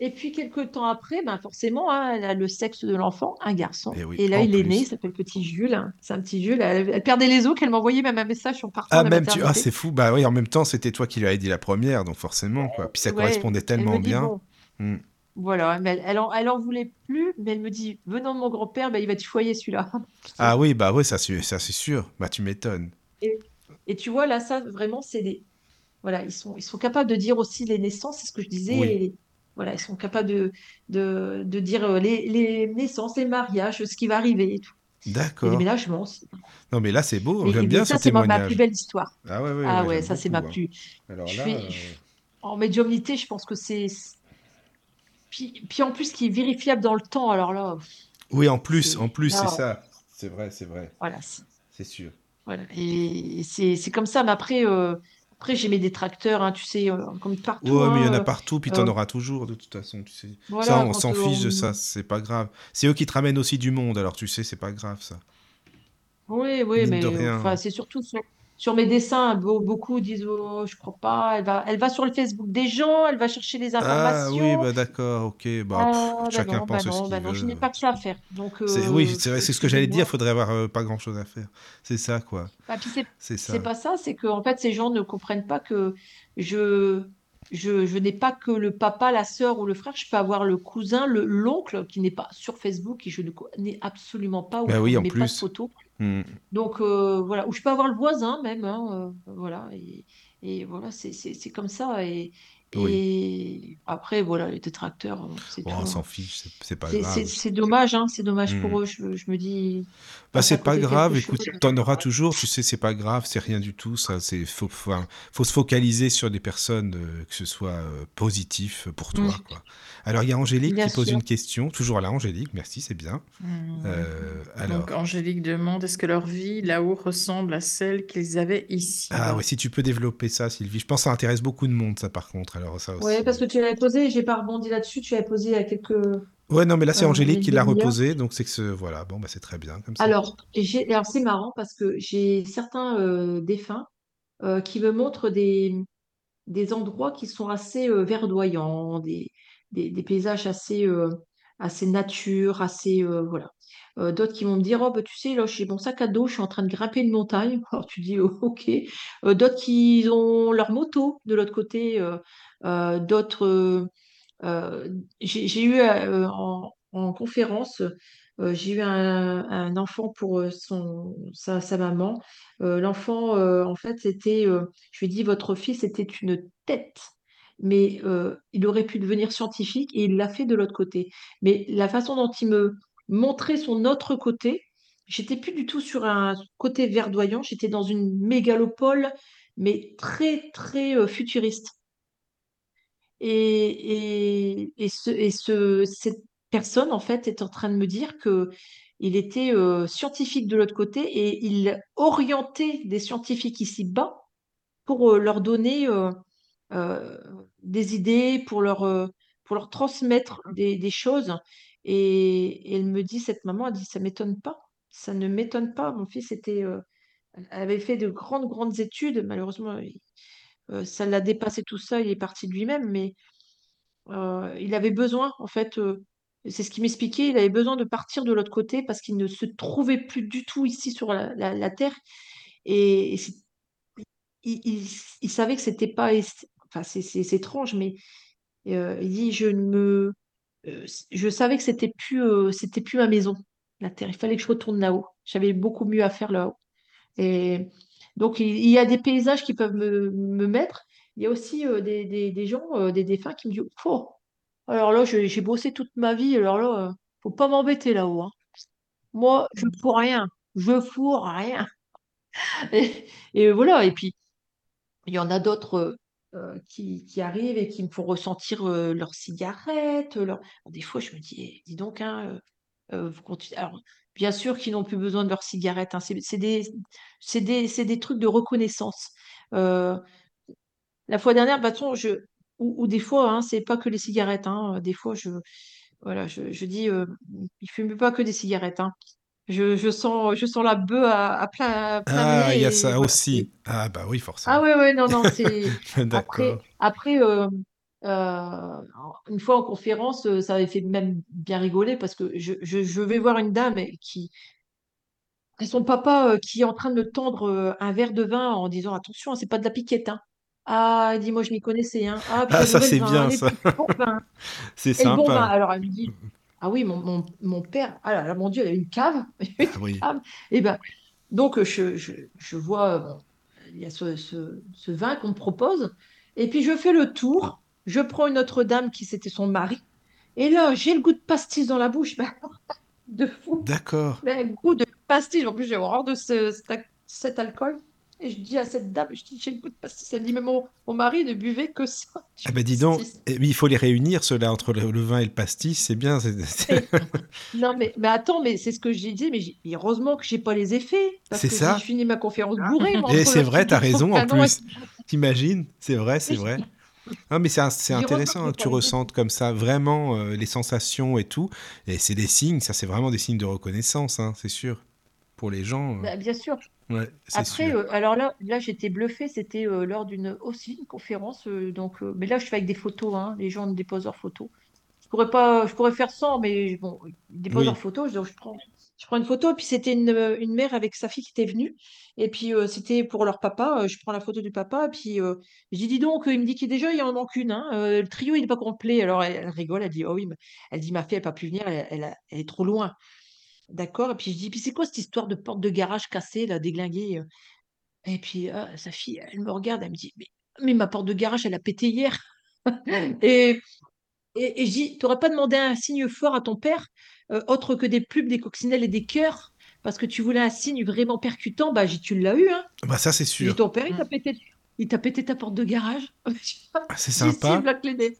et puis quelques temps après, ben forcément, hein, elle a le sexe de l'enfant, un garçon. Et oui, Et là, il est né, il s'appelle Petit Jules. hein. C'est un petit Jules. Elle, elle perdait les os, qu'elle m'envoyait même un message en partant Ah, même tu. Ah, c'est fou. Bah oui, en même temps, c'était toi qui lui avais dit la première, donc forcément, quoi. Puis ça Ouais, correspondait elle me tellement dit, bien. bon, Hmm. voilà, mais elle, elle en, elle en voulait plus, mais elle me dit, venant de mon grand-père, ben, il va te choyer celui-là. (laughs) Ah oui, bah oui, ça, c'est ça, c'est sûr. Bah tu m'étonnes. Et, et tu vois, là, ça, vraiment, c'est des, Voilà, ils sont, ils sont capables de dire aussi les naissances, c'est ce que je disais. Oui. et voilà, ils sont capables de, de, de dire euh, les, les naissances, les mariages, ce qui va arriver et tout. Les D'accord. déménagements aussi. Non, mais là, c'est beau. J'aime bien ce ça, c'est ma, plus belle histoire. Ah ouais, ouais, Ah ouais, ça, c'est ma beaucoup. hein. plus. Alors là, fais, euh, en médiumnité, je pense que c'est. Puis, puis en plus, qui est vérifiable dans le temps. Alors là, oui, en plus, c'est. en plus, c'est ça. C'est vrai, c'est vrai. voilà. c'est- sûr. Voilà. Et c'est c'est comme ça. Mais après, euh, après j'ai mes détracteurs, hein, tu sais, euh, comme partout. Ouais, mais il y en a Hein, partout, puis euh, t'en auras toujours, de toute façon, tu sais. Ça, on s'en fiche de ça, c'est pas grave. C'est eux qui te ramènent aussi du monde, alors tu sais, c'est pas grave, ça. Oui, oui, mais enfin, c'est surtout sur, mes dessins. Beau- beaucoup disent, oh, je crois pas. Elle va, elle va sur le Facebook des gens, elle va chercher les Ah oui, informations. bah d'accord, ok. Bah, pff, Ah, chacun non, pense non, qu'il je n'ai pas que ça à faire. Donc, C'est, oui, euh, c'est vrai, c'est ce que j'allais dire, excusez-moi. faudrait avoir euh, pas grand-chose à faire. C'est ça, quoi. Ah, c'est, pas ça, c'est que en fait, ces gens ne comprennent pas que je, je, je n'ai pas que le papa, la sœur ou le frère. Je peux avoir le cousin, le, l'oncle qui n'est pas sur Facebook et je ne connais absolument pas ou Bah on oui, ne en met pas de plus. photos. Hmm. Donc euh, voilà, ou je peux avoir le voisin même, hein, euh, voilà. Et, Et voilà, c'est comme ça. Et, Oui. après, voilà, les détracteurs, euh, c'est on tout. s'en hein. fiche, c'est pas grave. c'est dommage, hein, c'est dommage Hmm. pour eux. Je, je me dis, Bah, à c'est pas grave, écoute, t'en auras toujours, tu sais, c'est pas grave, c'est rien du tout, ça, c'est, faut, faut se focaliser sur des personnes, euh, que ce soit euh, positif pour toi, quoi. Alors, il y a Angélique bien qui pose sûr. une question, toujours là, Angélique, merci, c'est bien. Hmm. Euh, Donc, alors, Angélique demande, est-ce que leur vie là-haut ressemble à celle qu'ils avaient ici? ah ouais, si tu peux développer ça, Sylvie, je pense que ça intéresse beaucoup de monde, ça, par contre, alors ça Ouais, aussi. parce que tu l'avais posé, j'ai pas rebondi là-dessus, tu l'avais posé il y a quelques, Ouais, non, mais là, c'est euh, Angélique qui l'a reposé, donc c'est que, ce- voilà, bon, bah, c'est très bien, comme ça. Alors, alors c'est marrant parce que j'ai certains euh, défunts euh, qui me montrent des, des endroits qui sont assez euh, verdoyants, des, des, des paysages assez, assez nature, assez, voilà. D'autres qui vont me dire, oh, bah, tu sais, là, j'ai mon sac à dos, je suis en train de grimper une montagne. (laughs) Alors, tu dis, oh, ok. D'autres qui ont leur moto de l'autre côté. d'autres, j'ai j'ai eu euh, en, en conférence, euh, j'ai eu un, enfant pour euh, son, sa, maman. Euh, l'enfant, euh, en fait, c'était, euh, je lui ai dit, votre fils était une tête, mais euh, il aurait pu devenir scientifique et il l'a fait de l'autre côté. Mais la façon dont il me montrait son autre côté, j'étais plus du tout sur un côté verdoyant, j'étais dans une mégalopole, mais très, très euh, futuriste. Et, et, et, ce, et ce, cette personne, en fait, est en train de me dire que il était euh, scientifique de l'autre côté et il orientait des scientifiques ici-bas pour euh, leur donner euh, des idées, pour leur, pour leur transmettre des, des choses. Et, et elle me dit, cette maman, elle dit, ça m'étonne pas. Ça ne m'étonne pas. Mon fils était, avait fait de grandes, grandes études. Malheureusement, il- euh, ça l'a dépassé tout ça. Il est parti de lui-même, mais euh, il avait besoin, en fait, euh, c'est ce qu'il m'expliquait, il avait besoin de partir de l'autre côté parce qu'il ne se trouvait plus du tout ici sur la, Terre. Et, il, savait que c'était pas, enfin, c'est étrange, mais il dit, je ne me, je savais que c'était plus, c'était plus ma maison, la Terre. Il fallait que je retourne là-haut. J'avais beaucoup mieux à faire là-haut. Et donc, il, il y a des paysages qui peuvent me, me mettre. Il y a aussi euh, des, des- des gens, euh, des défunts qui me disent, oh, alors là, j'ai bossé toute ma vie, alors là, euh, faut pas m'embêter là-haut. hein. Moi, je fous rien. Je fous rien. (laughs) Et, et voilà, et puis, il y en a d'autres euh, qui, qui arrivent et qui me font ressentir leurs cigarettes. Leur... Des fois, je me dis, eh, dis donc, hein, vous continuez. Alors, bien sûr qu'ils n'ont plus besoin de leurs cigarettes. hein. C'est des, des, trucs de reconnaissance. Euh, la fois dernière, bah, je, ou, ou des fois, hein, c'est pas que les cigarettes. hein. Des fois, je, voilà, je, je dis, euh, il fume pas que des cigarettes. hein. Je, je sens, je sens la bœuf à, à plein, plein Ah, il y a ça voilà. aussi. Ah, bah oui, Ah forcément. ouais, ouais, non, non, c'est après, (laughs) D'accord. après euh, euh, une fois en conférence, euh, ça avait fait même bien rigoler parce que je, je, je vais voir une dame qui, son papa euh, qui est en train de me tendre euh, un verre de vin en disant attention, c'est pas de la piquette, hein. Ah, dis-moi, je m'y connaissais, hein. Ah, Ah, ça, c'est bien, ça. C'est bon vin. (laughs) sympa. Alors elle me dit, ah oui, mon, mon, mon père, ah là là, mon Dieu, il y a une cave, (laughs) une Ah oui. cave. Et ben, donc je, je, je vois, bon, il y a ce, ce, ce vin qu'on me propose, et puis je fais le tour, je prends une autre dame qui c'était son mari, et là, j'ai le goût de pastis dans la bouche, ben, (laughs) de fou, D'accord. mais un goût de pastis, en plus j'ai horreur de ce, cet, cet alcool. Et je dis à cette dame, je dis, j'ai le goût de pastis. Elle dit, mais mon, mon mari ne buvait que ça, Ah ben dis donc, eh, il faut les réunir, ceux-là, entre le, le vin et le pastis, c'est bien. (laughs) Non, mais, mais attends, mais c'est ce que j'ai dit, mais, heureusement que j'ai pas les effets, C'est que j'ai ça. fini ma conférence bourrée, moi, Et entre c'est le vrai, de son raison en plus. T'imagines? C'est vrai, c'est vrai. Ah, mais c'est intéressant hein, que tu ressentes comme ça vraiment euh, les sensations et tout. Et c'est des signes, ça c'est vraiment des signes de reconnaissance, hein, c'est sûr. Pour les gens, euh, Bah, bien sûr. ouais, Après, sûr. euh, alors là, là j'étais bluffée, c'était lors d'une aussi une conférence, donc, mais là je fais avec des photos, hein, les gens déposent leurs photos. Je pourrais pas, je pourrais faire sans, mais bon, ils déposent leurs photos, donc je prends, je prends une photo, et puis c'était une, euh, une mère avec sa fille qui était venue, et puis euh, c'était pour leur papa, euh, je prends la photo du papa, et puis euh, je dis, dis donc, il me dit qu'il déjà, il en manque une, hein, euh, le trio, il n'est pas complet, alors elle, elle rigole, elle dit, oh oui, mais- elle dit, ma fille, elle n'a pas pu venir, elle, elle a- elle est trop loin, d'accord, et puis je dis, puis c'est quoi cette histoire de porte de garage cassée, là, déglinguée? Et puis, sa fille, elle me regarde, elle me dit, mais, mais ma porte de garage, elle a pété hier. (laughs) et, et, et je dis, t'aurais pas demandé un signe fort à ton père, euh, autre que des plumes, des coccinelles et des cœurs, parce que tu voulais un signe vraiment percutant, bah, tu l'as eu, hein. Bah ça c'est sûr. ton père, il t'a Mm. pété, il t'a pété ta porte de garage. (laughs) Ah, c'est sympa. la clé des-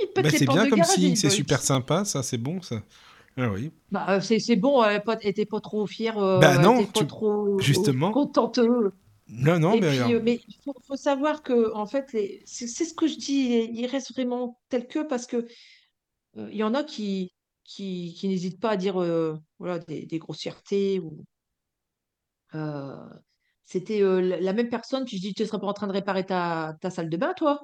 Il pète Bah les c'est portes bien de comme garage. signe, il c'est super sympa, ça c'est bon ça. Ah oui. Bah, euh, c'est c'est bon, elle n'était pas trop fière, euh, Bah elle non, était pas tu- trop justement. contente. euh. Non non Et mais puis, alors, euh, mais il faut, faut savoir que, en fait, les- c'est c'est ce que je dis, il reste vraiment tel que parce que euh, il y en a qui, qui, qui n'hésitent pas à dire euh, voilà, des, des grossièretés. Ou, euh, c'était euh, la même personne, puis je dis, tu ne serais pas en train de réparer ta, ta salle de bain, toi?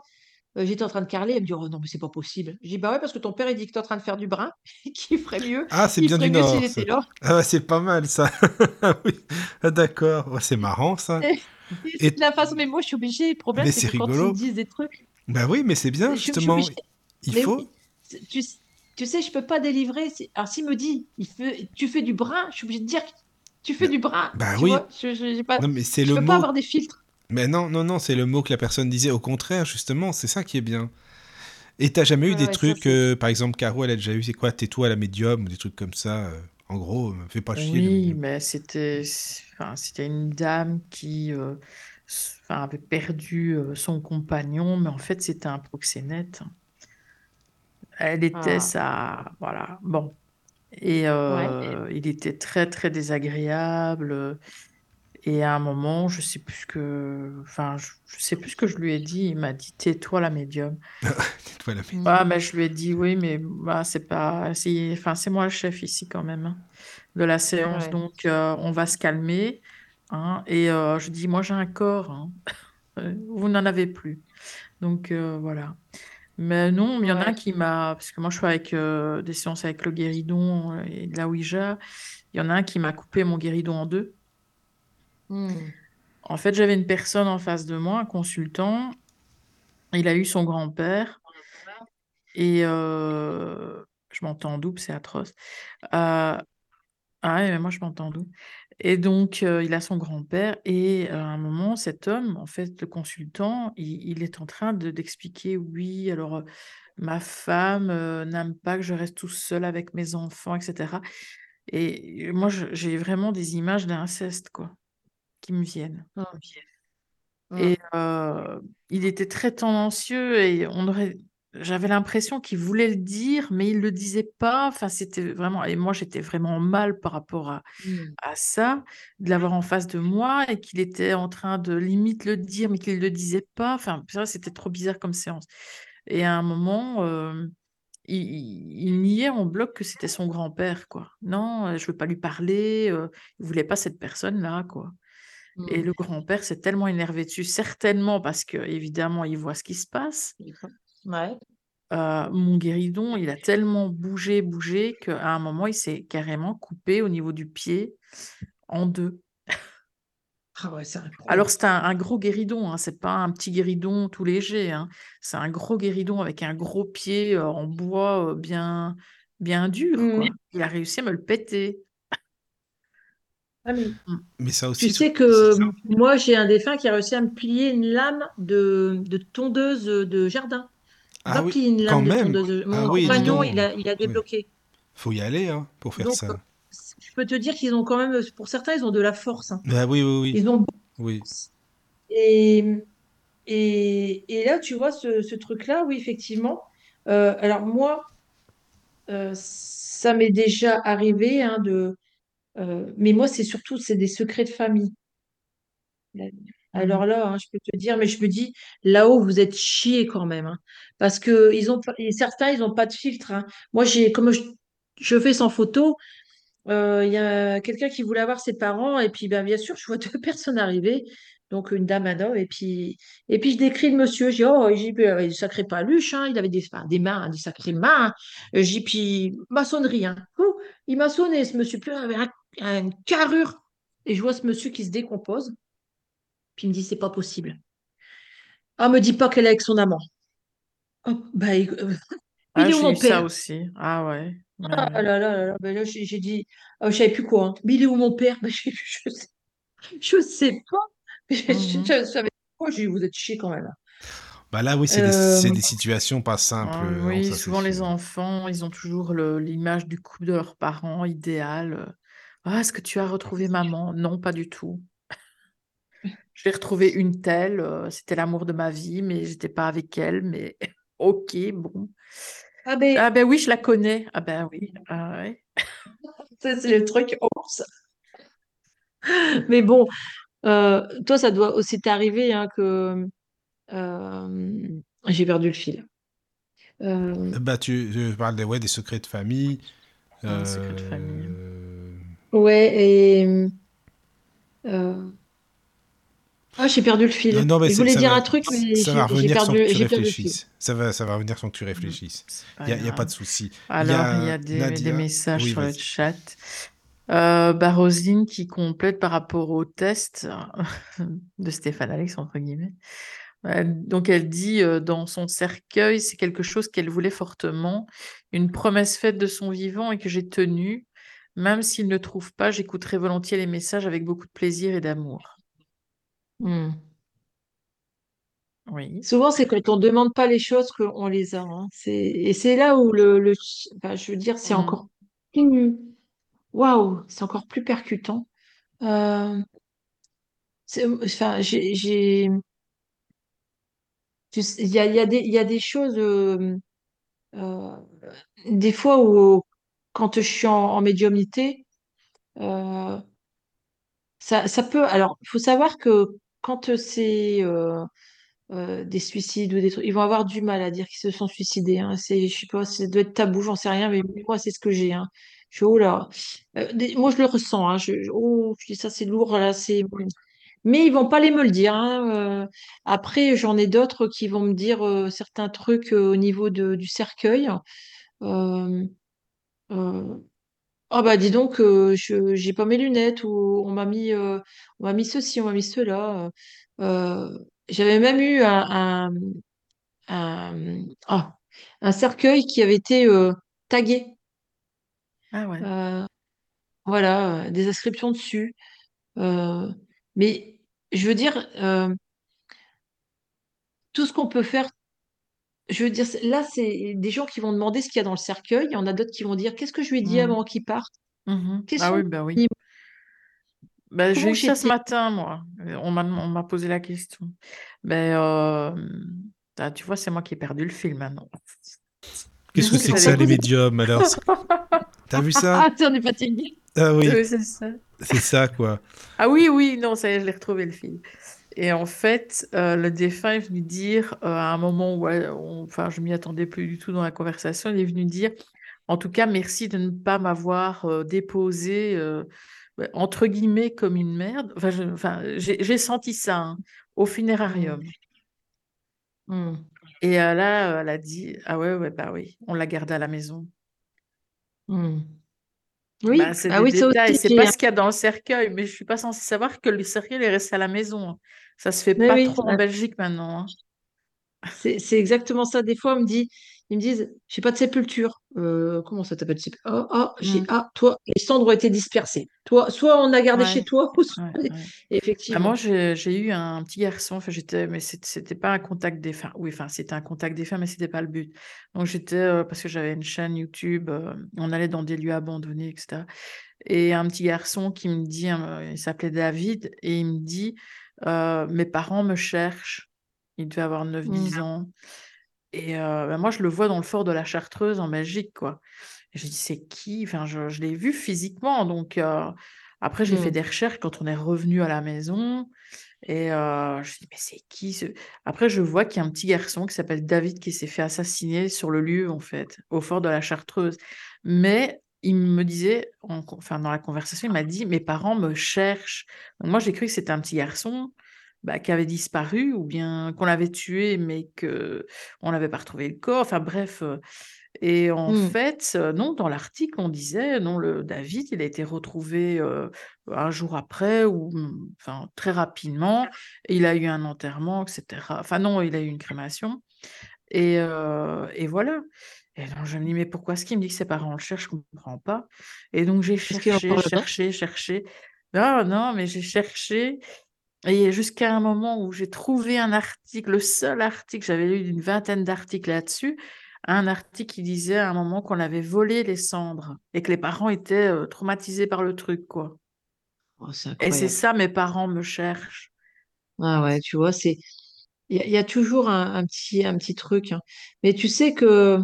J'étais en train de carreler, elle me dit, oh non, mais c'est pas possible. Je dis, bah ouais, parce que ton père, il dit que tu es en train de faire du brin, (laughs) qu'il ferait mieux. Ah c'est bien du Nord. Ah ouais, c'est pas mal ça. Ah (laughs) oui. Ah, d'accord. Ouais, c'est marrant ça. Et de la façon, mais moi, je suis obligée. Le problème, c'est quand ils rigolo. disent des trucs, Bah oui mais c'est bien justement. Il Mais faut. oui, c'est- tu, tu sais, je peux pas délivrer. Alors, s'il me dit, il fait, tu fais du brin, je suis obligée de dire, tu fais Bah, du brin. bah tu oui. vois, je, je, pas, Non mais c'est je le peux pas avoir des filtres. Mais non non non c'est le mot que la personne disait. Au contraire justement c'est ça qui est bien. Et t'as jamais eu Ouais, des ouais, trucs, euh, par exemple, Caro, elle a déjà eu, c'est quoi, tais-toi à la médium, ou des trucs comme ça. euh, en gros, euh, fais pas chier. Oui, mais c'était enfin, c'était une dame qui euh, avait perdu euh, son compagnon, mais en fait, c'était un proxénète. Elle était Ah, sa... Voilà, bon. Et ouais. euh, il était très, très désagréable. Et à un moment, je sais plus ce que... Enfin, je, je sais plus ce que je lui ai dit. Il m'a dit, tais-toi, la médium. (laughs) Tais-toi la médium. Ah, mais je lui ai dit, oui, mais bah, c'est pas... c'est- Enfin, c'est moi le chef ici quand même hein, de la séance. Ouais. Donc, euh, on va se calmer. hein. et euh, je dis, moi, j'ai un corps. hein. (laughs) Vous n'en avez plus. Donc, euh, voilà. Mais non, il y en a un Ouais. qui m'a... Parce que moi, je suis avec euh, des séances avec le guéridon euh, et de la Ouija. Il y en a un qui m'a coupé mon guéridon en deux. Hmm. En fait, j'avais une personne en face de moi, un consultant. Il a eu son grand-père. Et euh, je m'entends en double, c'est atroce. Ah ouais, mais moi je m'entends en double. Et donc, euh, il a son grand-père. Et euh, à un moment, cet homme, en fait, le consultant, il, il est en train de, d'expliquer, oui, alors, euh, ma femme n'aime pas que je reste tout seul avec mes enfants, etc. Et moi, je- j'ai vraiment des images d'inceste, quoi, qui me viennent. Hmm. Et il était très tendancieux et on aurait, j'avais l'impression qu'il voulait le dire, mais il le disait pas. Enfin, c'était vraiment, et moi j'étais vraiment mal par rapport à, Hmm. à ça, de l'avoir en face de moi et qu'il était en train de limite le dire, mais qu'il le disait pas. Enfin, ça, c'était trop bizarre comme séance. Et à un moment, euh, il, il- il niait en bloc que c'était son grand-père, quoi. Non, euh, je veux pas lui parler. euh, il voulait pas cette personne-là, quoi. Et Hmm. le grand-père s'est tellement énervé dessus, certainement parce que évidemment il voit ce qui se passe. Ouais. Euh, mon guéridon, il a tellement bougé, bougé qu'à un moment il s'est carrément coupé au niveau du pied en deux. Ah ouais. Alors c'est un, un gros guéridon, hein, c'est pas un petit guéridon tout léger, hein. C'est un gros guéridon avec un gros pied euh, en bois euh, bien, bien dur, quoi. Il a réussi à me le péter. Ah, mais Mm. Mais ça Tu aussi, sais que moi, j'ai un défunt qui a réussi à me plier une lame de, de tondeuse de jardin. Ah oui, quand même. de- Mon Ah oui, compagnon, il a, il a débloqué. faut y aller hein, pour faire Donc, ça. je peux te dire qu'ils ont quand même, pour certains, ils ont de la force. hein. Bah oui, oui, oui. Ils ont Oui. Et, et, et là, tu vois, ce, ce truc-là, oui, effectivement. Euh, alors moi, euh, ça m'est déjà arrivé hein, de... euh, mais moi, c'est surtout, c'est des secrets de famille. Alors là, hein, je peux te dire, mais je me dis, là-haut, vous êtes chiés quand même. hein. parce que ils ont, pas- et certains, ils n'ont pas de filtre. hein. Moi, j'ai, comme je, je fais sans photo, euh, il y a quelqu'un qui voulait avoir ses parents, et puis ben, bien sûr, je vois (laughs) deux personnes arriver, donc une dame, un homme, et puis, et puis je décris le monsieur, je dis, oh, j'ai ben, une sacrée paluche, hein, il avait des, enfin, des mains, hein, des sacrées mains, hein. Euh, j'ai puis maçonnerie, hein. Ouh, il m'a sonné, ce monsieur, puis il avait un, une carrure, et je vois ce monsieur qui se décompose, puis il me dit, c'est pas possible. Ah, me dis pas qu'elle est avec son amant. Oh, bah, il euh, Ah, il est où j'ai mon eu ça père? aussi. Ah ouais. Ah là là là là, ben là, j'ai dit, ah, je savais plus quoi. hein. Mais il est où mon père? Ben, (laughs) je, je sais, je sais pas. Mhm. Je savais pas, j'ai dit, vous êtes chiés quand même. Bah là, oui, c'est des, Euh, c'est des situations pas simples. Ah non, oui, ça, souvent les enfants, ils ont toujours l'image du couple de leurs parents idéal. Ah, est-ce que tu as retrouvé maman? Non, pas du tout. J'ai retrouvé une telle, euh, c'était l'amour de ma vie, mais j'étais pas avec elle, mais (laughs) ok, bon. Ah ben, Ah ben oui, je la connais. Ah ben oui. Ah ouais. (laughs) ça, c'est le truc ours. (laughs) Mais bon, euh, toi, ça doit aussi t'arriver hein, que euh, j'ai perdu le fil. Euh, Bah, tu, tu parles des, ouais, des secrets de famille. Un secret de famille. Ouais, et ah, j'ai perdu le Non, fil. non, mais Je voulais dire va, un truc, mais ça va revenir sans que tu réfléchisses. Ça va, ça va revenir sans que tu réfléchisses. Il n'y a, y a pas de souci. Alors, il y a a des, messages Oui, sur le chat. Euh, bah, Roselyne qui complète par rapport au test (laughs) de Stéphane Alex, entre guillemets. Euh, Donc, elle dit euh, dans son cercueil, c'est quelque chose qu'elle voulait fortement, une promesse faite de son vivant et que j'ai tenue. Même s'il ne trouve pas, j'écouterai volontiers les messages avec beaucoup de plaisir et d'amour. Hmm. Oui. Souvent, c'est quand on ne demande pas les choses qu'on les a. hein. C'est, et c'est là où le, le enfin, je veux dire, c'est Mhm. encore plus, waouh, c'est encore plus percutant. Euh, c'est- enfin, j'ai, j'ai- tu sais, il y a, il y a des, il y a des choses, euh, euh, des fois où, quand je suis en, en médiumnité, euh, ça, ça peut. Alors, il faut savoir que quand c'est euh, euh, des suicides ou des trucs, ils vont avoir du mal à dire qu'ils se sont suicidés. Hein. C'est, je sais pas, ça doit être tabou, j'en sais rien, mais moi, c'est ce que j'ai. Hein. Je suis, oh là. Euh, moi, je le ressens. Hein. Je, oh, dis ça, c'est lourd, là, c'est. Mais ils vont pas les me le dire. hein. Euh, après, j'en ai d'autres qui vont me dire euh, certains trucs euh, au niveau de, du cercueil. Ah bah dis donc, euh, je j'ai pas mes lunettes ou on m'a mis, euh, on m'a mis ceci, on m'a mis cela. Euh, j'avais même eu un, un, un, ah, un cercueil qui avait été tagué. Ah ouais. Voilà, des inscriptions dessus. Mais je veux dire, tout ce qu'on peut faire Je veux dire, là, c'est des gens qui vont demander ce qu'il y a dans le cercueil. Il y en a d'autres qui vont dire, qu'est-ce que je lui ai dit Mhm. avant qu'il parte? Quels Ah oui, bah oui. Ben, j'ai eu ça ce matin, moi. On m'a on posé la question. Ben, euh, ah, tu vois, c'est moi qui ai perdu le fil maintenant. Qu'est-ce que c'est que ça, les médiums, alors? T'as vu ça? (laughs) Ah, tu en es fatigué. Ah oui, Oui, c'est ça. c'est ça, quoi. Ah oui, oui, non, ça y est, je l'ai retrouvé le fil. Et en fait, euh, le défunt est venu dire, euh, à un moment où, on- enfin, je m'y attendais plus du tout dans la conversation, il est venu dire, en tout cas, merci de ne pas m'avoir euh, déposé, euh, ouais, entre guillemets, comme une merde. Enfin, j'ai senti ça hein, au funérarium. Hmm. Et euh, là, elle a dit, ah ouais, ouais, bah oui, on l'a gardé à la maison. Bah, Oui, c'est ah oui, c'est pas ce qu'il y a dans le cercueil, mais je suis pas censée savoir que le cercueil est resté à la maison. Ça se fait Mais pas oui, trop en ah, Belgique maintenant. hein. c'est exactement ça. Des fois, on me dit, ils me disent, j'ai pas de sépulture. Euh, comment ça t'appelle sépulture? Ah, ah, j'ai, Mm. ah, toi, les cendres ont été dispersées. Toi, soit on a gardé chez toi, ou (laughs) soit- ouais, ouais. Bah, effectivement. moi, j'ai eu un petit garçon, enfin, j'étais, mais c'était pas un contact défunt. Oui, enfin, c'était un contact défunt, mais c'était pas le but. Donc, j'étais, euh, parce que j'avais une chaîne YouTube, euh, on allait dans des lieux abandonnés, etc. Et un petit garçon qui me dit, il s'appelait David, et il me dit, euh, mes parents me cherchent. Il devait avoir 9-10 Hmm. ans. Et euh, bah, moi, je le vois dans le fort de la Chartreuse en Belgique, quoi. Et j'ai dit, c'est qui? Enfin, je, je l'ai vu physiquement. Donc, euh, après, j'ai fait Hmm. des recherches quand on est revenu à la maison. Et euh, je dis, mais c'est qui ce... Après, je vois qu'il y a un petit garçon qui s'appelle David qui s'est fait assassiner sur le lieu, en fait, au fort de la Chartreuse. Mais il me disait, en- enfin, dans la conversation, il m'a dit, mes parents me cherchent. Donc, moi, j'ai cru que c'était un petit garçon bah, qui avait disparu ou bien qu'on l'avait tué, mais que on n'avait pas retrouvé le corps. Enfin, bref. euh, Et en Hmm. fait, euh, non, dans l'article, on disait, non, le David, il a été retrouvé euh, un jour après, ou mm, enfin très rapidement. il a eu un enterrement, etc. Enfin non, il a eu une crémation. Et, euh, et voilà. Et donc je me dis, mais pourquoi est-ce qu'il me dit que ses parents le cherchent? Je ne comprends pas. Et donc j'ai cherché, cherché, cherché. Non, non, mais j'ai cherché. Et jusqu'à un moment où j'ai trouvé un article, le seul article, j'avais lu une vingtaine d'articles là-dessus, un article qui disait à un moment qu'on avait volé les cendres et que les parents étaient euh, traumatisés par le truc, quoi. Oh, Et c'est ça, mes parents me cherchent. Ah ouais, tu vois, c'est il y, a il y a toujours un, un petit un petit truc. hein. Mais tu sais que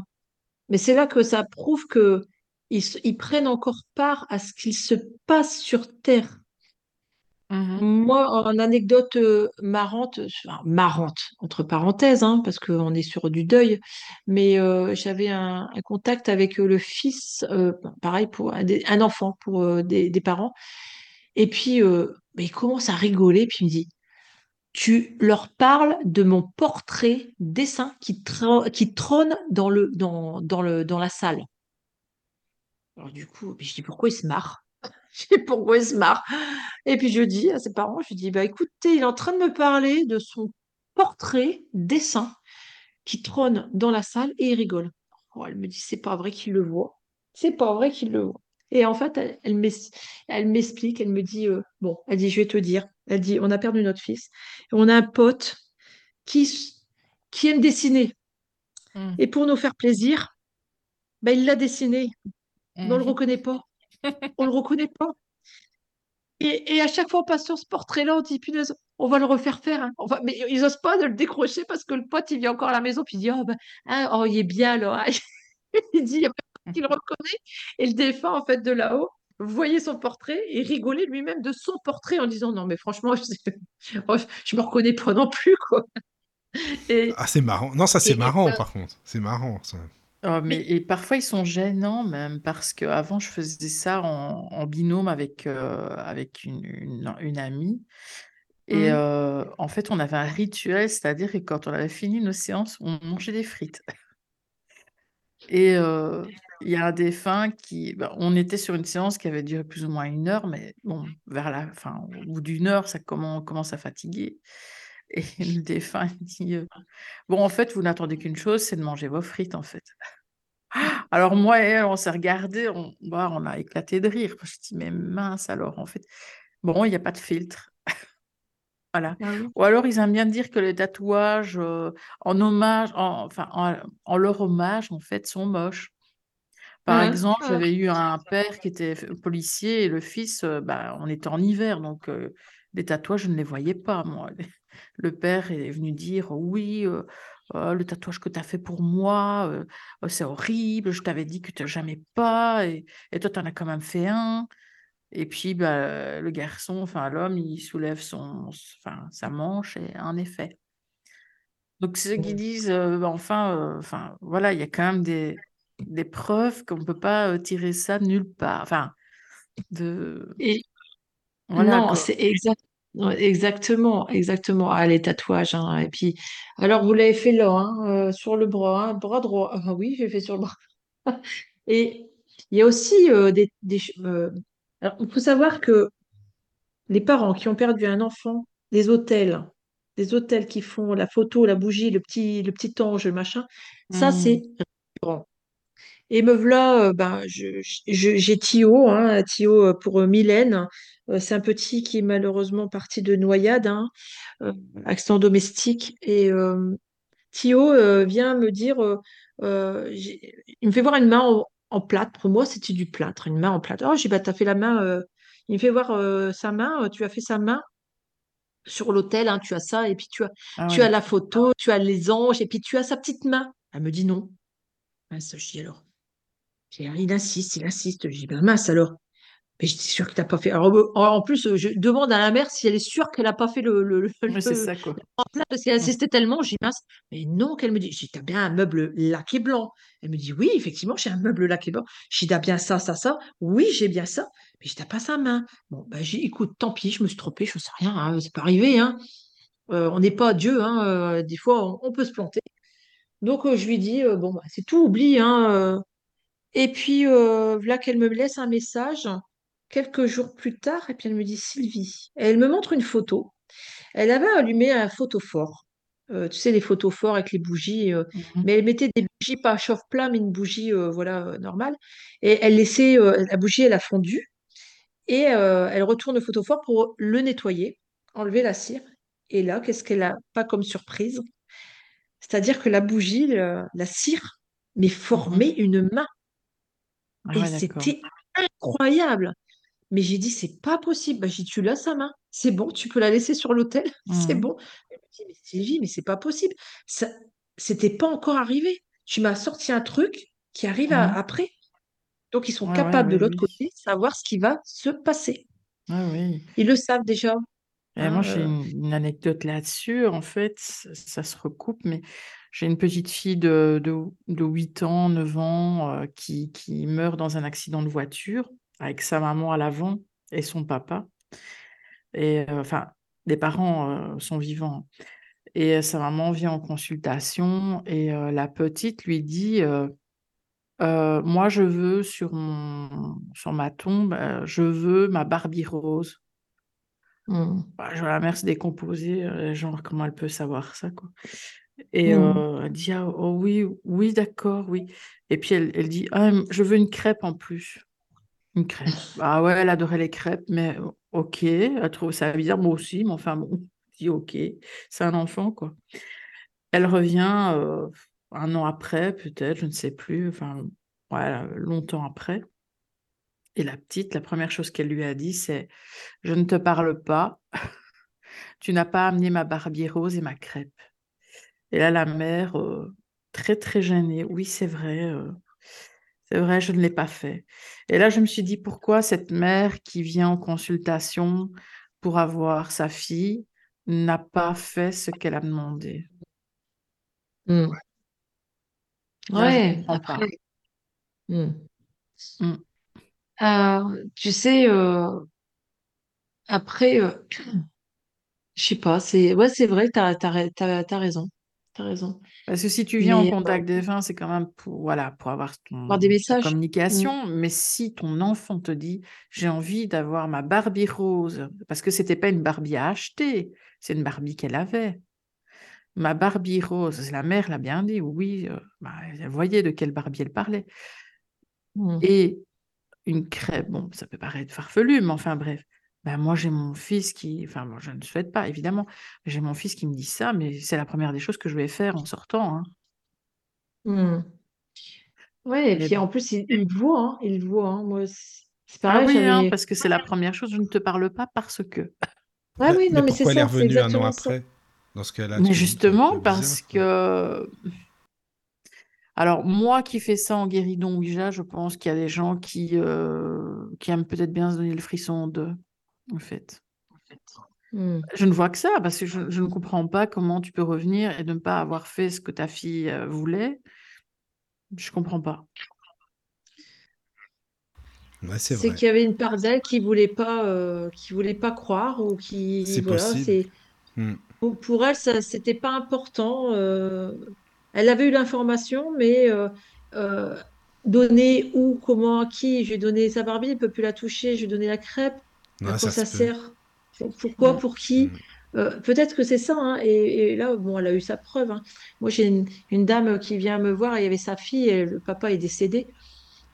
mais c'est là que ça prouve que ils, ils prennent encore part à ce qu'il se passe sur Terre. Mhm. Moi, en anecdote euh, marrante, enfin, marrante entre parenthèses, hein, parce qu'on est sur du deuil, mais euh, j'avais un, un contact avec euh, le fils, euh, pareil pour un, enfant pour euh, des, des parents, et puis il commence à rigoler, puis il me dit. Tu leur parles de mon portrait dessin qui, trône dans la salle. Alors du coup, je dis pourquoi il se marre? (laughs) Je dis pourquoi il se marre? Et puis je dis à ses parents, je dis bah écoutez, il est en train de me parler de son portrait dessin qui trône dans la salle et il rigole. Oh, elle me dit c'est pas vrai qu'il le voit. C'est pas vrai qu'il le voit. Et en fait, elle, m'explique, elle me dit euh, bon, elle dit je vais te dire. Elle dit on a perdu notre fils. Et on a un pote qui, aime dessiner. Mhm. Et pour nous faire plaisir, ben, il l'a dessiné, mais on le Mhm. reconnaît pas. On le reconnaît pas. Et, et à chaque fois, on passe sur ce portrait-là, on dit, punaise, on va le refaire faire. hein. On va... Mais ils osent pas de le décrocher parce que le pote, il vient encore à la maison, puis il dit, oh, ben, hein, oh, il est bien là. (laughs) il dit, il y a (laughs) qui le reconnaît. Et le défunt, en fait, de là-haut, voyait son portrait et rigolait lui-même de son portrait en disant, non, mais franchement, (laughs) je, je me reconnais pas non plus, quoi. Et, Ah, c'est marrant. Non, ça, c'est marrant, par contre. C'est marrant, ça. Oh, mais, et parfois, ils sont gênants même parce qu'avant, je faisais ça en, en binôme avec, euh, avec une, une, une amie. Et hum, euh, en fait, on avait un rituel, c'est-à-dire que quand on avait fini nos séances, on mangeait des frites. Et euh, il y a un défunt qui... bah, on était sur une séance qui avait duré plus ou moins une heure, mais bon, vers la fin, au bout d'une heure, ça commen- commence à fatiguer. Et (laughs) le défunt dit, euh, bon, en fait, vous n'attendez qu'une chose, c'est de manger vos frites, en fait. Alors moi et elle, on s'est regardé, on, bah, on a éclaté de rire. Je dis, mais mince alors, en fait. Bon, il n'y a pas de filtre. (laughs) Voilà. ah oui. Ou alors, ils aiment bien dire que les tatouages euh, en hommage, en, enfin, en, en leur hommage, en fait, sont moches. Par Hein, exemple, hein, j'avais eu un père qui était policier et le fils, euh, bah, on était en hiver, donc euh, les tatouages, je ne les voyais pas, moi. (laughs) Le père est venu dire, oui, euh, euh, le tatouage que tu as fait pour moi, euh, euh, c'est horrible, je t'avais dit que tu jamais pas, et, et toi, tu en as quand même fait un. Et puis, bah, le garçon, enfin l'homme, il soulève son, enfin, sa manche et en effet. Donc, ceux qui hum. disent, euh, bah, enfin, euh, enfin, voilà, il y a quand même des, des preuves qu'on ne peut pas euh, tirer ça nulle part. Enfin, de, Et voilà, non, c'est exact, exactement, exactement. Ah, les tatouages, hein. Et puis, alors vous l'avez fait là, hein, euh, sur le bras, hein, bras droit. Ah oui, j'ai fait sur le bras. (laughs) Et il y a aussi euh, des, des euh, alors, il faut savoir que les parents qui ont perdu un enfant, des hôtels, des hôtels qui font la photo, la bougie, le petit, le petit ange, le machin, ça Hmm. c'est grand. Et me voilà, euh, ben, je, je- j'ai Thio, hein, Thio euh, pour euh, Mylène. C'est un petit qui est malheureusement parti de noyade, hein, euh, accident domestique. Et euh, Thio euh, vient me dire, euh, il me fait voir une main en, en plâtre. Pour moi, c'était du plâtre, une main en plâtre. Oh, j'ai bah, t'as fait la main. Il me fait voir sa main, tu as fait sa main sur l'autel, hein, tu as ça, et puis tu as, Ah tu as la photo, tu as les anges, et puis tu as sa petite main. Elle me dit non. Mince, je dis alors. J'ai Il insiste, il insiste. Je dis, ben mince alors. Mais j'étais sûre que t'as pas fait. Alors, euh, en plus, je demande à la mère si elle est sûre qu'elle n'a pas fait le, le, le, ça, quoi. parce qu'elle insistait tellement. Je dis, mince, mais non, qu'elle me dit. Dis, t'as bien un meuble laqué blanc. Elle me dit, oui, effectivement, j'ai un meuble laqué blanc. Dis, t'as bien ça, ça, ça. Oui, j'ai bien ça. Mais je dis, t'as pas sa main. Bon, ben, j'ai dit, écoute, tant pis, je me suis trompée, je ne sais rien, hein, c'est pas arrivé, hein. Euh, on n'est pas Dieu, hein, euh, des fois, on, on peut se planter. Donc, euh, je lui dis, bon, bah, c'est tout, oublie, hein. Et puis, euh, voilà qu'elle me laisse un message quelques jours plus tard, et puis elle me dit Sylvie. Elle me montre une photo. Elle avait allumé un photophore. Euh, tu sais, les photophores avec les bougies, euh, Mhm. mais elle mettait des bougies pas à chauffe-plat, mais une bougie euh, voilà, euh, normale. Et elle laissait, la bougie, elle a fondu, et elle retourne le photophore pour le nettoyer. enlevé la cire. Et là, qu'est-ce qu'elle a pas comme surprise? C'est-à-dire que la bougie, le- la cire, mais formait une main. Ah Et ouais, c'était incroyable. Mais j'ai dit, c'est pas possible. Bah, j'ai dit, tu l'as sa main. C'est bon, tu peux la laisser sur l'autel. (laughs) C'est Mhm. bon. Elle me dit, mais Sylvie, mais c'est pas possible. Ça, c'était pas encore arrivé. Tu m'as sorti un truc qui arrive à- Mhm. après. Donc, ils sont Ouais, ouais, capables de l'autre oui. côté, savoir ce qui va se passer. Ouais, oui. Ils le savent déjà. Et hein, moi, j'ai euh, une, une anecdote là-dessus. En fait, ça se recoupe, mais j'ai une petite fille de, de, de 8 ans, 9 ans, euh, qui, qui meurt dans un accident de voiture avec sa maman à l'avant et son papa. Et euh, enfin, les parents euh, sont vivants. Et sa maman vient en consultation et euh, la petite lui dit euh, Euh, Moi, je veux sur mon, sur ma tombe, je veux ma Barbie rose. hmm, Bah, je vois la mère se décomposer, genre comment elle peut savoir ça, quoi. Et euh, elle dit, ah, oh oui, oui, d'accord, oui. Et puis elle, elle dit, ah, je veux une crêpe en plus. Une crêpe. (laughs) Ah ouais, elle adorait les crêpes, mais euh, ok, elle trouve ça bizarre, moi aussi, mais enfin bon, (laughs) dis ok, c'est un enfant, quoi. Elle revient euh, un an après, peut-être, je ne sais plus, enfin, voilà, longtemps après. Et la petite, la première chose qu'elle lui a dit, c'est Je ne te parle pas, (laughs) tu n'as pas amené ma Barbie rose et ma crêpe. Et là, la mère, euh, très très gênée, oui, c'est vrai, euh, c'est vrai, je ne l'ai pas fait. Et là, je me suis dit Pourquoi cette mère qui vient en consultation pour avoir sa fille n'a pas fait ce qu'elle a demandé? Hmm. Là, Ouais, après. hmm. Mm. Euh, tu sais, euh, après, euh, (clears throat) je sais pas, c'est ouais, c'est vrai, t'as, t'as raison. T'as raison. Parce que si tu viens en contact défunt, c'est quand même pour, voilà, pour avoir avoir des ton, ta messages. Communication. Mais si ton enfant te dit j'ai envie d'avoir ma Barbie rose, parce que c'était pas une Barbie à acheter, c'est une Barbie qu'elle avait. Ma Barbie rose, la mère l'a bien dit, oui, euh, bah, elle voyait de quelle Barbie elle parlait. Hmm. Et une crêpe, bon, ça peut paraître farfelu, mais enfin bref. Ben, moi, j'ai mon fils qui, enfin, moi, je ne souhaite pas, évidemment, j'ai mon fils qui me dit ça, mais c'est la première des choses que je vais faire en sortant. hein. Hmm. Ouais, et Mais puis bon. en plus, il, il le voit, hein, il le voit. hein. Moi, c'est Ah pareil, oui, hein, parce que c'est la première chose, je ne te parle pas parce que. Ah Mais, oui, mais non, mais c'est pourquoi elle est ça, revenue un an ça. après Dans ce cas-là, Mais justement, parce quoi. que. Alors, moi qui fais ça en guéridon Ouija, je pense qu'il y a des gens qui, euh, qui aiment peut-être bien se donner le frisson de, en fait. Hmm. Je ne vois que ça, parce que je, je ne comprends pas comment tu peux revenir et ne pas avoir fait ce que ta fille euh, voulait. Je comprends pas. Ouais, c'est qu'il y avait une part d'elle qui voulait pas, euh, qui voulait pas croire ou qui, C'est voilà, possible. c'est Hmm. pour, pour elle, ça, c'était pas important. euh, elle avait eu l'information, mais euh, euh, donner où, comment, à qui. Je lui ai donné sa Barbie, elle peut plus la toucher. Je lui ai donné la crêpe. À Ouais, quoi ça sert? Pour- Pourquoi? Mm. Pour qui? Hmm. Euh, peut-être que c'est ça. hein, et, et là, bon, elle a eu sa preuve. hein. Moi, j'ai une, une dame qui vient me voir. Il y avait sa fille. Et le papa est décédé.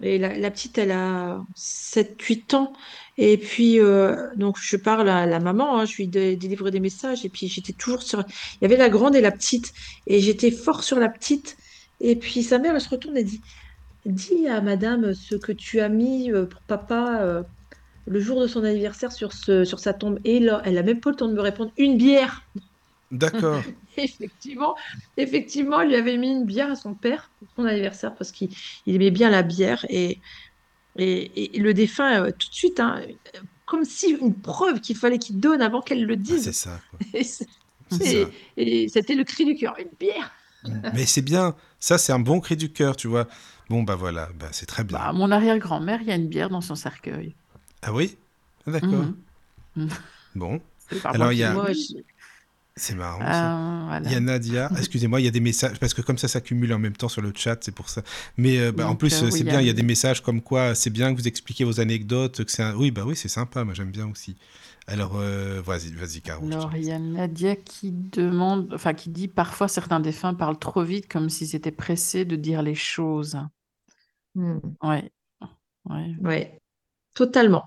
Et la, la petite, elle a 7-8 ans. Et puis, euh, donc, je parle à la maman, hein, je lui dé- délivre des messages. Et puis, j'étais toujours sur. Il y avait la grande et la petite. Et j'étais fort sur la petite. Et puis, sa mère, elle se retourne et dit Dis à madame ce que tu as mis euh, pour papa le jour de son anniversaire sur, ce, sur sa tombe. Et là, elle n'a même pas le temps de me répondre Une bière D'accord. (laughs) Effectivement, effectivement, il lui avait mis une bière à son père pour son anniversaire parce qu'il il aimait bien la bière et, et, et le défunt euh, tout de suite, hein, comme si une preuve qu'il fallait qu'il donne avant qu'elle le Ah, c'est dise. ça, quoi. (laughs) Et, et c'était le cri du cœur, une bière. (laughs) Mais c'est bien. Ça, c'est un bon cri du cœur, tu vois. Bon, bah voilà, bah, c'est très bien. Bah, mon arrière-grand-mère, il y a une bière dans son cercueil. Ah oui? Ah, D'accord. Mhm. Mhm. Bon, (laughs) Alors, il y a- je- c'est marrant ça. Euh, voilà. Il y a Nadia, (laughs) excusez-moi, il y a des messages, parce que comme ça s'accumule en même temps sur le chat, c'est pour ça. Mais euh, bah, en plus, euh, euh, oui, c'est il y a- bien, il y a des messages comme quoi c'est bien que vous expliquiez vos anecdotes, que c'est un... Oui, bah oui, c'est sympa, moi j'aime bien aussi. Alors, euh, vas-y, vas-y, Caro. Alors, il y a Nadia qui demande, enfin, qui dit parfois certains défunts parlent trop vite, comme s'ils étaient pressés de dire les choses. Hmm, Ouais. Ouais. ouais, totalement,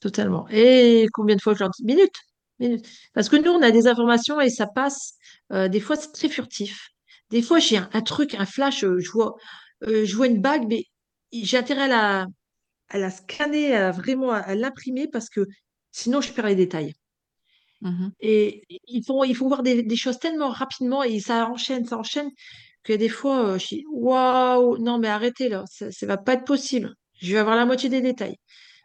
totalement. Et combien de fois je leur dis minute, Mais, parce que nous, on a des informations et ça passe. euh, des fois, c'est très furtif. Des fois, j'ai un, un truc, un flash, euh, je vois, euh, je vois une bague, mais j'ai intérêt à la, à la scanner, à vraiment à, à l'imprimer parce que sinon, je perds les détails. Mhm. Et il faut, il faut voir des, des choses tellement rapidement et ça enchaîne, ça enchaîne, que des fois, je dis waouh, non, mais arrêtez là, ça, ça va pas être possible. Je vais avoir la moitié des détails,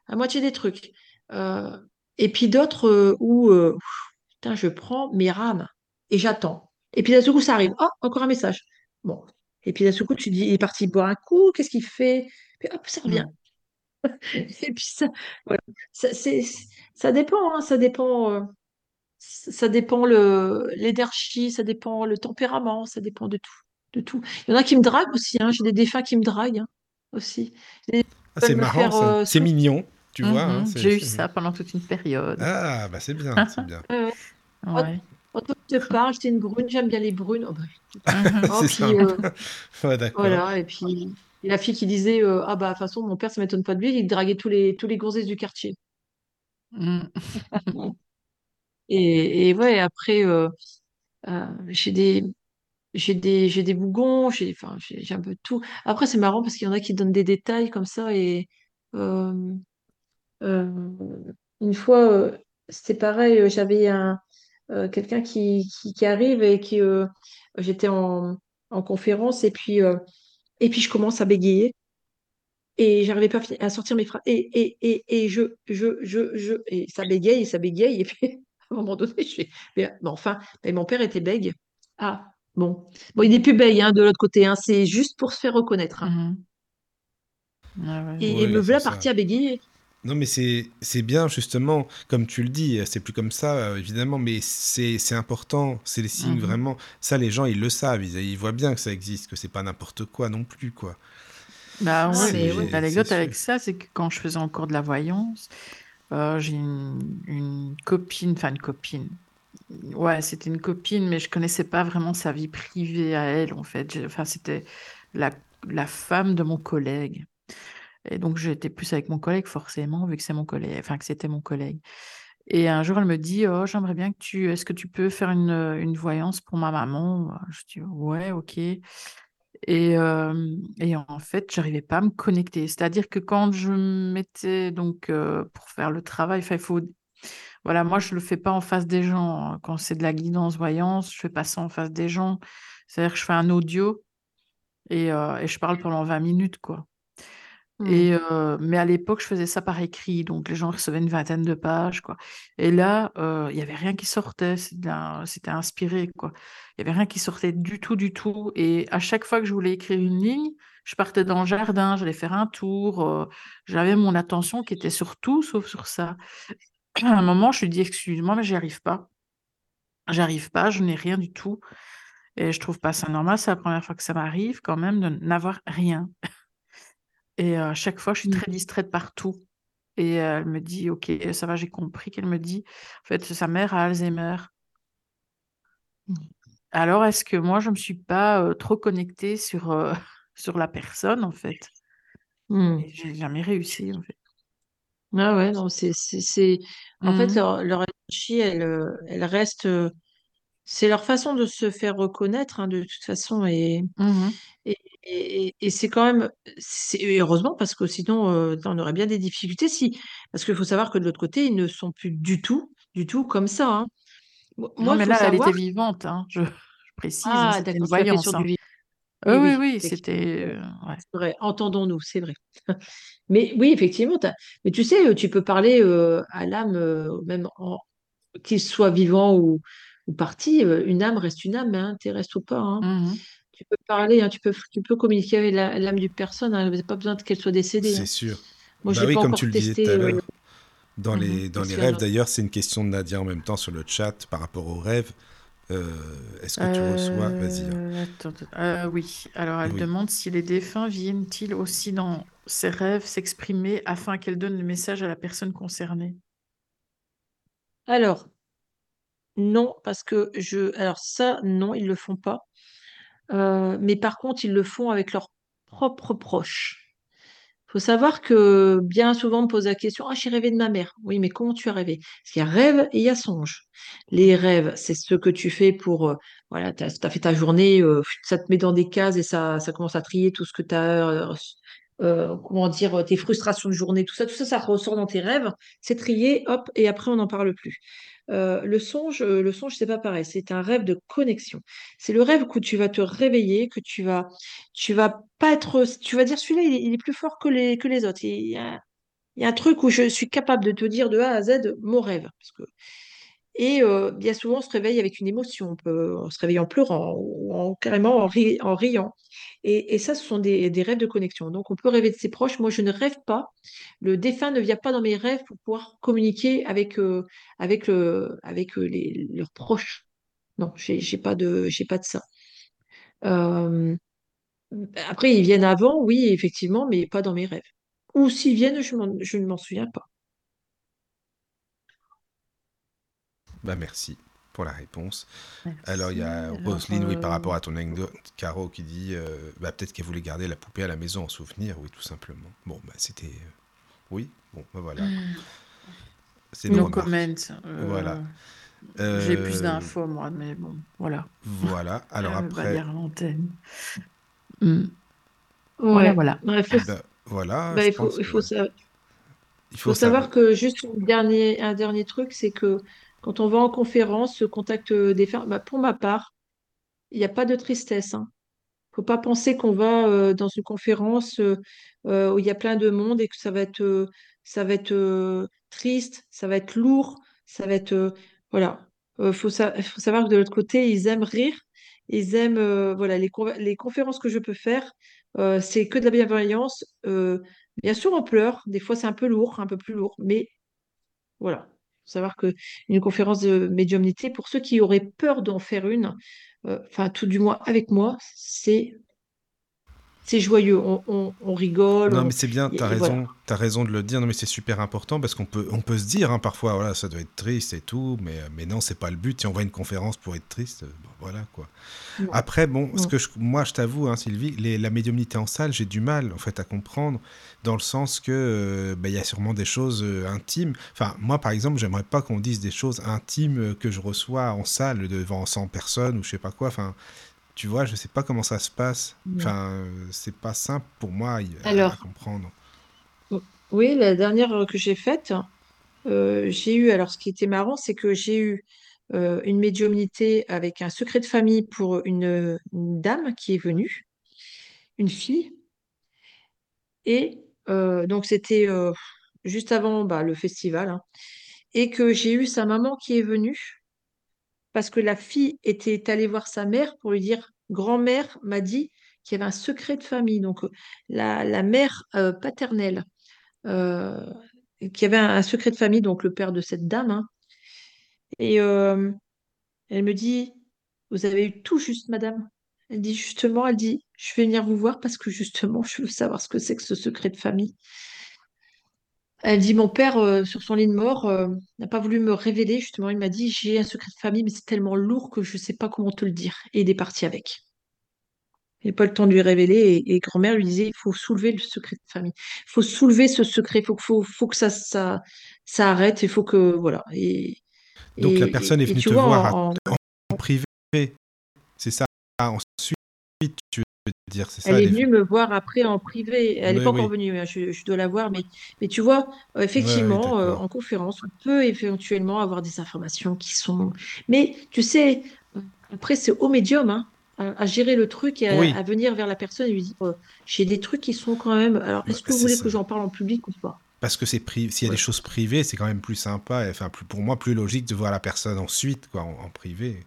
la moitié des trucs. Euh, et puis d'autres euh, où, euh, putain, je prends mes rames et j'attends. Et puis d'un seul coup, ça arrive. Oh, encore un message. Bon. Et puis d'un seul coup, tu dis, il est parti boire un coup, qu'est-ce qu'il fait? Puis hop, ça revient. Mm. (laughs) Et puis ça, voilà. Ça, c'est, ça dépend, hein, ça dépend. euh, ça dépend le l'énergie, ça dépend le tempérament, ça dépend de tout, de tout. Il y en a qui me draguent aussi, hein. J'ai des défunts qui me draguent hein, aussi. Ah, c'est marrant, euh, C'est mignon, tu vois. hein, Mhm. J'ai eu ça pendant toute une période. Ah, bah c'est bien, c'est bien. (laughs) Ouais, ouais. Quand on te parle, j'étais une brune, j'aime bien les brunes. Oh, bah, (laughs) (laughs) oh, c'est puis, ça. euh, Ouais, d'accord. voilà, et puis et la fille qui disait euh, Ah bah de toute façon, mon père, ça m'étonne pas de lui, il draguait tous les tous les gonzesses du quartier. Mm. Et, et ouais, après, euh, euh, j'ai des j'ai des j'ai des bougons, j'ai enfin j'ai j'ai un peu de tout. Après, c'est marrant parce qu'il y en a qui donnent des détails comme ça et euh, euh, une fois, euh, c'était pareil, euh, j'avais un euh, quelqu'un qui, qui qui arrive et qui euh, j'étais en en conférence et puis euh, et puis je commence à bégayer. Et j'arrivais pas à sortir mes phrases. Et, et, et, et je, je, je, je, et ça bégaye, et ça bégaye. Et puis, (laughs) à un moment donné, je fais, mais, mais enfin, mais mon père était bègue. Ah, bon. Bon, il n'est plus bègue, hein, de l'autre côté, hein, c'est juste pour se faire reconnaître. hein. Mhm. Ah ouais. Et, et me Ouais, voilà partie à bégayer. Non, mais c'est bien, justement, comme tu le dis, c'est plus comme ça, euh, évidemment, mais c'est important, c'est les signes, Mhm. vraiment. Ça, les gens, ils le savent, ils, ils voient bien que ça existe, que c'est pas n'importe quoi non plus, quoi. Bah Ah, ouais, l'anecdote avec ça, c'est que quand je faisais encore de la voyance, euh, j'ai une, une copine, enfin une copine. Ouais, c'était une copine, mais je connaissais pas vraiment sa vie privée à elle, en fait. Enfin, c'était la, la femme de mon collègue. Et donc, j'étais plus avec mon collègue, forcément, vu que c'est mon collègue, enfin, que c'était mon collègue. Et un jour, elle me dit, oh, j'aimerais bien que tu, est-ce que tu peux faire une, une voyance pour ma maman? Je dis, ouais, ok. Et, euh, et en fait, j'arrivais pas à me connecter. C'est-à-dire que quand je me mettais donc euh, pour faire le travail, il faut, voilà, moi je le fais pas en face des gens. hein. Quand c'est de la guidance voyance, je fais pas ça en face des gens. C'est-à-dire que je fais un audio et, euh, et je parle pendant 20 minutes, quoi. Et euh, mais à l'époque, je faisais ça par écrit, donc les gens recevaient une vingtaine de pages, quoi. Et là, euh, il y avait rien qui sortait, c'était inspiré, quoi. Il y avait rien qui sortait du tout, du tout. Et à chaque fois que je voulais écrire une ligne, je partais dans le jardin, j'allais faire un tour. euh, j'avais mon attention qui était sur tout sauf sur ça. (clears throat) À un moment, je lui dis, excuse-moi, mais j'y arrive pas. J'arrive pas, je n'ai rien du tout. Et je trouve pas ça normal. C'est la première fois que ça m'arrive quand même de n'avoir rien. Et euh, à chaque fois, je suis très distraite partout. Et euh, elle me dit, OK, ça va, j'ai compris qu'elle me dit, en fait, sa mère a Alzheimer. Alors, est-ce que moi, je me suis pas euh, trop connectée sur, euh, (laughs) sur la personne, en fait? Et j'ai jamais réussi, en fait. Ah ouais, non, c'est. En fait, Mhm. leur, leur énergie, elle, elle reste... C'est leur façon de se faire reconnaître, hein, de toute façon. Et, et, et, et c'est quand même... c'est- heureusement, parce que sinon, euh, on aurait bien des difficultés. Si, parce qu'il faut savoir que de l'autre côté, ils ne sont plus du tout, du tout comme ça. hein. Mo- Non, Moi, il mais là, elle était vivante, hein, je, je précise, hein, Ah, c'était une tu voyance. sur hein. du. Euh, Oui, oui, oui, c'était... euh, ouais. C'est vrai, entendons-nous, c'est vrai. (laughs) Mais oui, effectivement, mais tu sais, tu peux parler euh, à l'âme, même en... qu'il soit vivant ou, ou parti, une âme reste une âme, hein, t'es reste ou pas. hein. Mhm. Tu peux parler, hein, tu peux, tu peux communiquer avec la- l'âme d'une personne, hein, pas besoin qu'elle soit décédée. C'est hein. sûr. Moi, je Bah oui, pas comme tu encore le disais tout testé. à euh, l'heure. Dans les, Mhm. dans les rêves, d'ailleurs, c'est une question de Nadia en même temps sur le chat par rapport aux rêves. Euh, Est-ce que tu reçois? Vas-y. hein. Euh. Euh, oui, alors elle Oui. demande si les défunts viennent-ils aussi dans ses rêves s'exprimer afin qu'elle donne le message à la personne concernée? Alors, non, parce que je. Alors, ça, non, ils le font pas. Euh, mais par contre, ils le font avec leurs propres proches. faut savoir que bien souvent, on me pose la question, ah, j'ai rêvé de ma mère. Oui, mais comment tu as rêvé? Parce qu'il y a rêve et il y a songe. Les rêves, c'est ce que tu fais pour, euh, voilà, tu as, fait ta journée, euh, ça te met dans des cases et ça, ça commence à trier tout ce que tu as, comment dire, tes frustrations de journée, tout ça, tout ça, ça ressort dans tes rêves, c'est trié, hop, et après, on n'en parle plus. Euh, le songe, euh, le songe, c'est pas pareil. C'est un rêve de connexion. C'est le rêve où tu vas te réveiller, que tu vas, tu vas pas être, tu vas dire celui-là, il, est plus fort que les, que les autres. Il y, a, il y a un truc où je suis capable de te dire de A à Z mon rêve. Et bien souvent, on se réveille avec une émotion. On se réveiller en pleurant ou en, carrément en, riant. Et, ça, ce sont des, rêves de connexion. Donc, on peut rêver de ses proches. Moi, je ne rêve pas. Le défunt ne vient pas dans mes rêves pour pouvoir communiquer avec, avec, avec leurs proches. Non, j'ai n'ai pas, de, pas de ça. Après, ils viennent avant, oui, effectivement, mais pas dans mes rêves. Ou s'ils viennent, je ne m'en souviens pas. Bah merci pour la réponse. Alors il y a Roselyne, oui, par euh, rapport à ton anecdote, Caro qui dit euh, bah, peut-être qu'elle voulait garder la poupée à la maison en souvenir, oui, tout simplement. Bon, bah c'était. Euh, oui, bon, bah voilà. Hmm. C'est nos comment. voilà. J'ai plus d'infos, moi, mais bon, voilà. Voilà, alors (laughs) après. l'antenne. Hmm. Voilà, voilà. Bref, bah, voilà. Bah, il, faut, il, faut, il faut, savoir que juste un dernier, un dernier truc, c'est que quand on va en conférence, ce contact euh, des femmes, bah, pour ma part, il n'y a pas de tristesse. Il hein. ne faut pas penser qu'on va euh, dans une conférence euh, où il y a plein de monde et que ça va être, triste, ça va être lourd, ça va être. voilà. Il faut, savoir que de l'autre côté, ils aiment rire. Ils aiment. voilà, les, les, conférences que je peux faire, c'est que de la bienveillance. bien sûr, on pleure. Des fois, c'est un peu lourd, un peu plus lourd. Mais voilà faut savoir qu'une conférence de médiumnité, pour ceux qui auraient peur d'en faire une, euh, enfin tout du moins avec moi, c'est c'est joyeux, on, rigole. Non, mais c'est bien, tu as, raison, as raison de le dire, non, mais c'est super important parce qu'on peut, on peut se dire hein, parfois, voilà, ça doit être triste et tout, mais, mais non, c'est pas le but. Si on voit une conférence pour être triste, voilà quoi. Après, bon, ce que moi, je t'avoue, hein, Sylvie, les, la médiumnité en salle, j'ai du mal en fait à comprendre dans le sens que euh, bah, il y a sûrement des choses euh, intimes. Enfin, moi, par exemple, j'aimerais pas qu'on dise des choses intimes que je reçois en salle devant 100 personnes ou je sais pas quoi. Enfin, tu vois, je sais pas comment ça se passe. Enfin, c'est pas simple pour moi à, comprendre. Oui, la dernière que j'ai faite, euh, j'ai eu, alors ce qui était marrant, c'est que j'ai eu euh, une médiumnité avec un secret de famille pour une, dame qui est venue, une fille. Et euh, donc c'était juste avant bah, le festival. Hein. et que j'ai eu sa maman qui est venue parce que la fille était allée voir sa mère pour lui dire grand-mère m'a dit qu'il y avait un secret de famille. Donc, euh, la, mère euh, paternelle, euh, qui avait un, secret de famille, donc le père de cette dame. Hein. et elle me dit Vous avez eu tout juste, madame? Elle dit justement Elle dit Je vais venir vous voir parce que justement, je veux savoir ce que c'est que ce secret de famille. Elle dit Mon père, euh, sur son lit de mort, euh, n'a pas voulu me révéler. Justement, il m'a dit J'ai un secret de famille, mais c'est tellement lourd que je ne sais pas comment te le dire. Et il est parti avec. Il n'a pas le temps de lui révéler. Et, grand-mère lui disait Il faut soulever le secret de famille. Il faut soulever ce secret. Il faut, faut, faut, que ça, ça, ça arrête. Il faut que. Voilà. Et, Donc la personne est venue te voir en, privé. C'est ça. Ensuite, tu dire, c'est ça. Elle est venue me voir après en privé. Elle n'est pas encore venue, hein, je, dois la voir. Mais, mais tu vois, euh, effectivement, euh, en conférence, on peut éventuellement avoir des informations qui sont. Mais tu sais, après, c'est au médium hein, à, gérer le truc et à, venir vers la personne et lui dire euh, j'ai des trucs qui sont quand même. Alors, est-ce que vous voulez que j'en parle en public ou pas? Parce que c'est s'il y a des choses privées, c'est quand même plus sympa, enfin plus, pour moi plus logique de voir la personne ensuite quoi, en privé.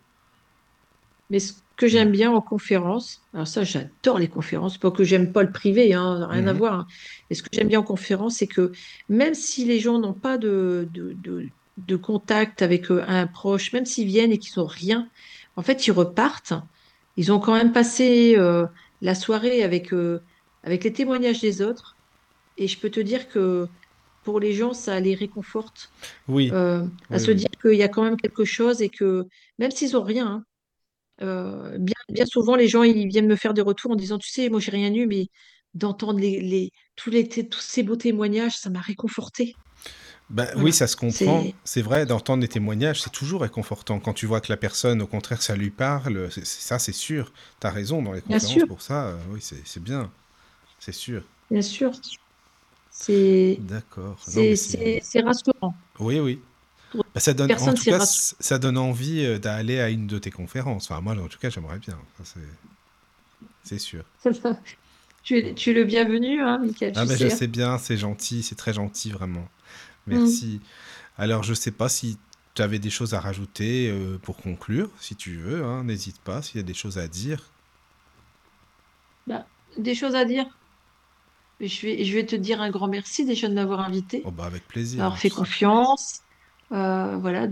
Mais ce que j'aime bien en conférence, alors ça, j'adore les conférences, pas que j'aime pas le privé, hein, rien à mhm. voir. Hein. Mais ce que j'aime bien en conférence, c'est que même si les gens n'ont pas de, de, contact avec euh, un proche, même s'ils viennent et qu'ils n'ont rien, en fait, ils repartent. Ils ont quand même passé euh, la soirée avec, euh, avec les témoignages des autres. Et je peux te dire que pour les gens, ça les réconforte. Oui. à se dire qu'il y a quand même quelque chose et que même s'ils n'ont rien, hein, euh, bien, bien souvent, les gens ils viennent me faire des retours en disant, tu sais, moi j'ai rien eu, mais d'entendre les, les- tous les, tous ces beaux témoignages, ça m'a réconfortée. Ben oui, ça se comprend. C'est, vrai, d'entendre des témoignages, c'est toujours réconfortant. Quand tu vois que la personne, au contraire, ça lui parle, ça, c'est sûr. T'as raison dans les conférences pour ça. euh, oui, c'est bien. C'est sûr. bien sûr. C'est, D'accord. C'est rassurant. Oui, oui. Bah, ça donne, en tout cas, ça donne envie euh, d'aller à une de tes conférences. Enfin, moi, en tout cas, j'aimerais bien. C'est sûr. (laughs) Tu es, tu es le bienvenu, hein, Michael, Ah, je sais. sais bien, c'est gentil, c'est très gentil, vraiment. Mm. Merci. Alors, je sais pas si tu avais des choses à rajouter euh, pour conclure, si tu veux, hein, n'hésite pas, s'il y a des choses à dire. Bah, des choses à dire. Je vais, je vais te dire un grand merci déjà de m'avoir invité. Oh, bah, avec plaisir. m'avoir fait confiance, euh, voilà,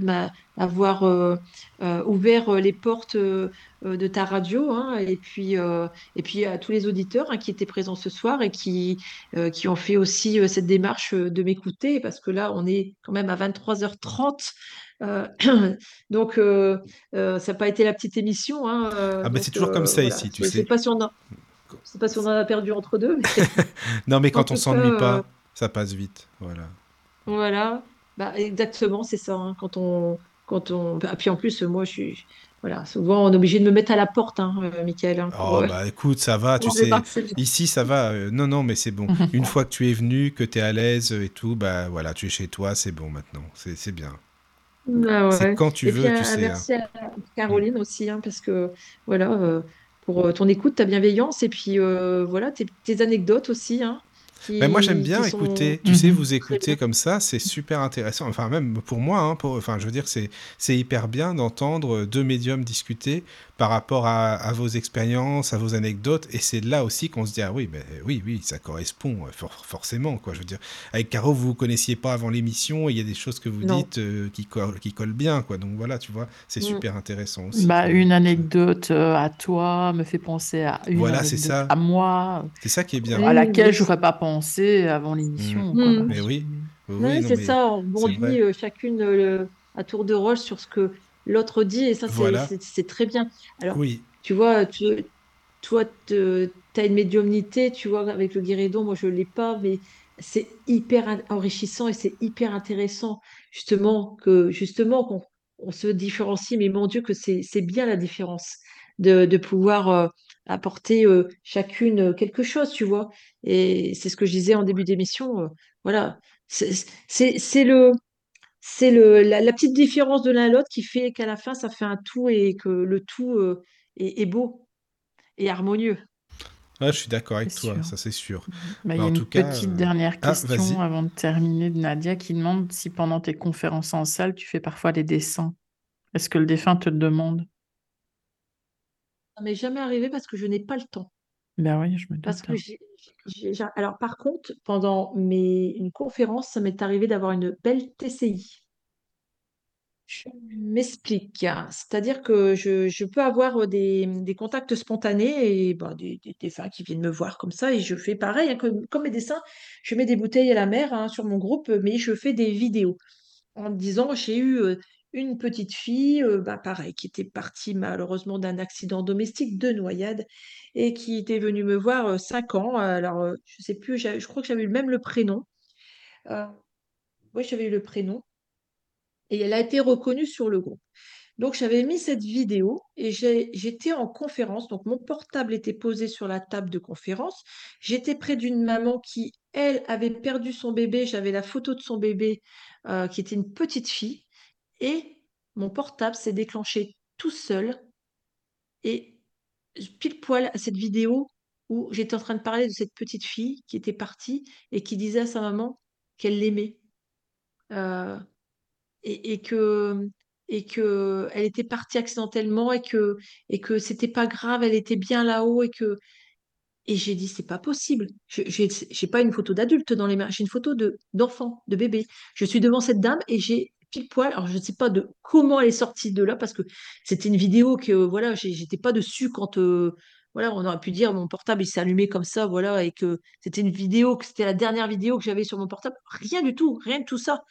m'avoir euh, euh, ouvert euh, les portes de ta radio, hein, et puis, et puis à tous les auditeurs hein, qui étaient présents ce soir et qui, qui ont fait aussi cette démarche de m'écouter, parce que là, on est quand même à 23h30. euh, (clears throat) donc, ça n'a pas été la petite émission. hein, Ah, donc, c'est toujours comme ça voilà. ici, tu Je sais sais. pas si on a, sais pas si on en a perdu entre deux, mais (laughs) Non, mais quand on s'ennuie pas, ça passe vite. Voilà. Voilà, bah, exactement, c'est ça. hein, Quand on, quand on, ah, puis en plus, moi, je suis, voilà, souvent on est obligé de me mettre à la porte, hein, euh, Michael, hein, pour, Oh, euh, bah écoute, ça va, tu sais. Ici, ça va. euh, non, non, mais c'est bon. (laughs) Une fois que tu es venu, que tu es à l'aise et tout, bah voilà, tu es chez toi, c'est bon maintenant. C'est c'est bien. Ah C'est quand tu Et veux, puis tu un sais. hein. merci à. Caroline aussi, hein, parce que voilà, euh, pour euh, ton écoute, ta bienveillance, et puis euh, voilà, tes, tes anecdotes aussi, Mais moi, j'aime qui, bien qui sont écouter. Tu sais, Mhm. vous très écouter comme ça, c'est super intéressant. Enfin, même pour moi, hein, pour, enfin, je veux dire, c'est c'est hyper bien d'entendre deux médiums discuter par rapport à, à vos expériences, à vos anecdotes. Et c'est là aussi qu'on se dit, ah oui, ben, oui, oui, ça correspond euh, for- forcément, quoi. Je veux dire, avec Caro, vous vous connaissiez pas avant l'émission, et il y a des choses que vous Non. dites euh, qui, co- qui collent bien, quoi. Donc voilà, tu vois, c'est Mm. super intéressant aussi. Bah, une anecdote euh, à toi me fait penser à une Voilà, c'est anecdote ça. à moi, C'est ça qui est bien. à laquelle mais j'aurais pas pensé avant l'émission. Mm. Mais oui, c'est ça, on vrai. euh, chacune euh, à tour de rôle sur ce que l'autre dit, et ça, c'est Voilà, très bien. Alors, oui. tu vois, tu, toi, tu as une médiumnité, tu vois, avec le guéridon, moi, je ne l'ai pas, mais c'est hyper en- enrichissant et c'est hyper intéressant, justement, que, justement, qu'on on se différencie, mais mon Dieu, que c'est c'est bien la différence de, de pouvoir euh, apporter euh, chacune quelque chose, tu vois? Et c'est ce que je disais en début d'émission, euh, voilà. C'est le, c'est le, la, la petite différence de l'un à l'autre qui fait qu'à la fin, ça fait un tout et que le tout euh, est, est beau et harmonieux. Ouais, je suis d'accord avec toi, sûr. ça c'est sûr. Bah, il y Mais a en une tout cas, petite euh, dernière ah, question avant de terminer de Nadia qui demande si pendant tes conférences en salle, tu fais parfois des dessins. Est-ce que le défunt te le demande? Ça m'est jamais arrivé parce que je n'ai pas le temps. Ben oui, je me Parce doute. que hein. j'ai, j'ai- j'ai- alors par contre, pendant mes, une conférence, ça m'est arrivé d'avoir une belle TCI. Je m'explique. C'est-à-dire que je, je peux avoir des, des contacts spontanés et bah, des, des défunts qui viennent me voir comme ça et je fais pareil, hein, comme, comme mes dessins, je mets des bouteilles à la mer hein, sur mon groupe, mais je fais des vidéos en me disant j'ai eu euh, une petite fille, euh, bah, pareil, qui était partie malheureusement d'un accident domestique de noyade et qui était venue me voir euh, cinq ans. Alors, euh, je sais plus, je crois que j'avais même le prénom. Euh, oui, j'avais eu le prénom et elle a été reconnue sur le groupe. Donc, j'avais mis cette vidéo et j'étais en conférence. Donc, mon portable était posé sur la table de conférence. J'étais près d'une maman qui, elle, avait perdu son bébé. J'avais la photo de son bébé, euh, qui était une petite fille. Et mon portable s'est déclenché tout seul. Et pile poil à cette vidéo où j'étais en train de parler de cette petite fille qui était partie et qui disait à sa maman qu'elle l'aimait. Euh, et, et que et que elle était partie accidentellement et que et que c'était pas grave, elle était bien là-haut et que et j'ai dit c'est pas possible. J'ai pas une photo d'adulte dans les mains, j'ai une photo de d'enfant, de bébé. Je suis devant cette dame et j'ai pile poil. Alors je ne sais pas de comment elle est sortie de là parce que c'était une vidéo que voilà, j'étais pas dessus quand euh, voilà, on aurait pu dire mon portable il s'est allumé comme ça voilà et que c'était une vidéo que c'était la dernière vidéo que j'avais sur mon portable. Rien du tout, rien de tout ça.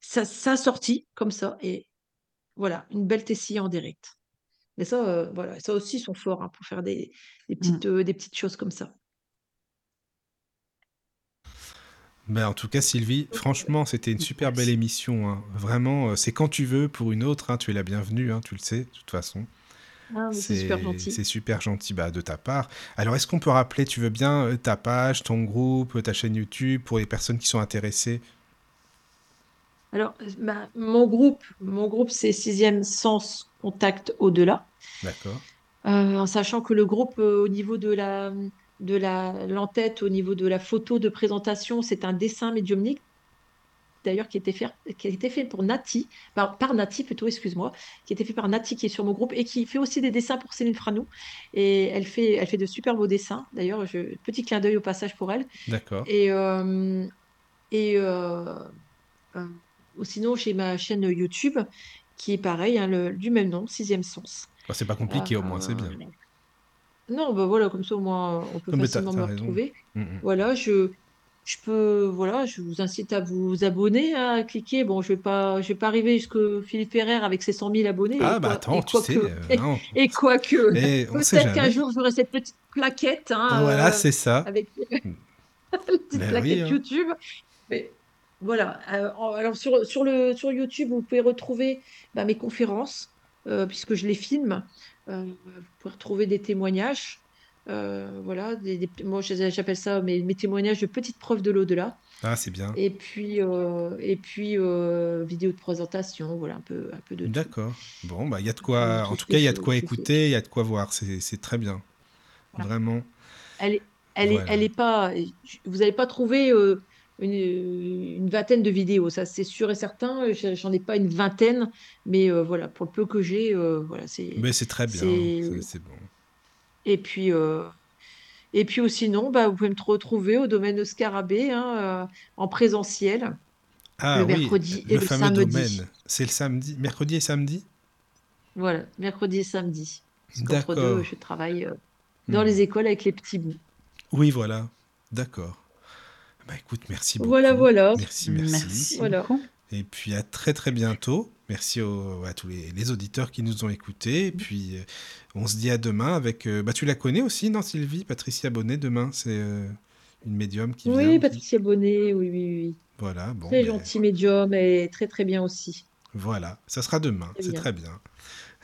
Ça, ça a sorti comme ça et voilà, une belle tessie en direct. Mais ça, euh, voilà, ça aussi, ils sont forts hein, pour faire des, des Mm. petites, euh, des petites choses comme ça. Ben, en tout cas, Sylvie, franchement, c'était une super belle émission. hein. Vraiment, euh, c'est quand tu veux pour une autre. hein, tu es la bienvenue, hein, tu le sais, de toute façon. Ah, c'est super gentil. c'est super gentil bah, de ta part. Alors, est-ce qu'on peut rappeler, tu veux bien, euh, ta page, ton groupe, ta chaîne YouTube pour les personnes qui sont intéressées? Alors, bah, mon groupe, mon groupe, c'est Sixième Sens Contact Au-delà. D'accord. Euh, en sachant que le groupe, euh, au niveau de la, de la, l'entête, au niveau de la photo de présentation, c'est un dessin médiumnique, d'ailleurs, qui a été fait, qui a été fait pour Nati, par, par Nati plutôt, excuse-moi, qui a été fait par Nati, qui est sur mon groupe, et qui fait aussi des dessins pour Céline Franou. Et elle fait, elle fait de super beaux dessins. D'ailleurs, petit clin d'œil au passage pour elle. D'accord. Et, euh, et euh, euh, sinon, j'ai ma chaîne YouTube, qui est pareil, hein, le- du même nom, Sixième Sens. Bah, c'est pas compliqué, au moins, c'est bien. Non, bah voilà, comme ça au moins on peut Non, mais t'as- facilement t'as me raison. retrouver. Mm, mm. Voilà, je, je peux, voilà, je vous incite à vous abonner, hein, à cliquer. Bon, je vais pas, je vais pas arriver jusqu'à Philippe Ferrer avec ses 100 000 abonnés. Ah, et bah quoi- attends, et tu quoique- sais. euh, (laughs) non. et quoique, Mais on sait peut-être qu'un jamais. jour j'aurai cette petite plaquette, hein, Voilà, euh, c'est ça. avec (laughs) petite Ben plaquette oui, hein. YouTube. Mais voilà. euh, en- alors sur, sur le sur YouTube, vous pouvez retrouver bah, mes conférences euh, puisque je les filme. Euh, vous pouvez retrouver des témoignages. euh, voilà, des, des- moi j'appelle ça mes, mes témoignages de petites preuves de l'au-delà. Ah, c'est bien. Et puis euh, et puis euh, vidéo de présentation, voilà un peu un peu de. D'accord. Bon, bah, il y a de Euh, quoi. tout En tout cas, il y a de quoi écouter, il y a de quoi voir. C'est très bien. Voilà. Vraiment. Elle est, elle est, elle est pas. Vous n'allez pas trouver euh, une, une vingtaine de vidéos, ça c'est sûr et certain. J'ai- J'en ai pas une vingtaine, mais euh, voilà, pour le peu que j'ai, euh, voilà, c'est. Mais c'est très bien. c'est- bon. Et puis, euh, et puis ou sinon, bah, vous pouvez me retrouver au domaine Scarabée, hein, euh, en présentiel. Ah Le oui, mercredi et le samedi. domaine. C'est le samedi, mercredi et samedi? Voilà, mercredi et samedi. Parce D'accord. deux, je travaille euh, dans Hmm. les écoles avec les petits bouts. Oui, voilà. D'accord. Bah écoute, merci beaucoup. Voilà, voilà. Merci, merci. Merci Voilà. beaucoup. Et puis à très très bientôt. Merci aux- à tous les, les auditeurs qui nous ont écoutés. Et puis euh, on se dit à demain avec. euh, bah tu la connais aussi, non Sylvie? Patricia Bonnet demain, c'est euh, une médium qui vient. Oui. Patricia Bonnet, oui, oui, oui. Voilà, bon. Très ben, gentil médium et très très bien aussi. Voilà, ça sera demain, c'est très bien.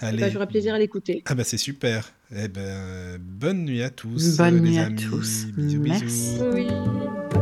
Eh Allez. ben, J'aurai plaisir à l'écouter. Ah bah c'est super. Eh ben bonne nuit à tous. Bonne les nuit à tous. Bisous, Merci. bisous. Oui.